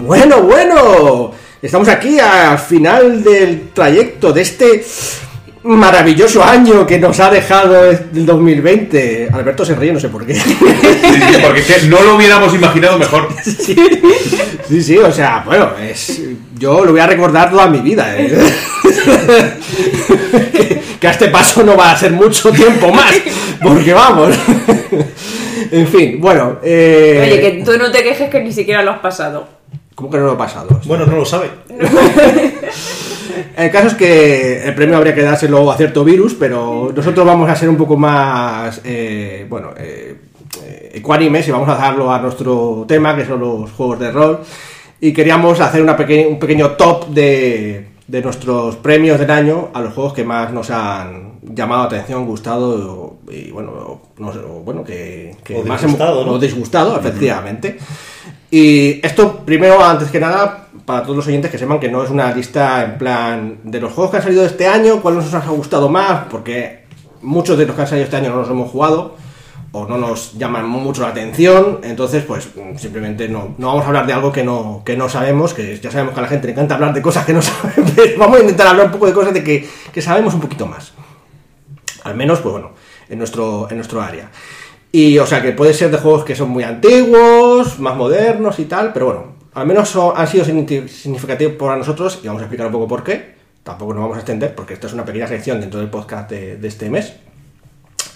Bueno, bueno, estamos aquí al final del trayecto de este maravilloso año que nos ha dejado el 2020. Alberto se ríe, no sé por qué. Sí, porque no lo hubiéramos imaginado mejor. Sí, sí, o sea, bueno, es, yo lo voy a recordar toda mi vida. ¿eh? que, a este paso no va a ser mucho tiempo más, porque vamos. en fin, bueno. Eh, Oye, que tú no te quejes que ni siquiera lo has pasado. ¿Cómo que no lo ha pasado? Bueno, no lo sabe. el caso es que el premio habría que dárselo a cierto virus, pero nosotros vamos a ser un poco más, eh, bueno, eh, ecuánimes y vamos a darlo a nuestro tema, que son los juegos de rol. Y queríamos hacer una un pequeño top de, de nuestros premios del año a los juegos que más nos han llamado la atención, gustado y bueno, bueno que, más disgustado, disgustado, efectivamente. Y esto, primero, antes que nada, para todos los oyentes que sepan que no es una lista en plan de los juegos que han salido este año, cuáles nos ha gustado más, porque muchos de los que han salido este año no los hemos jugado o no nos llaman mucho la atención, entonces pues simplemente no, no vamos a hablar de algo que no, que no sabemos, que ya sabemos que a la gente le encanta hablar de cosas que no saben, vamos a intentar hablar un poco de cosas de que, que sabemos un poquito más. Al menos, pues bueno, en nuestro, en nuestro área. Y o sea que puede ser de juegos que son muy antiguos, más modernos y tal, pero bueno, al menos han sido significativos para nosotros y vamos a explicar un poco por qué. Tampoco nos vamos a extender porque esta es una pequeña sección dentro del podcast de, este mes.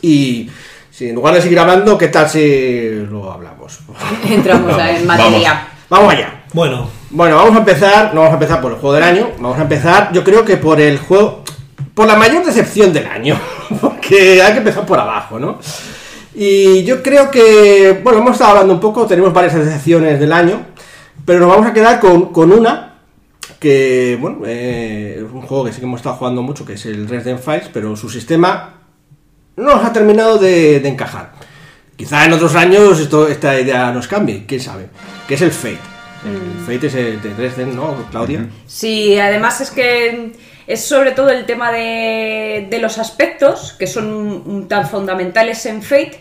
Y si en lugar de seguir hablando, ¿qué tal si lo hablamos? Entramos en materia. Vamos, allá. Bueno. Bueno, vamos a empezar, no vamos a empezar por el juego del año, vamos a empezar, yo creo que por el juego, por la mayor decepción del año, porque hay que empezar por abajo, ¿no? Y yo creo que, bueno, hemos estado hablando un poco, tenemos varias decepciones del año, pero nos vamos a quedar con, una que, bueno, eh, es un juego que sí que hemos estado jugando mucho, que es el Resident Files, pero su sistema no nos ha terminado de, encajar. Quizá en otros años esto, esta idea nos cambie, quién sabe, que es el Fate. El mm. Fate es el de Dresden, ¿no, Claudia? Sí, además es que es sobre todo el tema de, los aspectos que son tan fundamentales en Fate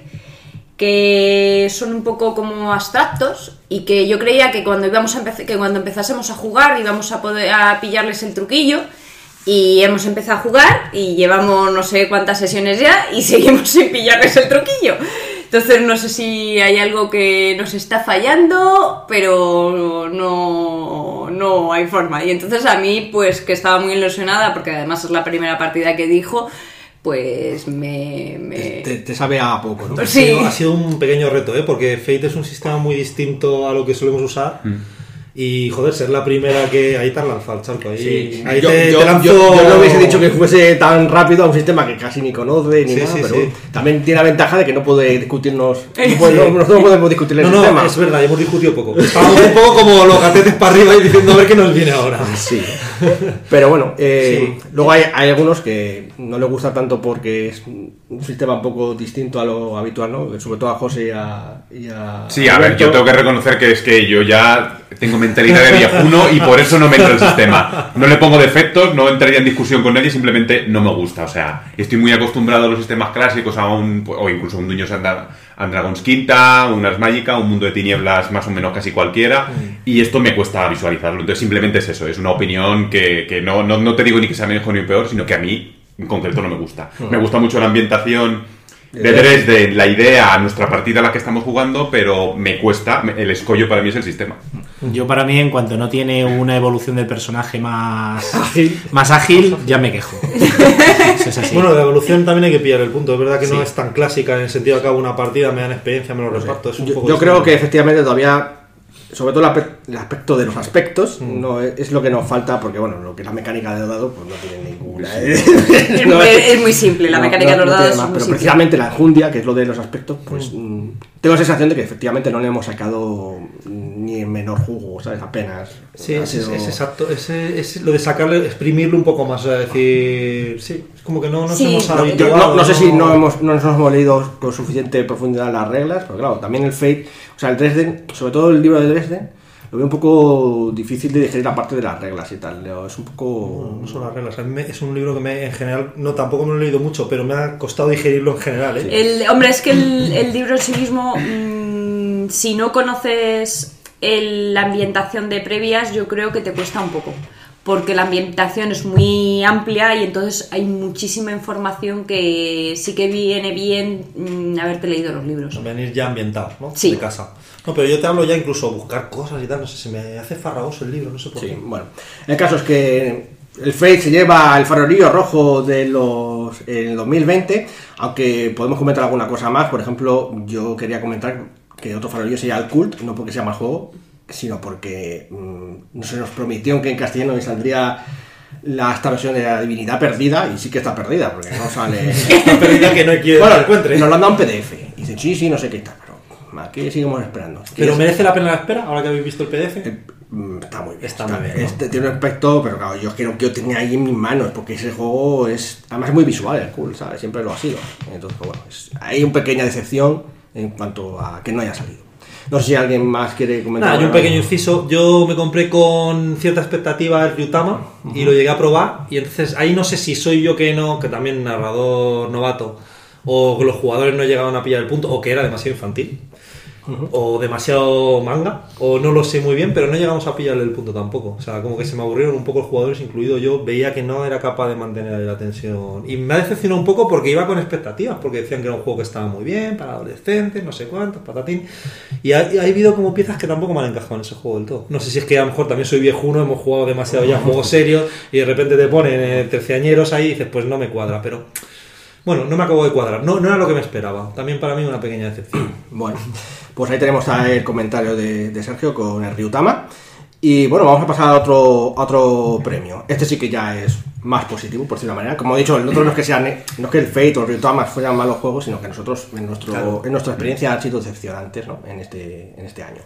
que son un poco como abstractos y que yo creía que cuando íbamos a que cuando empezásemos a jugar íbamos a poder a pillarles el truquillo y hemos empezado a jugar y llevamos no sé cuántas sesiones ya y seguimos sin pillarles el truquillo. Entonces no sé si hay algo que nos está fallando, pero no, no hay forma. Y entonces a mí, pues que estaba muy ilusionada, porque además es la primera partida que dijo, pues me... Te, sabe a poco, ¿no? Sí. Ha sido, un pequeño reto, ¿eh? Porque Fate es un sistema muy distinto a lo que solemos usar. Mm. Y joder, ser la primera que. Ahí te han lanzado el charco. Ahí, ahí yo, te, yo, no hubiese dicho que fuese tan rápido a un sistema que casi ni conoce ni nada, pero también tiene la ventaja de que no puede discutirnos. No, no, podemos discutir el no, sistema. No, es verdad, hemos discutido poco. Estamos un poco como los gatetes para arriba y diciendo a ver qué nos viene ahora. Sí. Pero bueno, eh, luego hay, hay, algunos que no les gusta tanto porque es un sistema un poco distinto a lo habitual, ¿no? Sobre todo a José y a. Y a sí, a ver, yo tengo que reconocer que es que yo ya tengo mentalidad de viejuno y por eso no me entra el sistema. No le pongo defectos, no entraría en discusión con nadie, simplemente no me gusta. O sea, estoy muy acostumbrado a los sistemas clásicos, a un, o incluso un Dungeons and Dragons Quinta, un Ars Magica, un mundo de tinieblas más o menos casi cualquiera, y esto me cuesta visualizarlo. Entonces simplemente es eso, es una opinión que, que no, no, no, te digo ni que sea mejor ni peor, sino que a mí en concreto no me gusta. Me gusta mucho la ambientación de Dresden, la idea, nuestra partida a la que estamos jugando, pero me cuesta, el escollo para mí es el sistema. Yo para mí, en cuanto no tiene una evolución del personaje más ágil, más ágil ya me quejo. Bueno, de evolución también hay que pillar el punto. Es verdad que no es tan clásica en el sentido de que hago una partida, me dan experiencia, me lo reparto. yo, creo que efectivamente todavía sobre todo el aspecto de los aspectos mm. no es, lo que nos falta porque bueno lo que es la mecánica de los dados pues no tiene ninguna es, muy simple la mecánica de los dados pero precisamente la enjundia que es lo de los aspectos pues mm. Mm, tengo la sensación de que efectivamente no le hemos sacado ni en menor jugo sabes apenas sí es, exacto es, lo de sacarle exprimirlo un poco más o sea, decir sí es como que no nos hemos no, no, sé si no hemos no nos hemos leído con suficiente profundidad las reglas pero claro también el Fate o sea, el Dresden, sobre todo el libro de Dresden, lo veo un poco difícil de digerir aparte de las reglas y tal. Es un poco. No, son las reglas. es un libro que me, en general, no tampoco me lo he leído mucho, pero me ha costado digerirlo en general. ¿eh? El, hombre, es que el, libro en sí mismo, mm, si no conoces la ambientación de previas, yo creo que te cuesta un poco porque la ambientación es muy amplia y entonces hay muchísima información que sí que viene bien mm, haberte leído los libros. Venir ya ambientado, ¿no? Sí. De casa. No, pero yo te hablo ya incluso buscar cosas y tal, no sé, se me hace farragoso el libro, no sé por sí, bueno. El caso es que el Fate se lleva el farolillo rojo de los en 2020, aunque podemos comentar alguna cosa más, por ejemplo, yo quería comentar que otro farolillo sería el Cult, no porque sea más juego, sino porque mm, no se nos prometió que en castellano saldría la, esta versión de la divinidad perdida y sí que está perdida porque no sale está perdida que no quien bueno, encuentre. nos lo han dado en PDF y dicen sí sí no sé qué está pero aquí seguimos esperando pero merece la pena la espera ahora que habéis visto el PDF eh, mm, está muy bien está, muy bien. este, tiene un aspecto pero claro yo quiero que yo tenga ahí en mis manos porque ese juego es además es muy visual es cool sabes siempre lo ha sido. Entonces pues bueno hay una pequeña decepción en cuanto a que no haya salido no sé si alguien más quiere comentar. Nada, un pequeño inciso. Yo me compré con cierta expectativa el Ryutama y lo llegué a probar. Y entonces ahí no sé si soy yo que no, que también narrador novato, o los jugadores no llegaban a pillar el punto, o que era demasiado infantil o demasiado manga, o no lo sé muy bien, pero no llegamos a pillarle el punto tampoco. O sea, como que se me aburrieron un poco los jugadores, incluido yo, veía que no era capaz de mantener la tensión. Y me ha decepcionado un poco porque iba con expectativas, porque decían que era un juego que estaba muy bien, para adolescentes, no sé cuántos, patatín. Y ha, ha habido como piezas que tampoco me han encajado en ese juego del todo. No sé si es que a lo mejor también soy viejuno, hemos jugado demasiado ya juegos serios, y de repente te ponen eh, terciañeros ahí y dices, pues no me cuadra, pero... Bueno, no me acabo de cuadrar. No, no era lo que me esperaba. También para mí una pequeña decepción. Bueno, pues ahí tenemos el comentario de, Sergio con el Ryutama. Y bueno, vamos a pasar a otro, otro premio. Este sí que ya es más positivo, por decirlo de manera. Como he dicho, el otro no es que sean, no es que el Fate o el Ryutama fueran malos juegos, sino que nosotros, en, nuestro, en nuestra experiencia, han sido decepcionantes ¿no? en, este, en este año.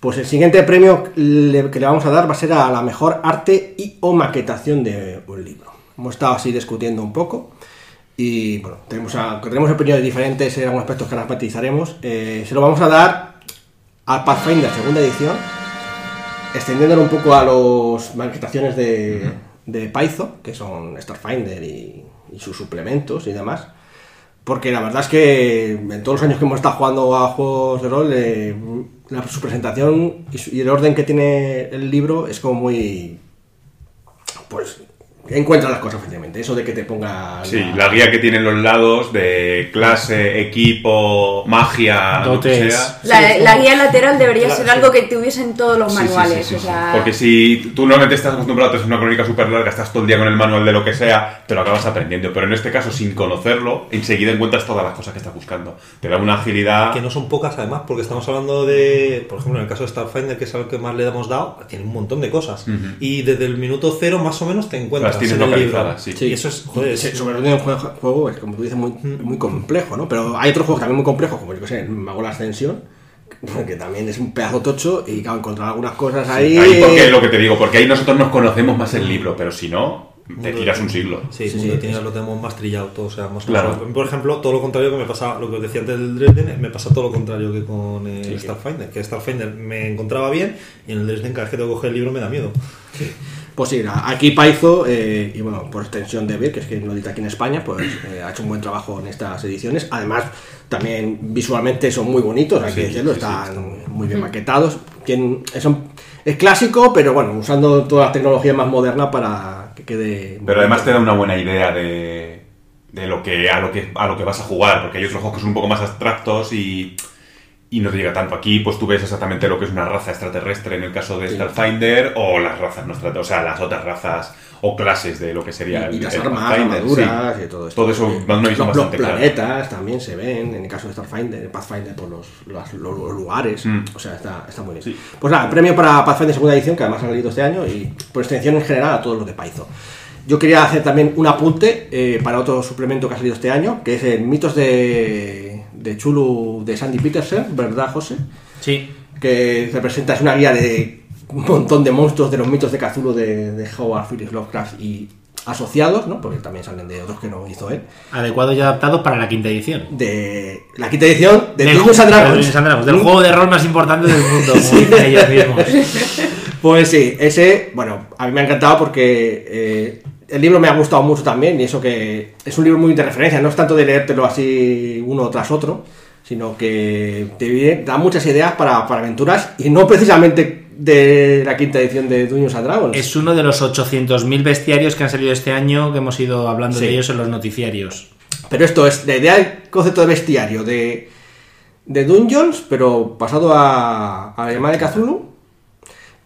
Pues el siguiente premio que le vamos a dar va a ser a la mejor arte y o maquetación de un libro. Hemos estado así discutiendo un poco. Y bueno, tenemos, tenemos opiniones diferentes en algunos aspectos que las matizaremos. Eh, se lo vamos a dar a Pathfinder segunda edición, extendiéndolo un poco a las maquetaciones de, de Python, que son Starfinder y, sus suplementos y demás. Porque la verdad es que en todos los años que hemos estado jugando a juegos de rol, eh, su presentación y, y, el orden que tiene el libro es como muy. Pues encuentra las cosas efectivamente. Eso de que te ponga. Sí, la, guía que tienen los lados de clase, equipo, magia, lo que sea. La, guía lateral debería ser algo que tuviesen todos los manuales. Porque si tú no te estás acostumbrado a hacer una crónica súper larga, estás todo el día con el manual de lo que sea, te lo acabas aprendiendo. Pero en este caso, sin conocerlo, enseguida encuentras todas las cosas que estás buscando. Te da una agilidad. Que no son pocas, además, porque estamos hablando de. Por ejemplo, en el caso de Starfinder, que es algo que más le hemos dado, tiene un montón de cosas. Y desde el minuto cero, más o menos, te encuentras tienes localizadas, sí. Y eso es, joder, sobre todo en un juego, es, como tú dices, muy, muy complejo, ¿no? Pero hay otros juegos también muy complejos, como yo que sé, Mago la Ascensión, que también es un pedazo tocho y claro, encontrar algunas cosas ahí. ahí porque es lo que te digo, porque ahí nosotros nos conocemos más el libro, pero si no, te tiras un siglo. Sí, sí, sí, lo tenemos más trillado todo. O sea, más claro. Por ejemplo, todo lo contrario que me pasa, lo que os decía antes del Dresden, me pasa todo lo contrario que con eh, Starfinder. Que Starfinder me encontraba bien y en el Dresden cada vez que tengo que coger el libro me da miedo. Pues sí, aquí Paizo, eh, y bueno, por extensión de Bill, que es que no edita aquí en España, pues eh, ha hecho un buen trabajo en estas ediciones. Además, también visualmente son muy bonitos, hay que decirlo, están muy bien maquetados. es clásico, pero bueno, usando toda la tecnología más moderna para que quede. Pero además te da una buena idea de, de lo que a lo que a lo que vas a jugar, porque hay otros juegos que son un poco más abstractos y y no te llega tanto. Aquí, pues tú ves exactamente lo que es una raza extraterrestre en el caso de Starfinder o las razas no o sea, las otras razas o clases de lo que sería y, el, las el armas, armaduras sí. y todo esto. Todo eso Sí. una visión los, los bastante clara. planetas también se ven, en el caso de Starfinder, Pathfinder, por los, los- los- los lugares. Mm. O sea, está, está muy bien. Pues nada, premio para Pathfinder segunda edición, que además ha salido este año, y por extensión en general a todos los de Python. Yo quería hacer también un apunte eh, para otro suplemento que ha salido este año, que es el Mitos de, de Chulu de Sandy Peterson, ¿verdad, José? Sí. que representa, es una guía de un montón de monstruos de los mitos de Cthulhu de, de Howard Phillips Lovecraft y asociados, ¿no? Porque también salen de otros que no hizo él. Adecuados y adaptados para la quinta edición. De la quinta edición de Del Dungeons Dragons. Dragons, del juego de rol más importante del mundo, ellos mismos. Pues sí, ese, bueno, a mí me ha encantado porque eh, el libro me ha gustado mucho también y eso que es un libro muy de referencia, no es tanto de leértelo así uno tras otro, sino que te da muchas ideas para, para aventuras y no precisamente de la quinta edición de Dungeons and Dragons. Es uno de los 800.000 bestiarios que han salido este año, que hemos ido hablando Sí. de ellos en los noticiarios. Pero esto es la idea del concepto de bestiario de, de Dungeons, pero pasado a, a la llamada de Cthulhu.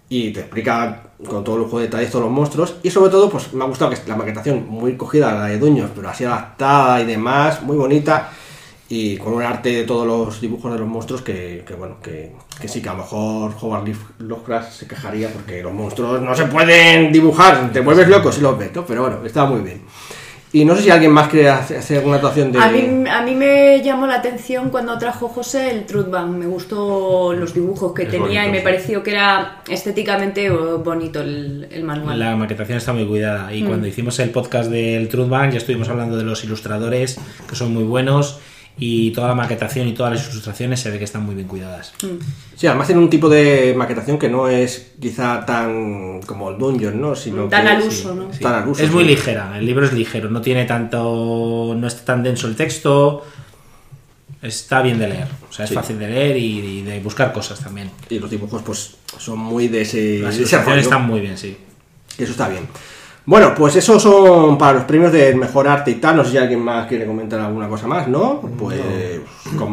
Y te explica con todo lujo de detalles todos los monstruos. Y sobre todo, pues me ha gustado que la maquetación muy cogida la de Dungeons, pero así adaptada y demás, muy bonita. Y con un arte de todos los dibujos de los monstruos que, que, bueno, que, que sí que a lo mejor Howard Lovecraft se quejaría porque los monstruos no se pueden dibujar, te vuelves loco si los ves, ¿no? Pero bueno, está muy bien. Y no sé si alguien más quiere hacer alguna actuación de... A mí, a mí me llamó la atención cuando trajo José el Truth Bank. Me gustó los dibujos que Es tenía bonito, y me sí. pareció que era estéticamente bonito el, el manual. La maquetación está muy cuidada. Y cuando hicimos el podcast del Truth Bank, ya estuvimos hablando de los ilustradores, que son muy buenos. Y toda la maquetación y todas las ilustraciones se ve que están muy bien cuidadas. Sí, además tiene un tipo de maquetación que no es quizá tan como el Dungeon, ¿no? Sino Tan que- al sí, uso, ¿no? Tan al uso, es muy sí. ligera, el libro es ligero, no tiene tanto. no está tan denso el texto. Está bien de leer, o sea, es Sí. fácil de leer y, y de buscar cosas también. Y los dibujos, pues, son muy de ese, Las de ese rollo. ilustraciones están muy bien, sí. Eso está bien. Bueno, pues esos son para los premios del mejor arte y tal. No sé si alguien más quiere comentar alguna cosa más, ¿no? Pues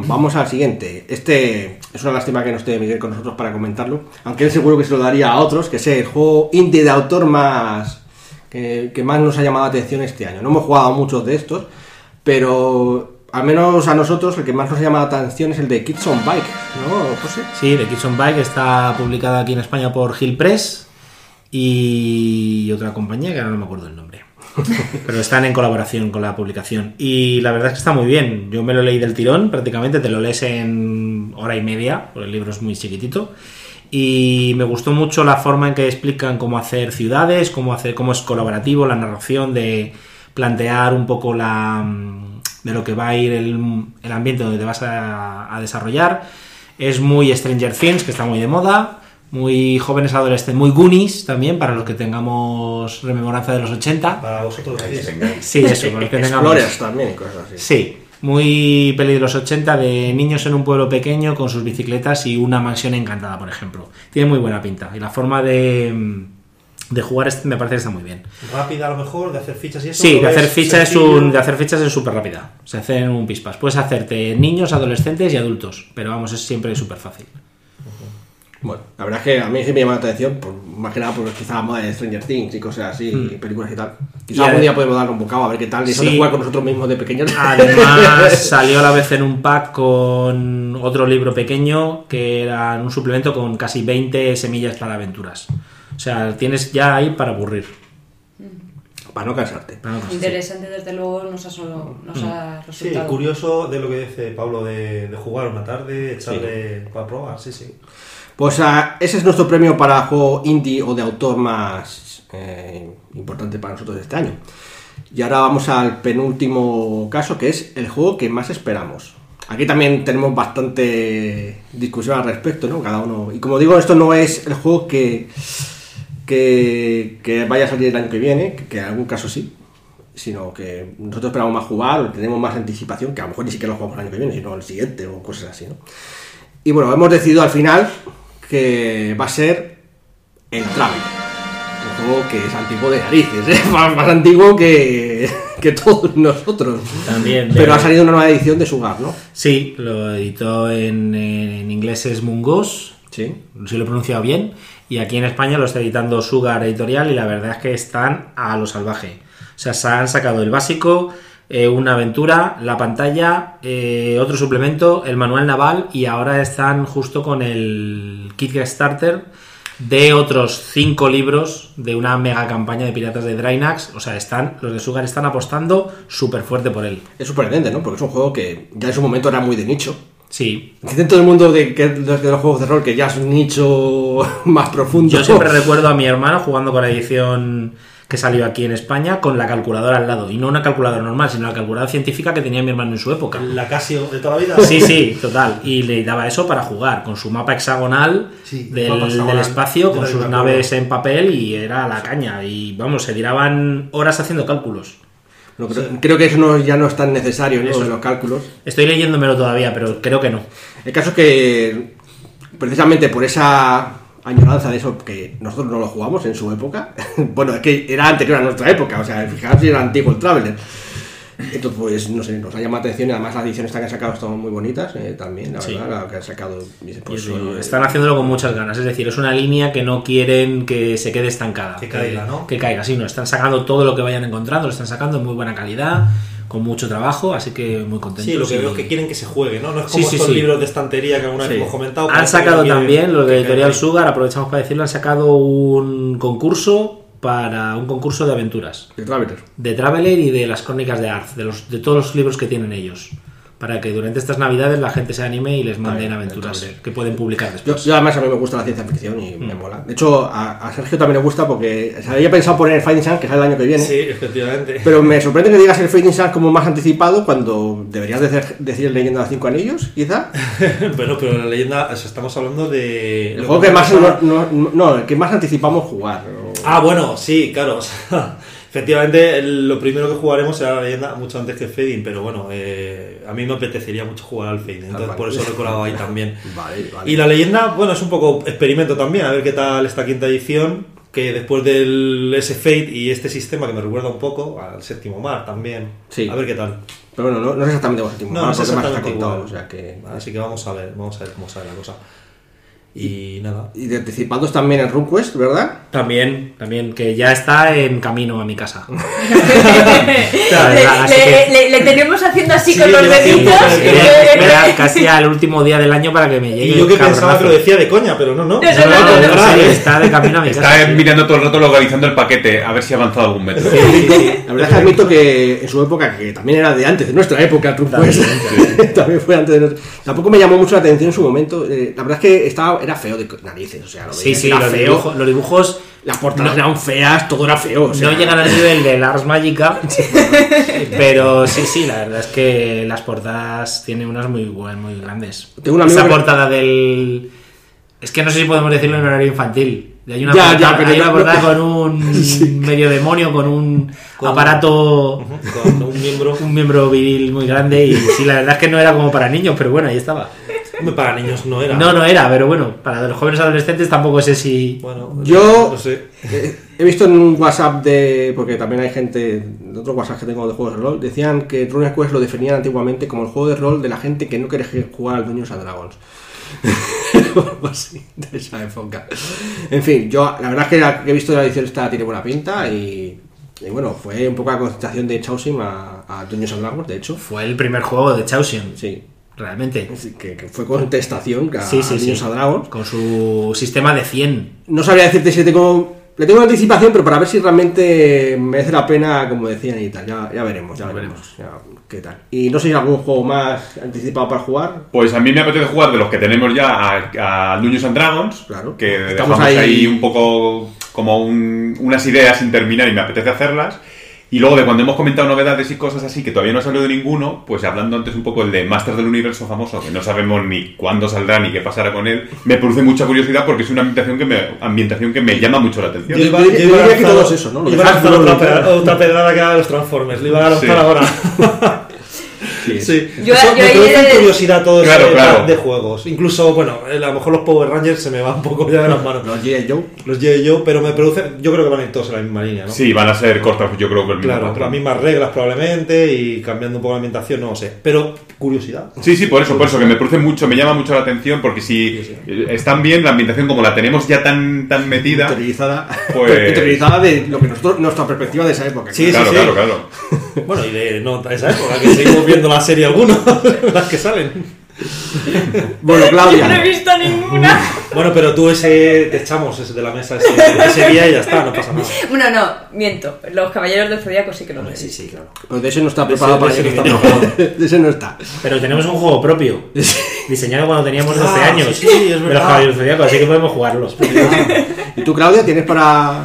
vamos al siguiente. Este es una lástima que no esté Miguel con nosotros para comentarlo. Aunque él seguro que se lo daría a otros, que es el juego indie de autor más que, que más nos ha llamado la atención este año. No hemos jugado muchos de estos, pero al menos a nosotros el que más nos ha llamado la atención es el de Kids on Bike, ¿no, José? Sí, The Kids on Bike está publicada aquí en España por Hill Press y otra compañía que ahora no me acuerdo el nombre. Pero están en colaboración con la publicación. Y la verdad es que está muy bien. Yo me lo leí del tirón, prácticamente te lo lees en hora y media, porque el libro es muy chiquitito. Y me gustó mucho la forma en que explican cómo hacer ciudades, cómo hacer, cómo es colaborativo, la narración de plantear un poco la de lo que va a ir el, el ambiente donde te vas a, a desarrollar. Es muy Stranger Things, que está muy de moda. Muy jóvenes adolescentes, muy Goonies también, para los que tengamos rememoranza de los 80. Para vosotros. Sí, eso, para los que tengamos. Explorers también y cosas así. Sí, muy peli de los 80 de niños en un pueblo pequeño con sus bicicletas y una mansión encantada, por ejemplo. Tiene muy buena pinta y la forma de, de jugar este me parece que está muy bien. Rápida a lo mejor, de hacer fichas y eso. Sí, ¿lo de hacer fichas es un, de hacer fichas es súper rápida. Se hacen un pispas. Puedes hacerte niños, adolescentes y adultos, pero vamos, es siempre súper fácil. Bueno, la verdad es que a mí sí me llama la atención, por, más que nada por quizá la moda de Stranger Things y cosas así, y películas y tal. Quizá Y algún día podemos darle un bocado a ver qué tal, y eso Sí. de jugar con nosotros mismos de pequeños. Además, salió a la vez en un pack con otro libro pequeño que era un suplemento con casi 20 semillas para aventuras. O sea, tienes ya ahí para aburrir. Para no cansarte. Para no cansarse. Interesante, desde luego, nos ha, solo- nos ha Sí, resultado. curioso de lo que dice Pablo de, de jugar una tarde, echarle para probar, sí, sí. Pues ah, ese es nuestro premio para juego indie o de autor más eh, importante para nosotros este año. Y ahora vamos al penúltimo caso, que es el juego que más esperamos. Aquí también tenemos bastante discusión al respecto, ¿no? Cada uno. Y como digo, esto no es el juego que, que, que vaya a salir el año que viene, que en algún caso sí, sino que nosotros esperamos más jugar, o tenemos más anticipación, que a lo mejor ni siquiera lo jugamos el año que viene, sino el siguiente o cosas así, ¿no? Y bueno, hemos decidido al final que va a ser el Travel. Un juego que es antiguo de narices, ¿eh? más, más antiguo que, que todos nosotros. También. Pero de- ha salido una nueva edición de Sugar, ¿no? Sí, lo editó en, en inglés es Mungos, Sí. si lo he pronunciado bien, y aquí en España lo está editando Sugar Editorial y la verdad es que están a lo salvaje. O sea, se han sacado el básico, eh, una aventura, la pantalla, eh, otro suplemento, el manual naval y ahora están justo con el kit starter de otros cinco libros de una mega campaña de piratas de Drynax. O sea, están los de Sugar están apostando súper fuerte por él. Es sorprendente, ¿no? Porque es un juego que ya en su momento era muy de nicho. Sí, Dentro del mundo de, de los juegos de rol, que ya es un nicho más profundo. Yo siempre recuerdo a mi hermano jugando con la edición que salió aquí en España con la calculadora al lado. Y no una calculadora normal, sino la calculadora científica que tenía mi hermano en su época. La Casio de toda la vida. Sí, sí, total. Y le daba eso para jugar, con su mapa hexagonal Sí, del, mapa hexagonal. del espacio, con sus naves en papel y era la caña. Y vamos, se tiraban horas haciendo cálculos. No, creo, creo que eso no, ya no es tan necesario, ¿no? Eso, los cálculos. Estoy leyéndomelo todavía, pero creo que no. El caso es que, precisamente por esa añoranza de eso, que nosotros no lo jugamos en su época, bueno, es que era anterior a nuestra época, o sea, fijaos si era antiguo el Traveler. Entonces, pues, no sé, nos ha llamado la atención y además las ediciones que han sacado están muy bonitas eh, también, la Sí. verdad, la que han sacado. Pues, Y eso, eh, están haciéndolo con muchas ganas. Es decir, es una línea que no quieren que se quede estancada. Que caiga, ¿no? Que caiga, sí, no. Están sacando todo lo que vayan encontrando, lo están sacando en muy buena calidad, con mucho trabajo, así que muy contentos. Sí, lo que y- veo es que quieren que se juegue, ¿no? No es como sí, estos sí. libros de estantería que alguna Sí. vez hemos comentado. Han sacado también, lo de Editorial. Sugar, aprovechamos para decirlo, han sacado un concurso para un concurso de aventuras. de Traveler. De Traveler y de las crónicas de Arth, de, los, de todos los libros que tienen ellos. Para que durante estas navidades la gente se anime y les manden bien, aventuras que pueden publicar Yo, después. yo además a mí me gusta la ciencia ficción y Mm. me mola. De hecho, a, a Sergio también le gusta porque se había pensado poner el Fighting Sun, que sale el año que viene. Sí, efectivamente. Pero me sorprende que digas el Fighting Sun como más anticipado cuando deberías decir, decir Leyenda de Cinco Anillos, quizá. Bueno, pero la leyenda, o sea, estamos hablando de. El lo juego que más, no, no- no, el que más anticipamos jugar. o- Ah, bueno, sí, claro. Efectivamente, el- lo primero que jugaremos será la leyenda mucho antes que el Fading, pero bueno, eh, a mí me apetecería mucho jugar al Fading, entonces vale. por eso lo he colado ahí también. Vale, vale. Y la leyenda, bueno, es un poco experimento también, a ver qué tal esta quinta edición, que después del ese Fate y este sistema que me recuerda un poco al séptimo mar también. Sí. A ver qué tal. Pero bueno, no, no es exactamente vos No, no es más está exactamente contado, igual. o sea que... Así que vamos a ver, vamos a ver cómo sale la cosa. Y nada. Y de anticipados también el RuneQuest, ¿verdad? También, también, que ya está en camino a mi casa. le, que- le- le tenemos haciendo así Sí, con los deditos. casi al último día del año para que me llegue. Y yo que pensaba que lo decía de coña, pero no, no. No, no, No, no, no, no, verdad, sí, está de camino a mi casa. Está mirando todo el rato localizando el paquete, a ver si ha avanzado algún metro. La verdad es que admito que en su época, que también era de antes de nuestra época, el RuneQuest, también fue antes de nuestra... Tampoco me llamó mucho la atención en su momento. eh, la verdad es que estaba, era feo de narices, o sea, lo Sí, sí, era los feo. dibujos, los dibujos Las portadas eran feas, todo era feo. o sea, no llegan al nivel de Lars Magica, pero sí, sí, la verdad es que las portadas tienen unas muy buenas, muy grandes. Tengo Esa que- portada del... Es que no sé si podemos decirlo en horario infantil. Hay una Ya, portada, ya, pero hay una portada con un medio demonio, con un Con- aparato, Con un miembro. un miembro viril muy grande y sí, la verdad es que no era como para niños, pero bueno, ahí estaba. Hombre, Para niños no era. No, no era, pero bueno, para los jóvenes adolescentes tampoco sé si... Bueno, Yo- no sé. Eh, He visto en un WhatsApp de. Porque también hay gente. De otros WhatsApp que tengo de juegos de rol. Decían que RuneQuest lo definían antiguamente como el juego de rol de la gente que no quiere jugar al Dungeons and Dragons. Algo así, de esa época. En fin, yo la verdad es que la que he visto de la edición esta tiene buena pinta y. y bueno, fue un poco la concentración de Chausim a, a Dungeons and Dragons, de hecho. Fue el primer juego de Chaosium, Sí. Realmente. Que, que fue contestación a, Sí, sí, a Dungeons sí. and Dragons. Con su sistema de 100. No sabría decirte si tengo. Le tengo una anticipación, pero para ver si realmente merece la pena, como decían y tal. Ya, ya veremos, ya veremos. ya, qué tal. Y no sé si hay algún juego más anticipado para jugar. Pues a mí me apetece jugar de los que tenemos ya a, a Dungeons and Dragons, Claro. que Estamos dejamos ahí... ahí un poco como un- unas ideas sin terminar y me apetece hacerlas. Y luego de cuando hemos comentado novedades y cosas así que todavía no ha salido de ninguno, pues hablando antes un poco el de Master del Universo famoso, que no sabemos ni cuándo saldrá ni qué pasará con él, me produce mucha curiosidad porque es una ambientación que me, ambientación que me llama mucho la atención. Yo iba, yo yo diría a que todos eso, ¿no? Lo iba a de lanzar Hasbro otra, pedrada que haga los Transformers. Le iba a lanzar Sí. ahora. Sí. Yo- Eso yo me produce de- curiosidad todo Claro, ese claro. pack de juegos. Incluso, bueno, a lo mejor los Power Rangers se me van un poco ya de las manos. Los G.I. Joe. Los G.I. Joe, pero me produce. Yo creo que van a ir todos en la misma línea, ¿no? Sí, van a ser cortos, yo creo que el mismo Claro, las mismas reglas probablemente y cambiando un poco la ambientación, no lo sé. Pero curiosidad. Sí, sí, por eso, por eso, que me produce mucho, me llama mucho la atención, porque si eh, están bien, la ambientación como la tenemos ya tan, tan metida, Interiorizada. Pues- de lo que nosotros, nuestra perspectiva de esa época. Sí, claro, sí. claro, claro. Bueno, y de no, esa época, que seguimos viendo la serie algunos, las que salen. Bueno, Yo no he Claudia. visto ninguna. Bueno, pero tú ese te echamos ese de la mesa ese, ese día y ya está, no pasa nada. Bueno, no, miento. Los Caballeros del Zodíaco sí que los he Sí, sí, claro. Pues de ese no está De ese- preparado para ese no. De ese no está. Pero tenemos un juego propio, diseñado cuando teníamos 12 Ah, años. sí, sí, es de los verdad. Caballeros Zodíaco, así que podemos jugarlos. ¿Y tú, Claudia, tienes para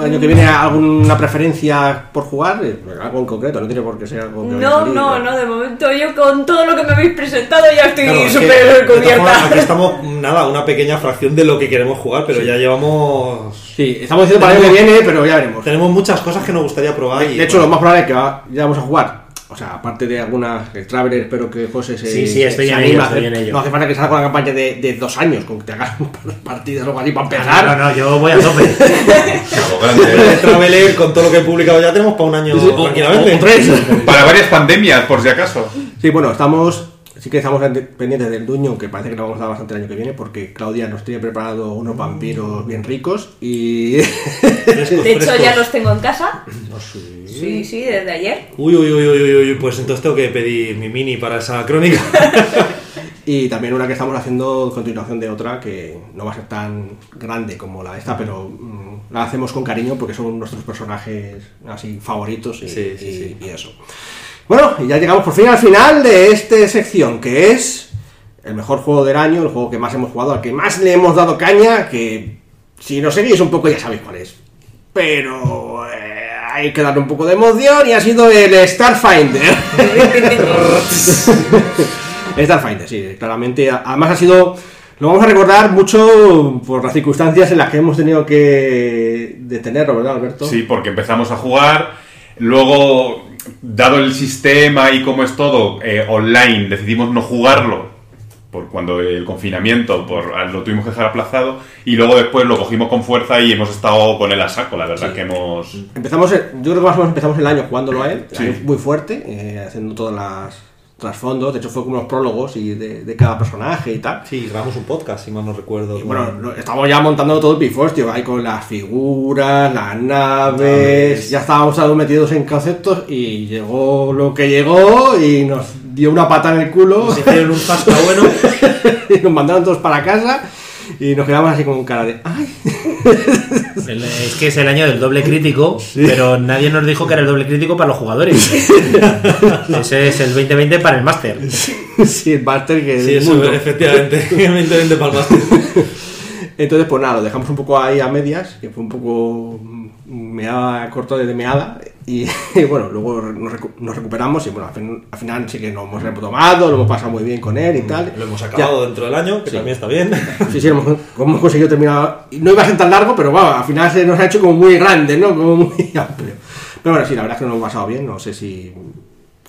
año que viene alguna preferencia por jugar? Eh, Algo en concreto, no tiene por qué ser algo que No, salir, no, no, de momento yo con todo lo que me habéis presentado ya estoy Claro, es que, súper cubierta. Aquí estamos, nada, una pequeña fracción de lo que queremos jugar, pero ya llevamos. Sí, estamos diciendo para el año que viene, pero ya veremos. Tenemos muchas cosas que nos gustaría probar. y, De hecho, lo bueno, más probable es que va- ya vamos a jugar. O sea, aparte de algunas, el Traveler, espero que José se. Sí, sí, estoy se en ello, estoy en ello. No hace falta que salga con la campaña de, de dos años, con que te hagas un par de partidas o algo así para No, empezar. no, yo voy a tope. El Traveler, con todo lo que he publicado ya tenemos para un año Sí, sí, o- tranquilamente. o tres. Para varias pandemias, por si acaso. Sí, bueno, estamos. Sí que estamos pendientes del Duño, que parece que lo vamos a dar bastante el año que viene, porque Claudia nos tiene preparado unos vampiros bien ricos y. De hecho, ya los tengo en casa. Sí, sí, desde ayer. Uy, uy, uy, uy, uy, uy, pues entonces tengo que pedir mi mini para esa crónica. Y también una que estamos haciendo continuación de otra que no va a ser tan grande como la de esta, pero mm, la hacemos con cariño porque son nuestros personajes así favoritos y, Sí, sí, y- sí. y eso. Bueno, y ya llegamos por fin al final de esta sección, que es el mejor juego del año, el juego que más hemos jugado, al que más le hemos dado caña, que si nos seguís un poco ya sabéis cuál es. Pero eh, hay que darle un poco de emoción y ha sido el Starfinder. Starfinder, sí, claramente. Además ha sido... Lo vamos a recordar mucho por las circunstancias en las que hemos tenido que detenerlo, ¿verdad, Alberto? Sí, porque empezamos a jugar, luego, dado el sistema y cómo es todo eh, online, decidimos no jugarlo por cuando el confinamiento por, lo tuvimos que dejar aplazado y luego después lo cogimos con fuerza y hemos estado con él a saco, la verdad Sí. que hemos... Empezamos, el- yo creo que más o menos empezamos el año jugándolo a él, Sí. muy fuerte, eh, haciendo todas las trasfondos, de hecho fue como los prólogos y de, de cada personaje y tal. Sí, grabamos un podcast, si mal no recuerdo. Y bueno, estamos ya montando todo el pifostio, ahí con las figuras, las naves, ya estábamos metidos en conceptos y llegó lo que llegó y nos dio una pata en el culo Nos hicieron un zasca bueno. y nos mandaron todos para casa y nos quedamos así con cara de ¡ay! El- Es que es el año del doble crítico, pero nadie nos dijo que era el doble crítico para los jugadores. Ese es el 2020 para el máster. sí, el máster que Sí, del eso, mundo. efectivamente. Evidentemente palmaste. Entonces, pues nada, lo dejamos un poco ahí a medias, que fue un poco meada, corto de meada. Y, y bueno, luego nos, recu- nos recuperamos y bueno, al, fin- al final sí que nos hemos retomado, lo hemos pasado muy bien con él y tal. Lo hemos acabado dentro del año, que Sí. también está bien. Sí, sí, hemos, hemos conseguido terminar. No iba a ser tan largo, pero bueno, al final se nos ha hecho como muy grande, ¿no? Como muy amplio. Pero bueno, sí, la verdad es que nos hemos pasado bien. No sé si.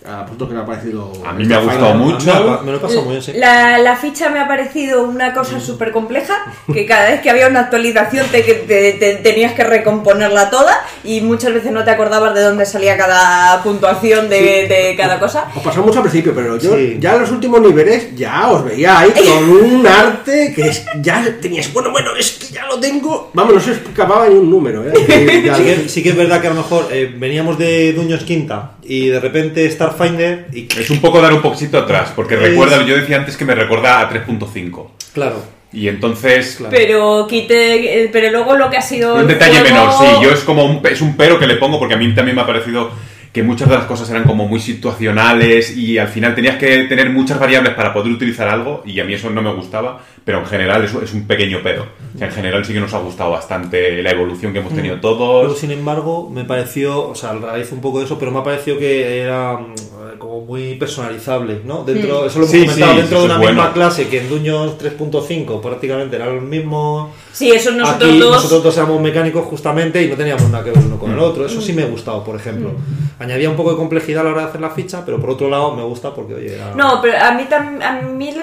A vosotros que me ha parecido. A mí me ha gustado Final? mucho. Me lo- me lo he pasado muy bien, sí. La, la ficha me ha parecido una cosa súper compleja, que cada vez que había una actualización te, que te- te- tenías que recomponerla toda y muchas veces no te acordabas de dónde salía cada puntuación de, de cada cosa. Os pasó mucho al principio, pero yo Sí. ya en los últimos niveles ya os veía ahí con un arte que es- ya teníais. Bueno, bueno, es que ya lo tengo. Vamos, no se escapaba ni un número, ¿eh? Que, sí que es verdad que a lo mejor eh, veníamos de Duños Quinta y de repente Starfinder y Es un poco dar un poquito atrás, porque Es- recuerda, yo decía antes que me recuerda a 3.5. claro, Y entonces... Claro. Pero quite, eh, pero luego lo que ha sido. Un detalle juego- menor, sí, yo es como un, pe- es un pero que le pongo porque a mí también me ha parecido que muchas de las cosas eran como muy situacionales y al final tenías que tener muchas variables para poder utilizar algo y a mí eso no me gustaba, pero en general eso es un pequeño pero. O sea, en general sí que nos ha gustado bastante la evolución que hemos tenido Luego, todos. sin embargo, me pareció, o sea, a raíz un poco de eso, pero me ha parecido que era mm, como muy personalizable, ¿no? Dentro, Eso lo hemos comentado dentro de una misma clase que en Duños 3.5 prácticamente era lo mismo. Sí, eso nosotros Aquí, dos. Nosotros dos éramos mecánicos justamente y no teníamos nada que ver uno con el otro. Eso sí me ha gustado, por ejemplo. Añadía un poco de complejidad a la hora de hacer la ficha, pero por otro lado me gusta porque, oye, era... No, pero a mí, tam- a mí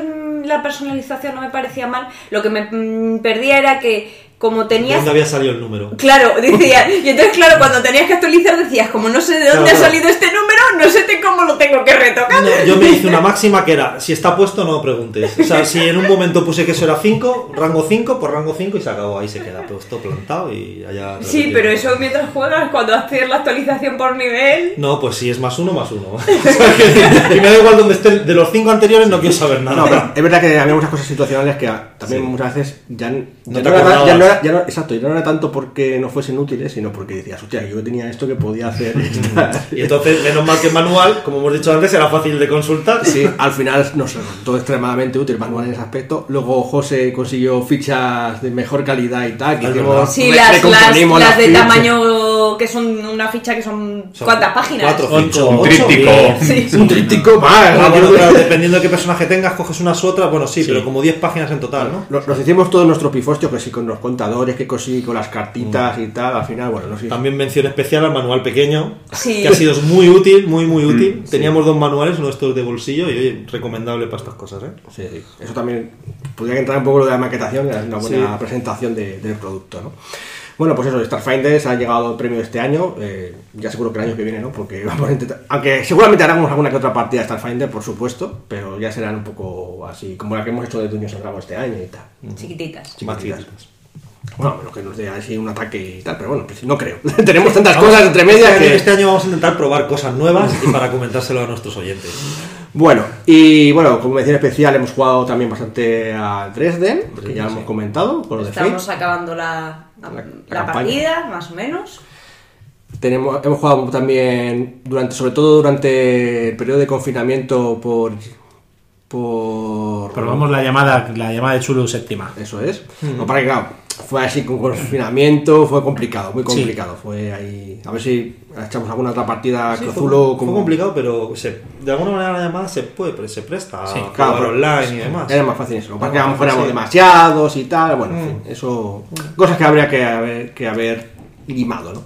la personalización no me parecía mal. Lo que me mm, perdía era que como ¿De tenías dónde había salido el número? Claro, decía, y entonces claro, cuando tenías que actualizar decías, como no sé de dónde Claro, ha claro. salido este número, no sé cómo lo tengo que retocar. No, yo me hice una máxima que era, si está puesto no preguntes. O sea, si en un momento puse que eso era 5, rango 5, por rango 5 y se acabó, ahí se queda puesto plantado y allá... Sí, pero eso mientras juegas, cuando haces la actualización por nivel... No, pues si es más uno, más uno. Y me da igual donde esté, de los 5 anteriores no quiero saber nada. No, pero es verdad que había muchas cosas situacionales que también muchas veces ya, No ya te no, era, acordabas. ya no era- ya no- exacto, ya no era tanto porque no fuesen útiles, sino porque decías, hostia, yo tenía esto que podía hacer. esta". Y entonces, menos mal que manual, como hemos dicho antes, era fácil de consultar. Sí, al final nos resultó extremadamente útil manual en ese aspecto. Luego José consiguió fichas de mejor calidad y tal. Que hicimos- verdad. Sí, re- las, las, recomponimos las las de fichas. Que son una ficha que son... Son ¿Cuántas páginas? Cuatro, Ocho, cinco, un tríptico. diez. Sí. Un tríptico más. Ah, bueno, claro, dependiendo de qué personaje tengas, coges unas u otras. Bueno, sí, pero como 10 páginas en total, ¿no? Nos, nos hicimos todos nuestros pifostios, que sí con los contadores, que sí con las cartitas y tal. Al final, bueno, no sé. También mención especial al manual pequeño, Sí. que ha sido muy útil, muy, muy útil. Teníamos dos manuales, uno de estos de bolsillo y, oye, recomendable para estas cosas, ¿eh? Sí, sí. Eso también podría entrar un poco lo de la maquetación, una buena Sí. presentación de- del producto, ¿no? Bueno, pues eso, Starfinders ha llegado al premio de este año, eh, ya seguro que el año que viene, ¿no? Porque vamos a intentar, aunque seguramente haremos alguna que otra partida de Starfinder, por supuesto, pero ya serán un poco así, como la que hemos hecho de Duños Dragón este año y tal. Chiquititas. Chiquititas. Bueno, menos que nos dé así un ataque y tal, pero bueno, pues no creo. Tenemos tantas cosas entre medias Este año, que... este año vamos a intentar probar cosas nuevas y para comentárselo a nuestros oyentes. Bueno, y bueno, como mención especial hemos jugado también bastante a Dresden, que ya hemos comentado, con lo de Fate. Estamos acabando la, la, partida, más o menos. Tenemos, hemos jugado también, durante, sobre todo durante el periodo de confinamiento por... por Probamos la llamada, la llamada de Chulu séptima. Eso es. No, para que claro, fue así con confinamiento, fue complicado, muy complicado. Fue ahí... A ver si echamos alguna otra partida Sí, que fue, complicado, pero se- de alguna manera la llamada se puede, pero se presta Sí, a Claro, jugar online y demás. Era más fácil eso. Lo que pasa que éramos demasiados y tal. Bueno, en Mm. fin, eso. Cosas que habría que haber, que haber limado, ¿no?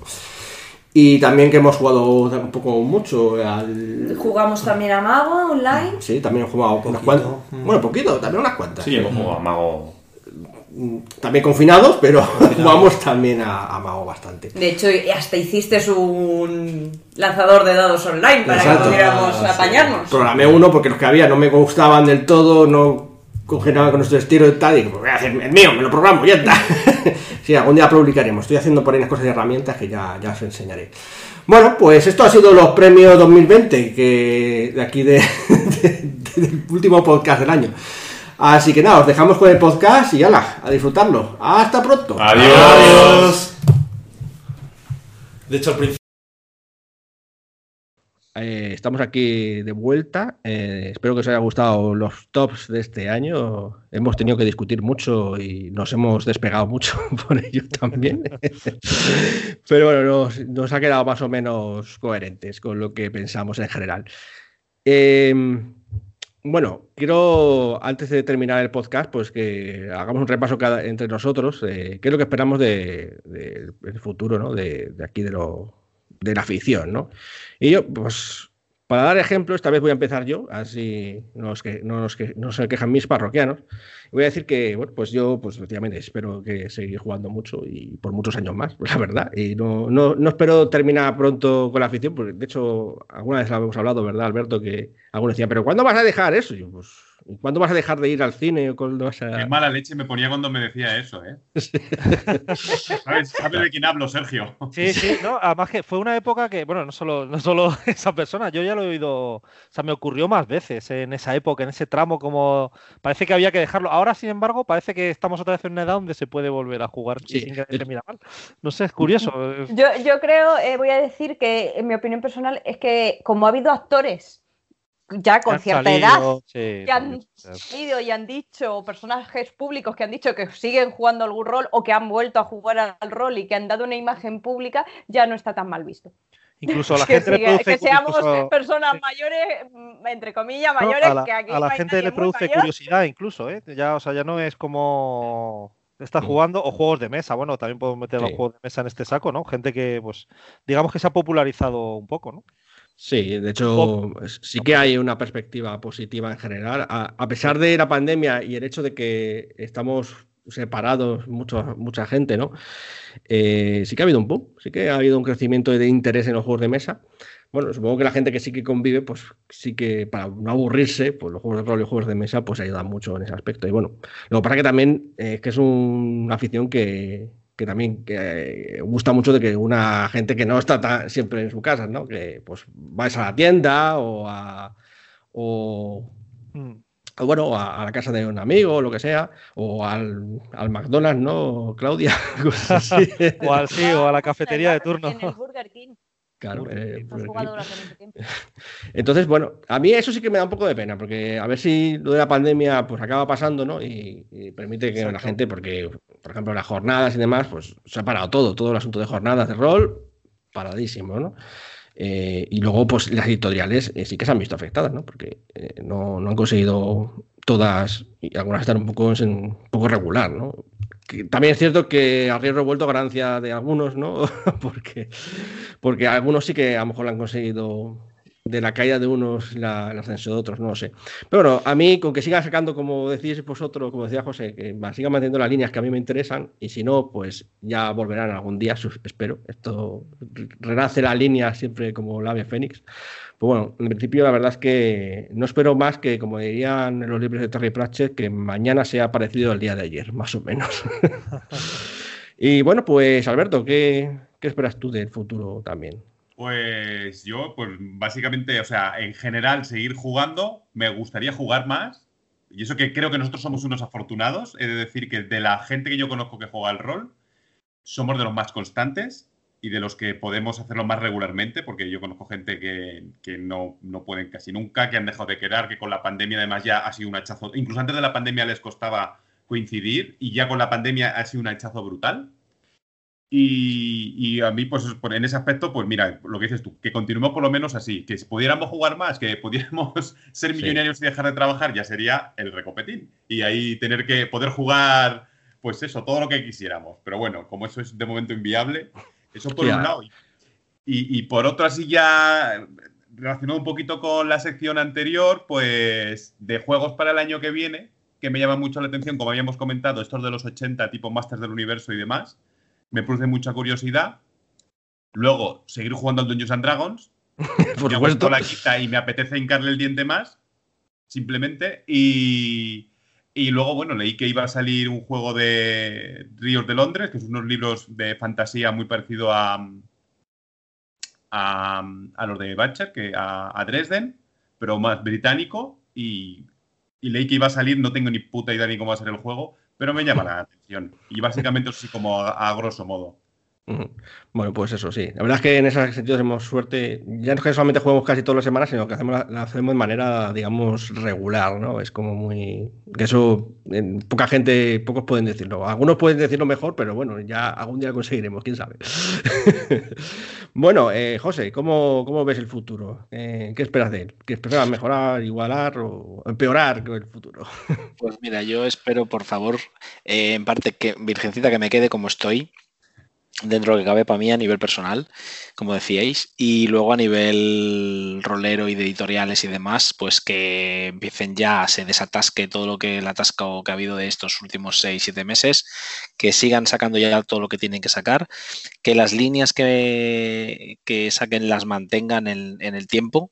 Y también que hemos jugado un poco mucho al. Jugamos también a Mago online. Sí, también hemos jugado unas cuantas. mm. Bueno, poquito, también unas cuantas. Sí, hemos jugado a Mago. También confinados, pero jugamos también a, a Mago bastante. De hecho, hasta hiciste un lanzador de dados online para Exacto. que pudiéramos Ah, sí. apañarnos. Programé uno porque los que había no me gustaban del todo, no congeniaban con nuestro estilo y tal, y digo, pues voy a hacer el mío, me lo programo, ya está. sí, algún día publicaremos. Estoy haciendo por ahí unas cosas de herramientas que ya, ya os enseñaré. Bueno, pues esto ha sido los premios 2020 que de aquí de, de- del último podcast del año. Así que nada, os dejamos con el podcast y ala, a disfrutarlo. Hasta pronto. Adiós. Adiós. De hecho, al principio. Eh, estamos aquí de vuelta. Eh, espero que os haya gustado los tops de este año. Hemos tenido que discutir mucho y nos hemos despegado mucho por ello también. Pero bueno, nos, nos ha quedado más o menos coherentes con lo que pensamos en general. Eh, bueno, quiero, antes de terminar el podcast, pues que hagamos un repaso cada, entre nosotros, eh, qué es lo que esperamos del de, del futuro, ¿no? De, de aquí de, lo, de la afición, ¿no? Y yo, pues, para dar ejemplo, esta vez voy a empezar yo, así no, os que, no, nos que, no se quejan mis parroquianos. Voy a decir que, bueno, pues yo, pues efectivamente, espero que seguir jugando mucho y por muchos años más, la verdad. Y no, no, no espero terminar pronto con la afición, porque de hecho, alguna vez lo hemos hablado, ¿verdad, Alberto? Que algunos decían, ¿pero cuándo vas a dejar eso? Yo, pues, ¿cuándo vas a dejar de ir al cine? o cuándo vas a... Qué mala leche me ponía cuando me decía eso, ¿eh? ¿Sabes, ¿Sabes de quién hablo, Sergio? Sí, sí, no, además que fue una época que, bueno, no solo, no solo esa persona, yo ya lo he oído, o sea, me ocurrió más veces en esa época, en ese tramo, como parece que había que dejarlo. Ahora, sin embargo, parece que estamos otra vez en una edad donde se puede volver a jugar Sí. sin que se mira mal. No sé, es curioso. Yo, yo creo, eh, voy a decir que en mi opinión personal es que como ha habido actores ya con Han cierta salido, edad sí, que han salido y han dicho, o personajes públicos que han dicho que siguen jugando algún rol o que han vuelto a jugar al rol y que han dado una imagen pública, ya no está tan mal visto. Incluso a la gente le produce. Que seamos personas mayores, mm, entre comillas, mayores, a la, que aquí. A la gente le produce curiosidad, incluso, ¿eh? Ya, o sea, ya no es como. Está mm. jugando o juegos de mesa. Bueno, también podemos meter los juegos de mesa en este saco, ¿no? Gente que, pues, digamos que se ha popularizado un poco, ¿no? Sí, de hecho, sí que hay una perspectiva positiva en general. A, pesar de la pandemia y el hecho de que estamos separados mucho, mucha gente, ¿no? Eh, sí que ha habido un boom, sí que ha habido un crecimiento de interés en los juegos de mesa. Bueno, supongo que la gente que sí que convive, pues sí que para no aburrirse, pues los juegos de rol y juegos de mesa, pues ayudan mucho en ese aspecto. Y bueno, lo que pasa que también es eh, que es una afición que, que también que eh, gusta mucho de que una gente que no está siempre en su casa, ¿no? Que pues vais a la tienda o a o, mm. bueno, a, la casa de un amigo o lo que sea, o al, al McDonald's, ¿no, Claudia? o al sí, o a la cafetería de turno. En el Burger King. Claro, eh, entonces, bueno, a mí eso sí que me da un poco de pena, porque a ver si lo de la pandemia pues acaba pasando, ¿no? Y, permite que la gente, porque, por ejemplo, las jornadas y demás, pues se ha parado todo, todo el asunto de jornadas de rol, paradísimo, ¿no? Eh, y luego, pues las editoriales eh, sí que se han visto afectadas, ¿no? Porque no, no, han conseguido todas, y algunas están un poco, en, un poco regular, ¿no? También es cierto que a riesgo vuelto ganancia de algunos, ¿no? porque, porque algunos sí que a lo mejor lo han conseguido de la caída de unos el ascenso de otros, no lo sé. Pero bueno, a mí, con que siga sacando, como decís vosotros, como decía José, que siga manteniendo las líneas que a mí me interesan, y si no, pues ya volverán algún día, espero. Esto renace la línea siempre como la ave fénix. Pues bueno, en principio la verdad es que no espero más que, como dirían los libros de Terry Pratchett, que mañana sea parecido al día de ayer, más o menos. y bueno, pues Alberto, ¿qué, ¿qué esperas tú del futuro también? Pues yo, pues básicamente, o sea, en general seguir jugando, me gustaría jugar más. Y eso que creo que nosotros somos unos afortunados, he de decir que de la gente que yo conozco que juega al rol, somos de los más constantes y de los que podemos hacerlo más regularmente, porque yo conozco gente que, no, no, pueden casi nunca, que han dejado de quedar, que con la pandemia además ya ha sido un hachazo, incluso antes de la pandemia les costaba coincidir y ya con la pandemia ha sido un hachazo brutal. Y, a mí, pues en ese aspecto, pues mira, lo que dices tú, que continuemos por lo menos así, que si pudiéramos jugar más, que pudiéramos ser millonarios y dejar de trabajar, ya sería el recopetín. Y ahí tener que poder jugar, pues eso, todo lo que quisiéramos. Pero bueno, como eso es de momento inviable, eso por un lado. Y, por otro, así ya relacionado un poquito con la sección anterior, pues de juegos para el año que viene, que me llama mucho la atención, como habíamos comentado, estos de los 80, tipo Masters del Universo y demás, me produce mucha curiosidad. Luego, seguir jugando al Dungeons and Dragons. por supuesto. la quita y me apetece hincarle el diente más, simplemente. Y, y luego, bueno, leí que iba a salir un juego de Ríos de Londres, que son unos libros de fantasía muy parecido a, a, los de Batcher, que a, Dresden, pero más británico. Y, leí que iba a salir, no tengo ni puta idea ni cómo va a ser el juego, pero me llama la atención. Y básicamente así como a grosso modo. Bueno, pues eso sí. La verdad es que en ese sentido tenemos suerte. Ya no es que solamente jugamos casi todas las semanas, sino que hacemos la, hacemos de manera, digamos, regular, ¿no? Es como muy. Que eso poca gente, pocos pueden decirlo. Algunos pueden decirlo mejor, pero bueno, ya algún día conseguiremos, quién sabe. bueno, eh, José, ¿cómo, ¿cómo, ves el futuro? Eh, ¿Qué esperas de él? ¿Qué esperas mejorar, igualar o empeorar el futuro? pues mira, yo espero, por favor, eh, en parte que Virgencita que me quede como estoy dentro de lo que cabe para mí a nivel personal, como decíais, y luego a nivel rolero y de editoriales y demás, pues que empiecen ya, se desatasque todo lo que el atasco que ha habido de estos últimos 6, 7 meses, que sigan sacando ya todo lo que tienen que sacar, que las líneas que, que saquen las mantengan en, en el tiempo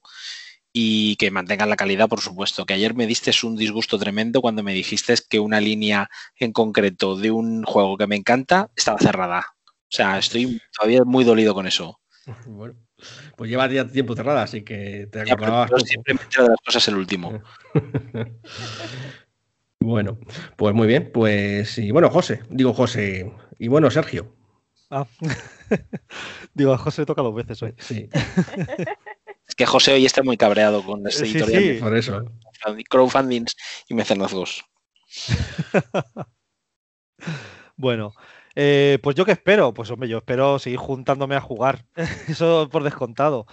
y que mantengan la calidad, por supuesto. Que ayer me diste un disgusto tremendo cuando me dijiste que una línea en concreto de un juego que me encanta estaba cerrada. O sea, estoy todavía muy dolido con eso. Bueno, pues lleva ya tiempo cerrada, así que te acordabas. Yo siempre me de las cosas el último. bueno, pues muy bien. Pues y bueno, José, digo José, y bueno, Sergio. Ah. digo, a José toca dos veces hoy. Sí. es que José hoy está muy cabreado con este editorial. Sí, por eso. Crowdfundings y mecenazgos. Bueno, eh, pues yo qué espero, pues hombre, yo espero seguir juntándome a jugar, eso por descontado.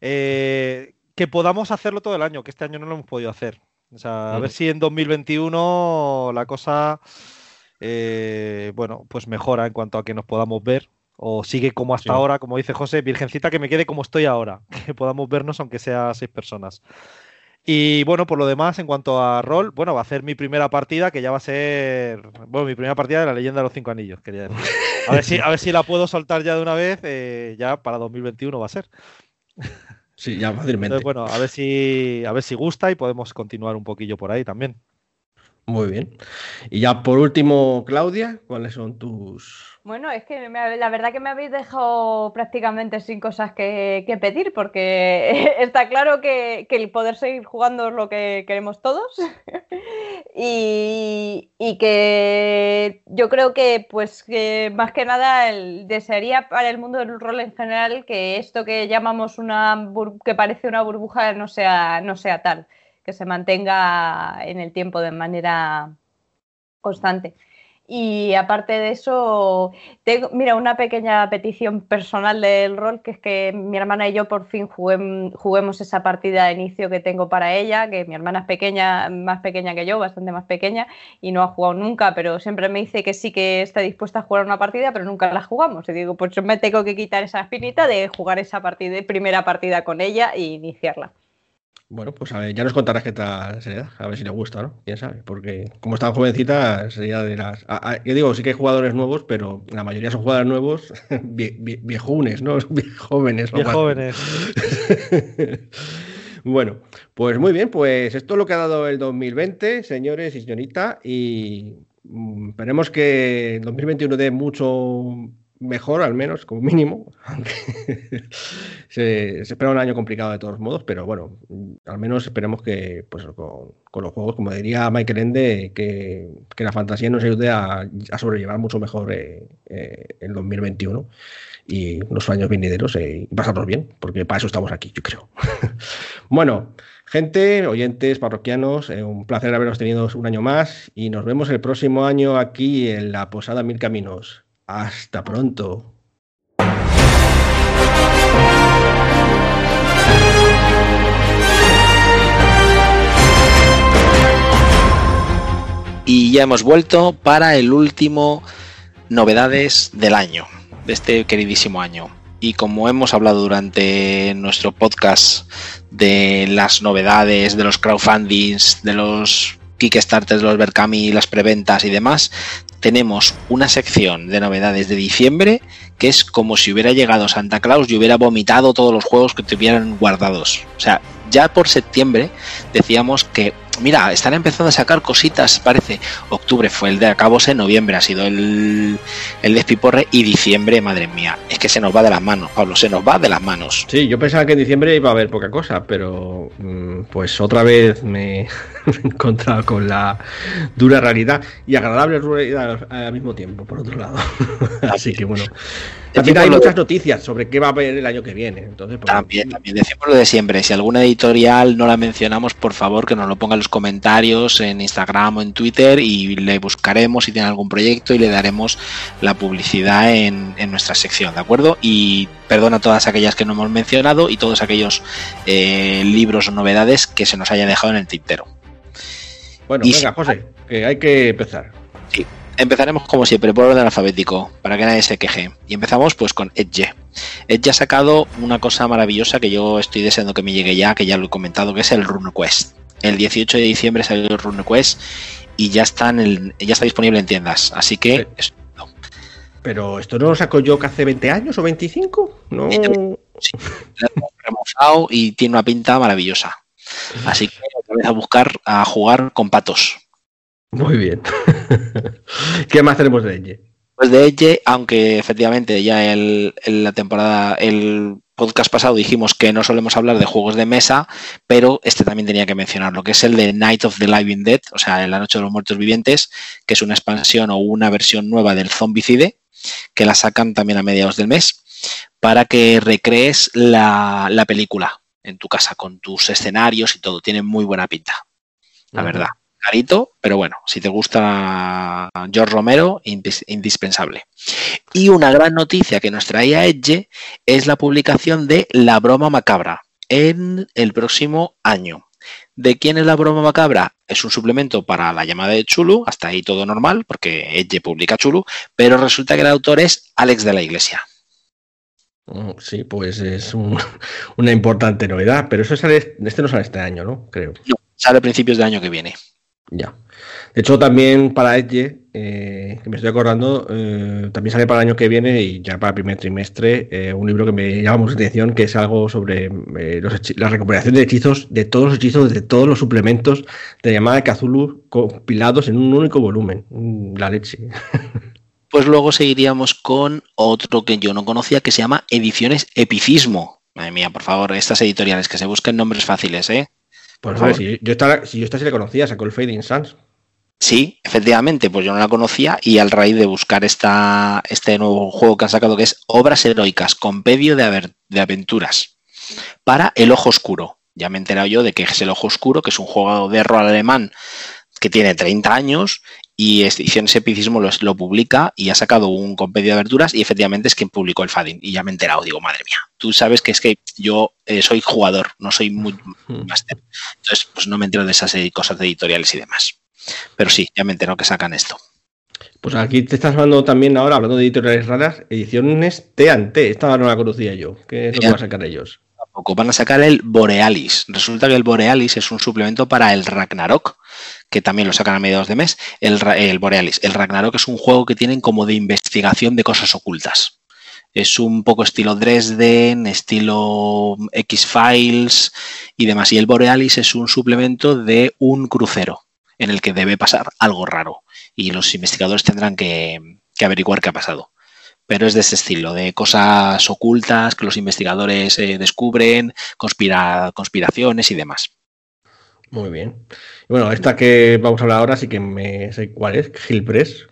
Eh, que podamos hacerlo todo el año, que este año no lo hemos podido hacer. O sea, a ver si en 2021 la cosa, eh, bueno, pues mejora en cuanto a que nos podamos ver. O sigue como hasta ahora, como dice José, Virgencita, que me quede como estoy ahora, que podamos vernos aunque sea seis personas. Y bueno, por lo demás, en cuanto a rol, bueno, va a ser mi primera partida, que ya va a ser, bueno, mi primera partida de la leyenda de los cinco anillos, quería decir. A ver si, a ver si la puedo soltar ya de una vez, eh, ya para 2021 va a ser. Sí, ya fácilmente. bueno, a ver si a ver si gusta y podemos continuar un poquillo por ahí también. Muy bien. Y ya por último, Claudia, ¿cuáles son tus bueno, es que la verdad que me habéis dejado prácticamente sin cosas que, pedir, porque está claro que, el poder seguir jugando es lo que queremos todos. y, que yo creo que, pues, que más que nada desearía para el mundo del rol en general que esto que llamamos una que parece una burbuja no sea, no sea tal, que se mantenga en el tiempo de manera constante. Y aparte de eso, tengo, mira, una pequeña petición personal del rol, que es que mi hermana y yo por fin juguemos esa partida de inicio que tengo para ella, que mi hermana es pequeña, más pequeña que yo, bastante más pequeña, y no ha jugado nunca, pero siempre me dice que sí que está dispuesta a jugar una partida, pero nunca la jugamos. Y digo, pues yo me tengo que quitar esa espinita de jugar esa partida, primera partida con ella e iniciarla. Bueno, pues a ver, ya nos contarás qué tal se a ver si le gusta, ¿no? Quién sabe, porque como está jovencita, sería de las. yo digo, sí que hay jugadores nuevos, pero la mayoría son jugadores nuevos, viejunes, ¿no? jóvenes. jóvenes. bueno, pues muy bien, pues esto es lo que ha dado el 2020, señores y señorita, y mm, esperemos que el 2021 dé mucho mejor, al menos, como mínimo. se, espera un año complicado de todos modos, pero bueno, al menos esperemos que pues, con, los juegos, como diría Michael Ende, que, la fantasía nos ayude a, sobrellevar mucho mejor eh, eh, el 2021 y los años venideros eh, y pasarlos bien, porque para eso estamos aquí, yo creo. bueno. Gente, oyentes, parroquianos, un placer haberos tenido un año más y nos vemos el próximo año aquí en la Posada Mil Caminos. Hasta pronto. Y ya hemos vuelto para el último novedades del año, de este queridísimo año. Y como hemos hablado durante nuestro podcast de las novedades, de los crowdfundings, de los Kickstarters, los Berkami, las preventas y demás, tenemos una sección de novedades de diciembre que es como si hubiera llegado Santa Claus y hubiera vomitado todos los juegos que tuvieran guardados. O sea, ya por septiembre decíamos que, mira, están empezando a sacar cositas, parece. Octubre fue el de acabose, noviembre ha sido el, el despiporre y diciembre, madre mía, es que se nos va de las manos, Pablo, se nos va de las manos. Sí, yo pensaba que en diciembre iba a haber poca cosa, pero mm, pues otra vez me he encontrado con la dura realidad y agradable realidad al mismo tiempo, por otro lado. Así que bueno. También hay muchas noticias sobre qué va a haber el año que viene. Entonces, pues, también, también decimos lo de siempre. Si alguna editorial no la mencionamos, por favor que nos lo ponga en los comentarios en Instagram o en Twitter y le buscaremos si tiene algún proyecto y le daremos la publicidad en, nuestra sección, ¿de acuerdo? Y perdona todas aquellas que no hemos mencionado y todos aquellos eh, libros o novedades que se nos haya dejado en el tintero. Bueno, venga, José, que hay que empezar. Sí, Empezaremos como siempre por orden alfabético, para que nadie se queje. Y empezamos pues con Edge. Edge ha sacado una cosa maravillosa que yo estoy deseando que me llegue ya, que ya lo he comentado, que es el RuneQuest. El 18 de diciembre salió RuneQuest y ya está, en el, ya está disponible en tiendas. Así que... Pero esto no lo saco yo que hace 20 años o 25, ¿no? Sí, remozado y tiene una pinta maravillosa. Así que otra vez a buscar, a jugar con patos. Muy bien. ¿Qué más tenemos de Edge? Pues de Edge, aunque efectivamente ya el, la temporada, el podcast pasado dijimos que no solemos hablar de juegos de mesa, pero este también tenía que mencionarlo, que es el de Night of the Living Dead, o sea, La Noche de los Muertos Vivientes, que es una expansión o una versión nueva del Zombicide, que la sacan también a mediados del mes, para que recrees la, la película en tu casa con tus escenarios y todo. Tiene muy buena pinta, la verdad. Carito, pero bueno, si te gusta George Romero, indispensable. Y una gran noticia que nos traía Edge es la publicación de La Broma Macabra en el próximo año. ¿De quién es la broma macabra? Es un suplemento para la llamada de Chulu, hasta ahí todo normal, porque Edge publica Chulu, pero resulta que el autor es Alex de la Iglesia. Mm, sí, pues es una importante novedad, pero eso sale, este no sale este año, ¿no? Creo. No, sale a principios del año que viene. Ya. De hecho, también para Edge, eh, que me estoy acordando, eh, también sale para el año que viene y ya para el primer trimestre, eh, un libro que me llama mucha atención, que es algo sobre la recuperación de hechizos, de todos los hechizos, de todos los suplementos de llamada Cthulhu compilados en un único volumen. La leche. Pues luego seguiríamos con otro que yo no conocía, que se llama Ediciones Epicismo. Madre mía, por favor, estas editoriales que se busquen nombres fáciles, ¿eh? Por, favor, si yo, esta, si yo esta sí la conocía, sacó el Fading Suns. Sí, efectivamente, pues yo no la conocía y al raíz de buscar esta, este nuevo juego que han sacado que es Obras Heroicas, Compendio de, de Aventuras para El Ojo Oscuro. Ya me he enterado yo de que es El Ojo Oscuro, que es un juego de rol alemán que tiene 30 años y Ediciones Epicismo lo, lo, publica y ha sacado un compendio de aventuras y efectivamente es quien publicó el Fading y ya me he enterado, digo, madre mía, tú sabes que es que yo eh, soy jugador, no soy muy máster, entonces pues no me entero de esas cosas de editoriales y demás. Pero sí, ya me entero que sacan esto. Pues aquí te estás hablando también ahora, hablando de editoriales raras, ediciones T&T. Esta no la conocía yo. ¿Qué es lo que van a sacar ellos? Tampoco. Van a sacar el Borealis. Resulta que el Borealis es un suplemento para el Ragnarok, que también lo sacan a mediados de mes. El, el Borealis. El Ragnarok es un juego que tienen como de investigación de cosas ocultas. Es un poco estilo Dresden, estilo X-Files y demás. Y el Borealis es un suplemento de un crucero en el que debe pasar algo raro y los investigadores tendrán que, averiguar qué ha pasado. Pero es de ese estilo, de cosas ocultas que los investigadores eh, descubren, conspiraciones y demás. Muy bien. Bueno, esta que vamos a hablar ahora sí que me sé cuál es, Gilpress.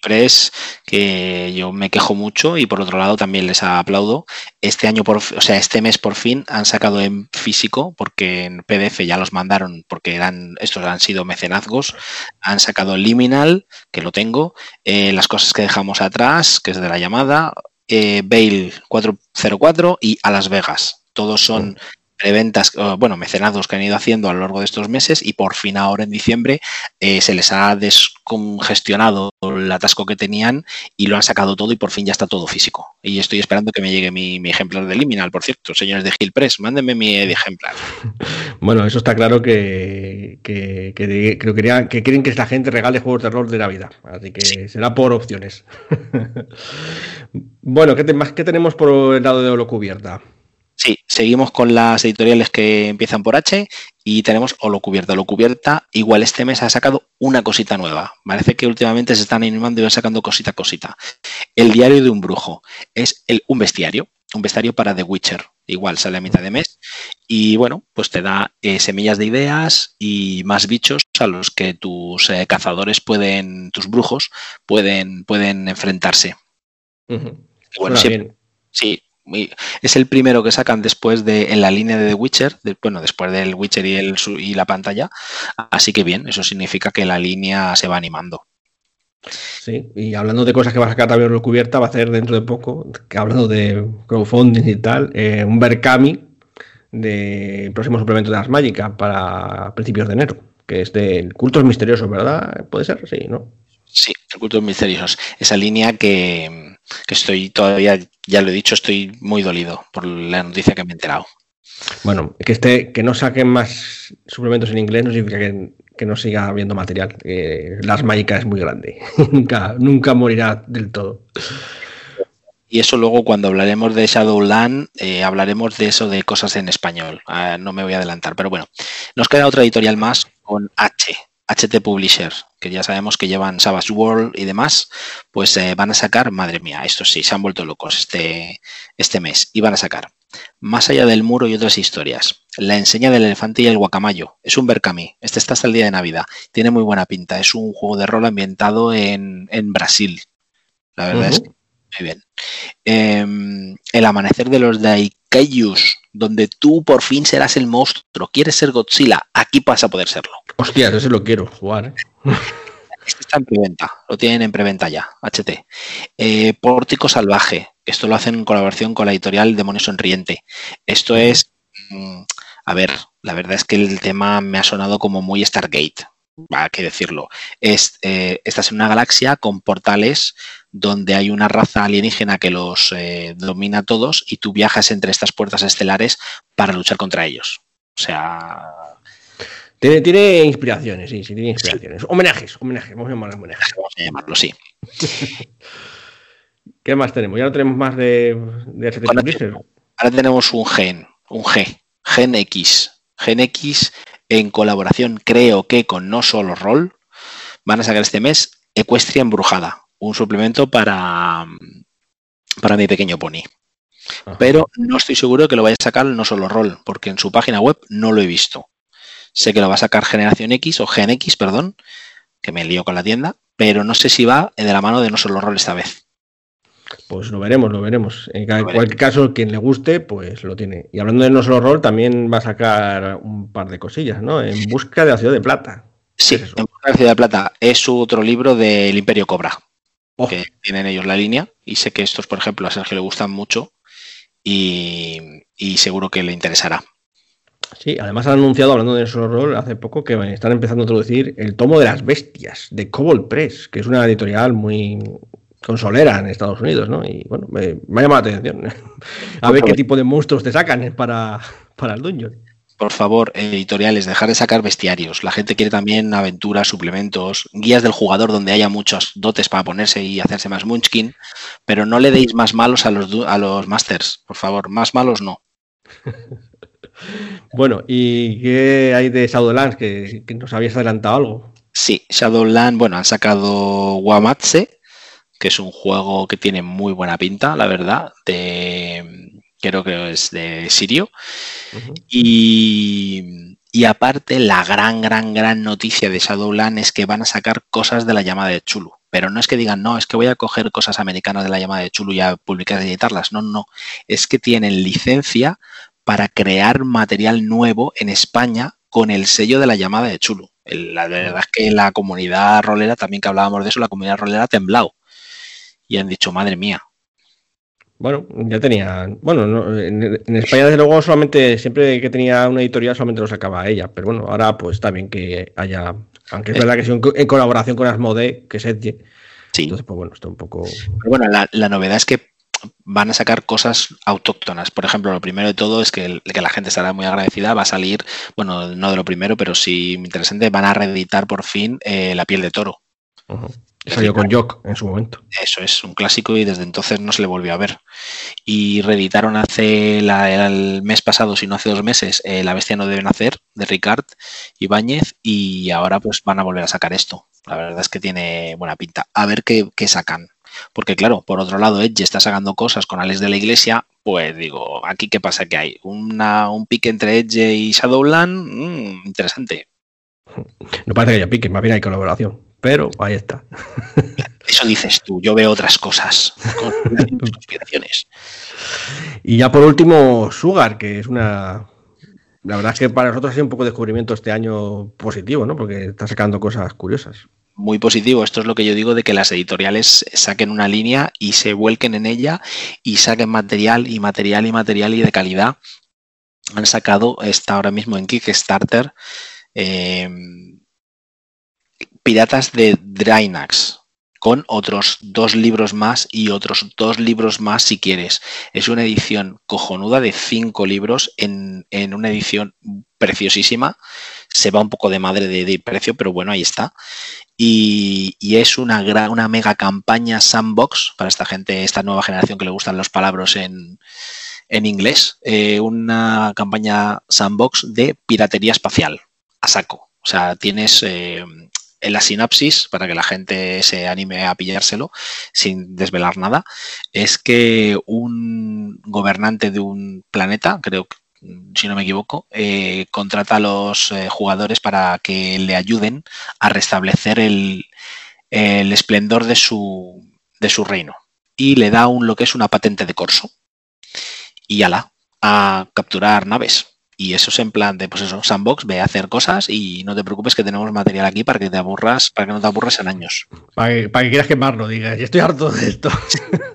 Press, que yo me quejo mucho y por otro lado también les aplaudo. Este año, por, o sea, este mes por fin han sacado en físico, porque en PDF ya los mandaron, porque eran, estos han sido mecenazgos, han sacado Liminal, que lo tengo, eh, las cosas que dejamos atrás, que es de la llamada, eh, Bale 404 y a Las Vegas. Todos son preventas, bueno, mecenados que han ido haciendo a lo largo de estos meses y por fin ahora en diciembre eh, se les ha descongestionado el atasco que tenían y lo han sacado todo y por fin ya está todo físico. Y estoy esperando que me llegue mi, ejemplar de Liminal, por cierto, señores de Gil Press, mándenme mi ejemplar. Bueno, eso está claro que, que, que, que, quieren que esta gente regale juegos de rol de la vida, así que será por opciones. bueno, ¿qué, más, ¿qué tenemos por el lado de Holocubierta? Sí, seguimos con las editoriales que empiezan por H y tenemos Holo Cubierta. Cubierta, igual este mes ha sacado una cosita nueva. Parece que últimamente se están animando y van sacando cosita a cosita. El diario de un brujo es el, un bestiario, un bestiario para The Witcher. Igual sale a mitad de mes y bueno, pues te da eh, semillas de ideas y más bichos a los que tus eh, cazadores pueden, tus brujos pueden, pueden enfrentarse. Bueno, sí, es el primero que sacan después de en la línea de The Witcher, bueno, después del Witcher y, el, y la pantalla. Así que bien, eso significa que la línea se va animando. Sí, y hablando de cosas que va a sacar también cubierta, va a ser dentro de poco, que hablando de crowdfunding y tal, eh, un Berkami de próximo suplemento de las mágicas para principios de enero, que es de cultos misteriosos, ¿verdad? Puede ser, sí, ¿no? Sí, cultos misteriosos. Esa línea que, que estoy todavía ya lo he dicho, estoy muy dolido por la noticia que me he enterado. Bueno, que este, que no saquen más suplementos en inglés no significa que, no siga habiendo material. las mágicas es muy grande. nunca, nunca morirá del todo. Y eso luego cuando hablaremos de Shadowland, eh, hablaremos de eso de cosas en español. Ah, no me voy a adelantar, pero bueno. Nos queda otra editorial más con H, HT Publisher, que ya sabemos que llevan Savage World y demás, pues eh, van a sacar, madre mía, estos sí, se han vuelto locos este, este mes, y van a sacar Más allá del muro y otras historias. La enseña del elefante y el guacamayo. Es un Berkami. Este está hasta el día de Navidad. Tiene muy buena pinta. Es un juego de rol ambientado en, Brasil. La verdad es que muy bien. Em, el amanecer de los Daikaius, donde tú por fin serás el monstruo. ¿Quieres ser Godzilla? Aquí vas a poder serlo. Hostia, ese lo quiero jugar. ¿eh? Este está en preventa, lo tienen en preventa ya, HT. Eh, Pórtico Salvaje, esto lo hacen en colaboración con la editorial Demonio Sonriente. Esto es, mm, a ver, la verdad es que el tema me ha sonado como muy Stargate, hay que decirlo. Es, eh, estás en una galaxia con portales donde hay una raza alienígena que los eh, domina a todos y tú viajas entre estas puertas estelares para luchar contra ellos. O sea, tiene, inspiraciones, sí, sí, tiene inspiraciones. Homenajes, homenajes, vamos a llamarlo homenajes. Vamos a llamarlo, sí. ¿Qué más tenemos? Ya no tenemos más de, de ahora, tenemos un gen, un G, Gen X. Gen X en colaboración, creo que con No Solo Roll, van a sacar este mes Ecuestria Embrujada, un suplemento para, para mi pequeño pony. Pero no estoy seguro de que lo vaya a sacar No Solo Roll, porque en su página web no lo he visto. Sé que lo va a sacar Generación X o Gen X, perdón, que me lío con la tienda, pero no sé si va de la mano de No Solo Roll esta vez. Pues lo veremos, lo veremos. En cualquier caso, quien le guste, pues lo tiene. Y hablando de No Solo Roll, también va a sacar un par de cosillas, ¿no? En busca de la ciudad de plata. Sí, En busca de la ciudad de plata. Es otro libro del Imperio Cobra. Oh. Que tienen ellos la línea. Y sé que estos, por ejemplo, a Sergio le gustan mucho. y seguro que le interesará. Sí, además han anunciado, hablando de eso rol, hace poco que están empezando a introducir el tomo de las bestias de Cobalt Press, que es una editorial muy consolera en Estados Unidos, ¿no? Y bueno, me, ha llamado la atención. a ver qué tipo de monstruos te sacan para, para el dungeon. Por favor, editoriales, dejar de sacar bestiarios. La gente quiere también aventuras, suplementos, guías del jugador donde haya muchos dotes para ponerse y hacerse más munchkin, pero no le deis más malos a los, a los masters, por favor, más malos no. Bueno, ¿y qué hay de Shadowlands? Que, que nos habías adelantado algo. Sí, Shadowlands, bueno, han sacado Wamatse, que es un juego que tiene muy buena pinta, la verdad, de creo que es de Sirio. y, y, aparte, la gran, gran, gran noticia de Shadowlands es que van a sacar cosas de la llamada de Chulu. Pero no es que digan, no, es que voy a coger cosas americanas de la llamada de Chulu y a publicar y editarlas. No, no. Es que tienen licencia para crear material nuevo en España con el sello de la llamada de Chulu. La verdad es que la comunidad rolera, también que hablábamos de eso, la comunidad rolera ha temblado. Y han dicho, madre mía. Bueno, ya tenía. Bueno, en, España, desde luego, solamente, siempre que tenía una editorial, solamente lo sacaba ella. Pero bueno, ahora pues también que haya. Aunque es verdad que sea en colaboración con Asmode, que es Edge. Sí. Entonces, pues bueno, está un poco. Pero bueno, la novedad es que van a sacar cosas autóctonas. Por ejemplo, lo primero de todo es que, la gente estará muy agradecida. Va a salir, bueno, no de lo primero, pero sí interesante, van a reeditar por fin eh, La piel de toro. Salió con Jock en su momento. Eso es un clásico y desde entonces no se le volvió a ver. Y reeditaron hace el mes pasado, si no hace dos meses, eh, La bestia no debe nacer de Ricard Ibáñez y ahora pues van a volver a sacar esto. La verdad es que tiene buena pinta. A ver qué sacan. Porque claro, por otro lado, Edge está sacando cosas con Alex de la Iglesia, pues digo, aquí qué pasa que hay un pique entre Edge y Shadowland, mm, interesante. No parece que haya pique, más bien hay colaboración, pero ahí está. Eso dices tú, yo veo otras cosas, conspiraciones. Y ya por último, Sugar, que es una, la verdad es que para nosotros ha sido un poco descubrimiento este año positivo, ¿no? Porque está sacando cosas curiosas muy positivo. Esto es lo que yo digo de que las editoriales saquen una línea y se vuelquen en ella y saquen material y material y material y de calidad. Han sacado, está ahora mismo en Kickstarter, eh, Piratas de Drynax con otros dos libros más y otros dos libros más si quieres. Es una edición cojonuda de cinco libros en, una edición preciosísima. Se va un poco de madre de, precio, pero bueno, ahí está. Y, es una, una mega campaña sandbox para esta gente, esta nueva generación que le gustan los palabras en, inglés. Eh, una campaña sandbox de piratería espacial a saco. O sea, tienes eh, en la sinopsis, para que la gente se anime a pillárselo sin desvelar nada, es que un gobernante de un planeta, creo que si no me equivoco, eh, contrata a los eh, jugadores para que le ayuden a restablecer el, esplendor de su, de su, reino. Y le da un, lo que es una patente de corso. Y ala, a capturar naves. Y eso es en plan de, pues eso, sandbox, ve a hacer cosas y no te preocupes que tenemos material aquí para que te aburras, para que no te aburras en años. Para que, para que quieras quemarlo, digas, yo estoy harto de esto.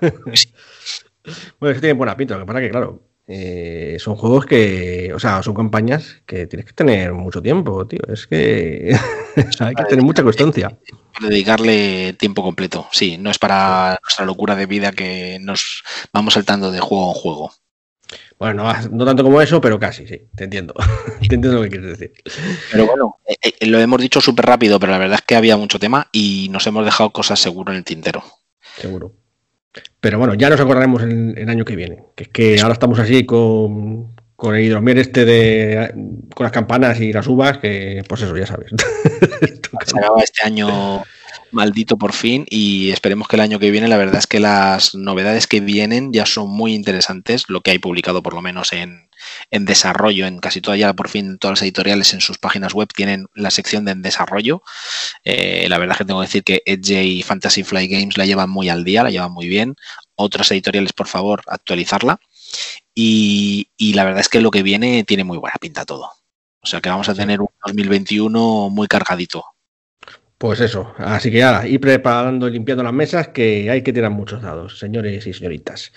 bueno, eso tiene buena pinta, lo que pasa que, claro, eh, son juegos que, o sea, son campañas que tienes que tener mucho tiempo, tío. Es que hay que tener mucha constancia. Dedicarle tiempo completo, sí, no es para nuestra locura de vida que nos vamos saltando de juego en juego. Bueno, no, tanto como eso, pero casi, sí, te entiendo. te entiendo lo que quieres decir. Pero bueno, eh, eh, lo hemos dicho súper rápido, pero la verdad es que había mucho tema y nos hemos dejado cosas seguro en el tintero. Seguro. Pero bueno, ya nos acordaremos el, el año que viene. Que es que ahora estamos así con, el hidromiel este de con las campanas y las uvas, que pues eso, ya sabes. Se acaba este año maldito por fin y esperemos que el año que viene la verdad es que las novedades que vienen ya son muy interesantes, lo que hay publicado por lo menos en, desarrollo, en casi todas ya por fin todas las editoriales en sus páginas web tienen la sección de en desarrollo. Eh, la verdad es que tengo que decir que Edge y Fantasy Fly Games la llevan muy al día, la llevan muy bien. Otras editoriales, por favor, actualizarla. Y, y la verdad es que lo que viene tiene muy buena pinta todo. O sea que vamos a tener un 2021 muy cargadito. Pues eso, así que nada, ir preparando y limpiando las mesas que hay que tirar muchos dados, señores y señoritas.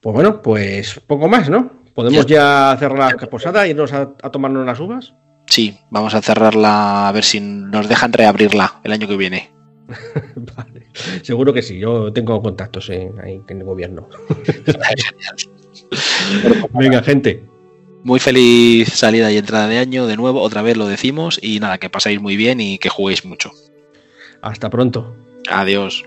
Pues bueno, pues poco más, ¿no? ¿Podemos ya cerrar la posada y irnos a, tomarnos las uvas? Sí, vamos a cerrarla a ver si nos dejan reabrirla el año que viene. vale, seguro que sí, yo tengo contactos en, ahí en el gobierno. Venga, gente, muy feliz salida y entrada de año, de nuevo, otra vez lo decimos y nada, que pasáis muy bien y que juguéis mucho. Hasta pronto. Adiós.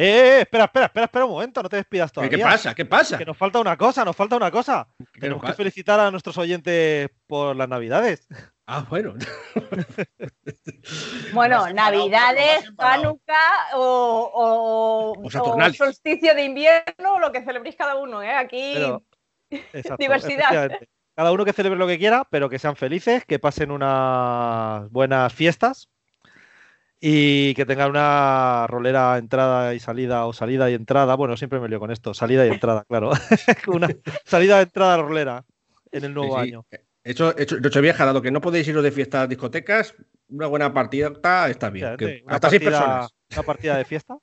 Eh, eh, espera, espera, espera, espera un momento, no te despidas todavía. ¿Qué pasa? ¿Qué pasa? Que nos falta una cosa, nos falta una cosa. Tenemos que felicitar a nuestros oyentes por las navidades. Ah, bueno. bueno, Navidades, Hanukkah o, o, solsticio de invierno, lo que celebréis cada uno, ¿eh? Aquí diversidad. Cada uno que celebre lo que quiera, pero que sean felices, que pasen unas buenas fiestas y que tengan una rolera entrada y salida o salida y entrada. Bueno, siempre me lío con esto, salida y entrada, claro. una salida, entrada, rolera en el nuevo año. Hecho, hecho, hecho vieja, dado que no podéis iros de fiestas a discotecas, una buena partida está bien. hasta seis personas. ¿Una partida de fiesta?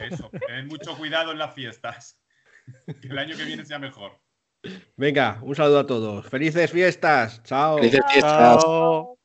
Eso, ten mucho cuidado en las fiestas. Que el año que viene sea mejor. Venga, un saludo a todos. Felices fiestas. Chao. Felices fiestas. Chao.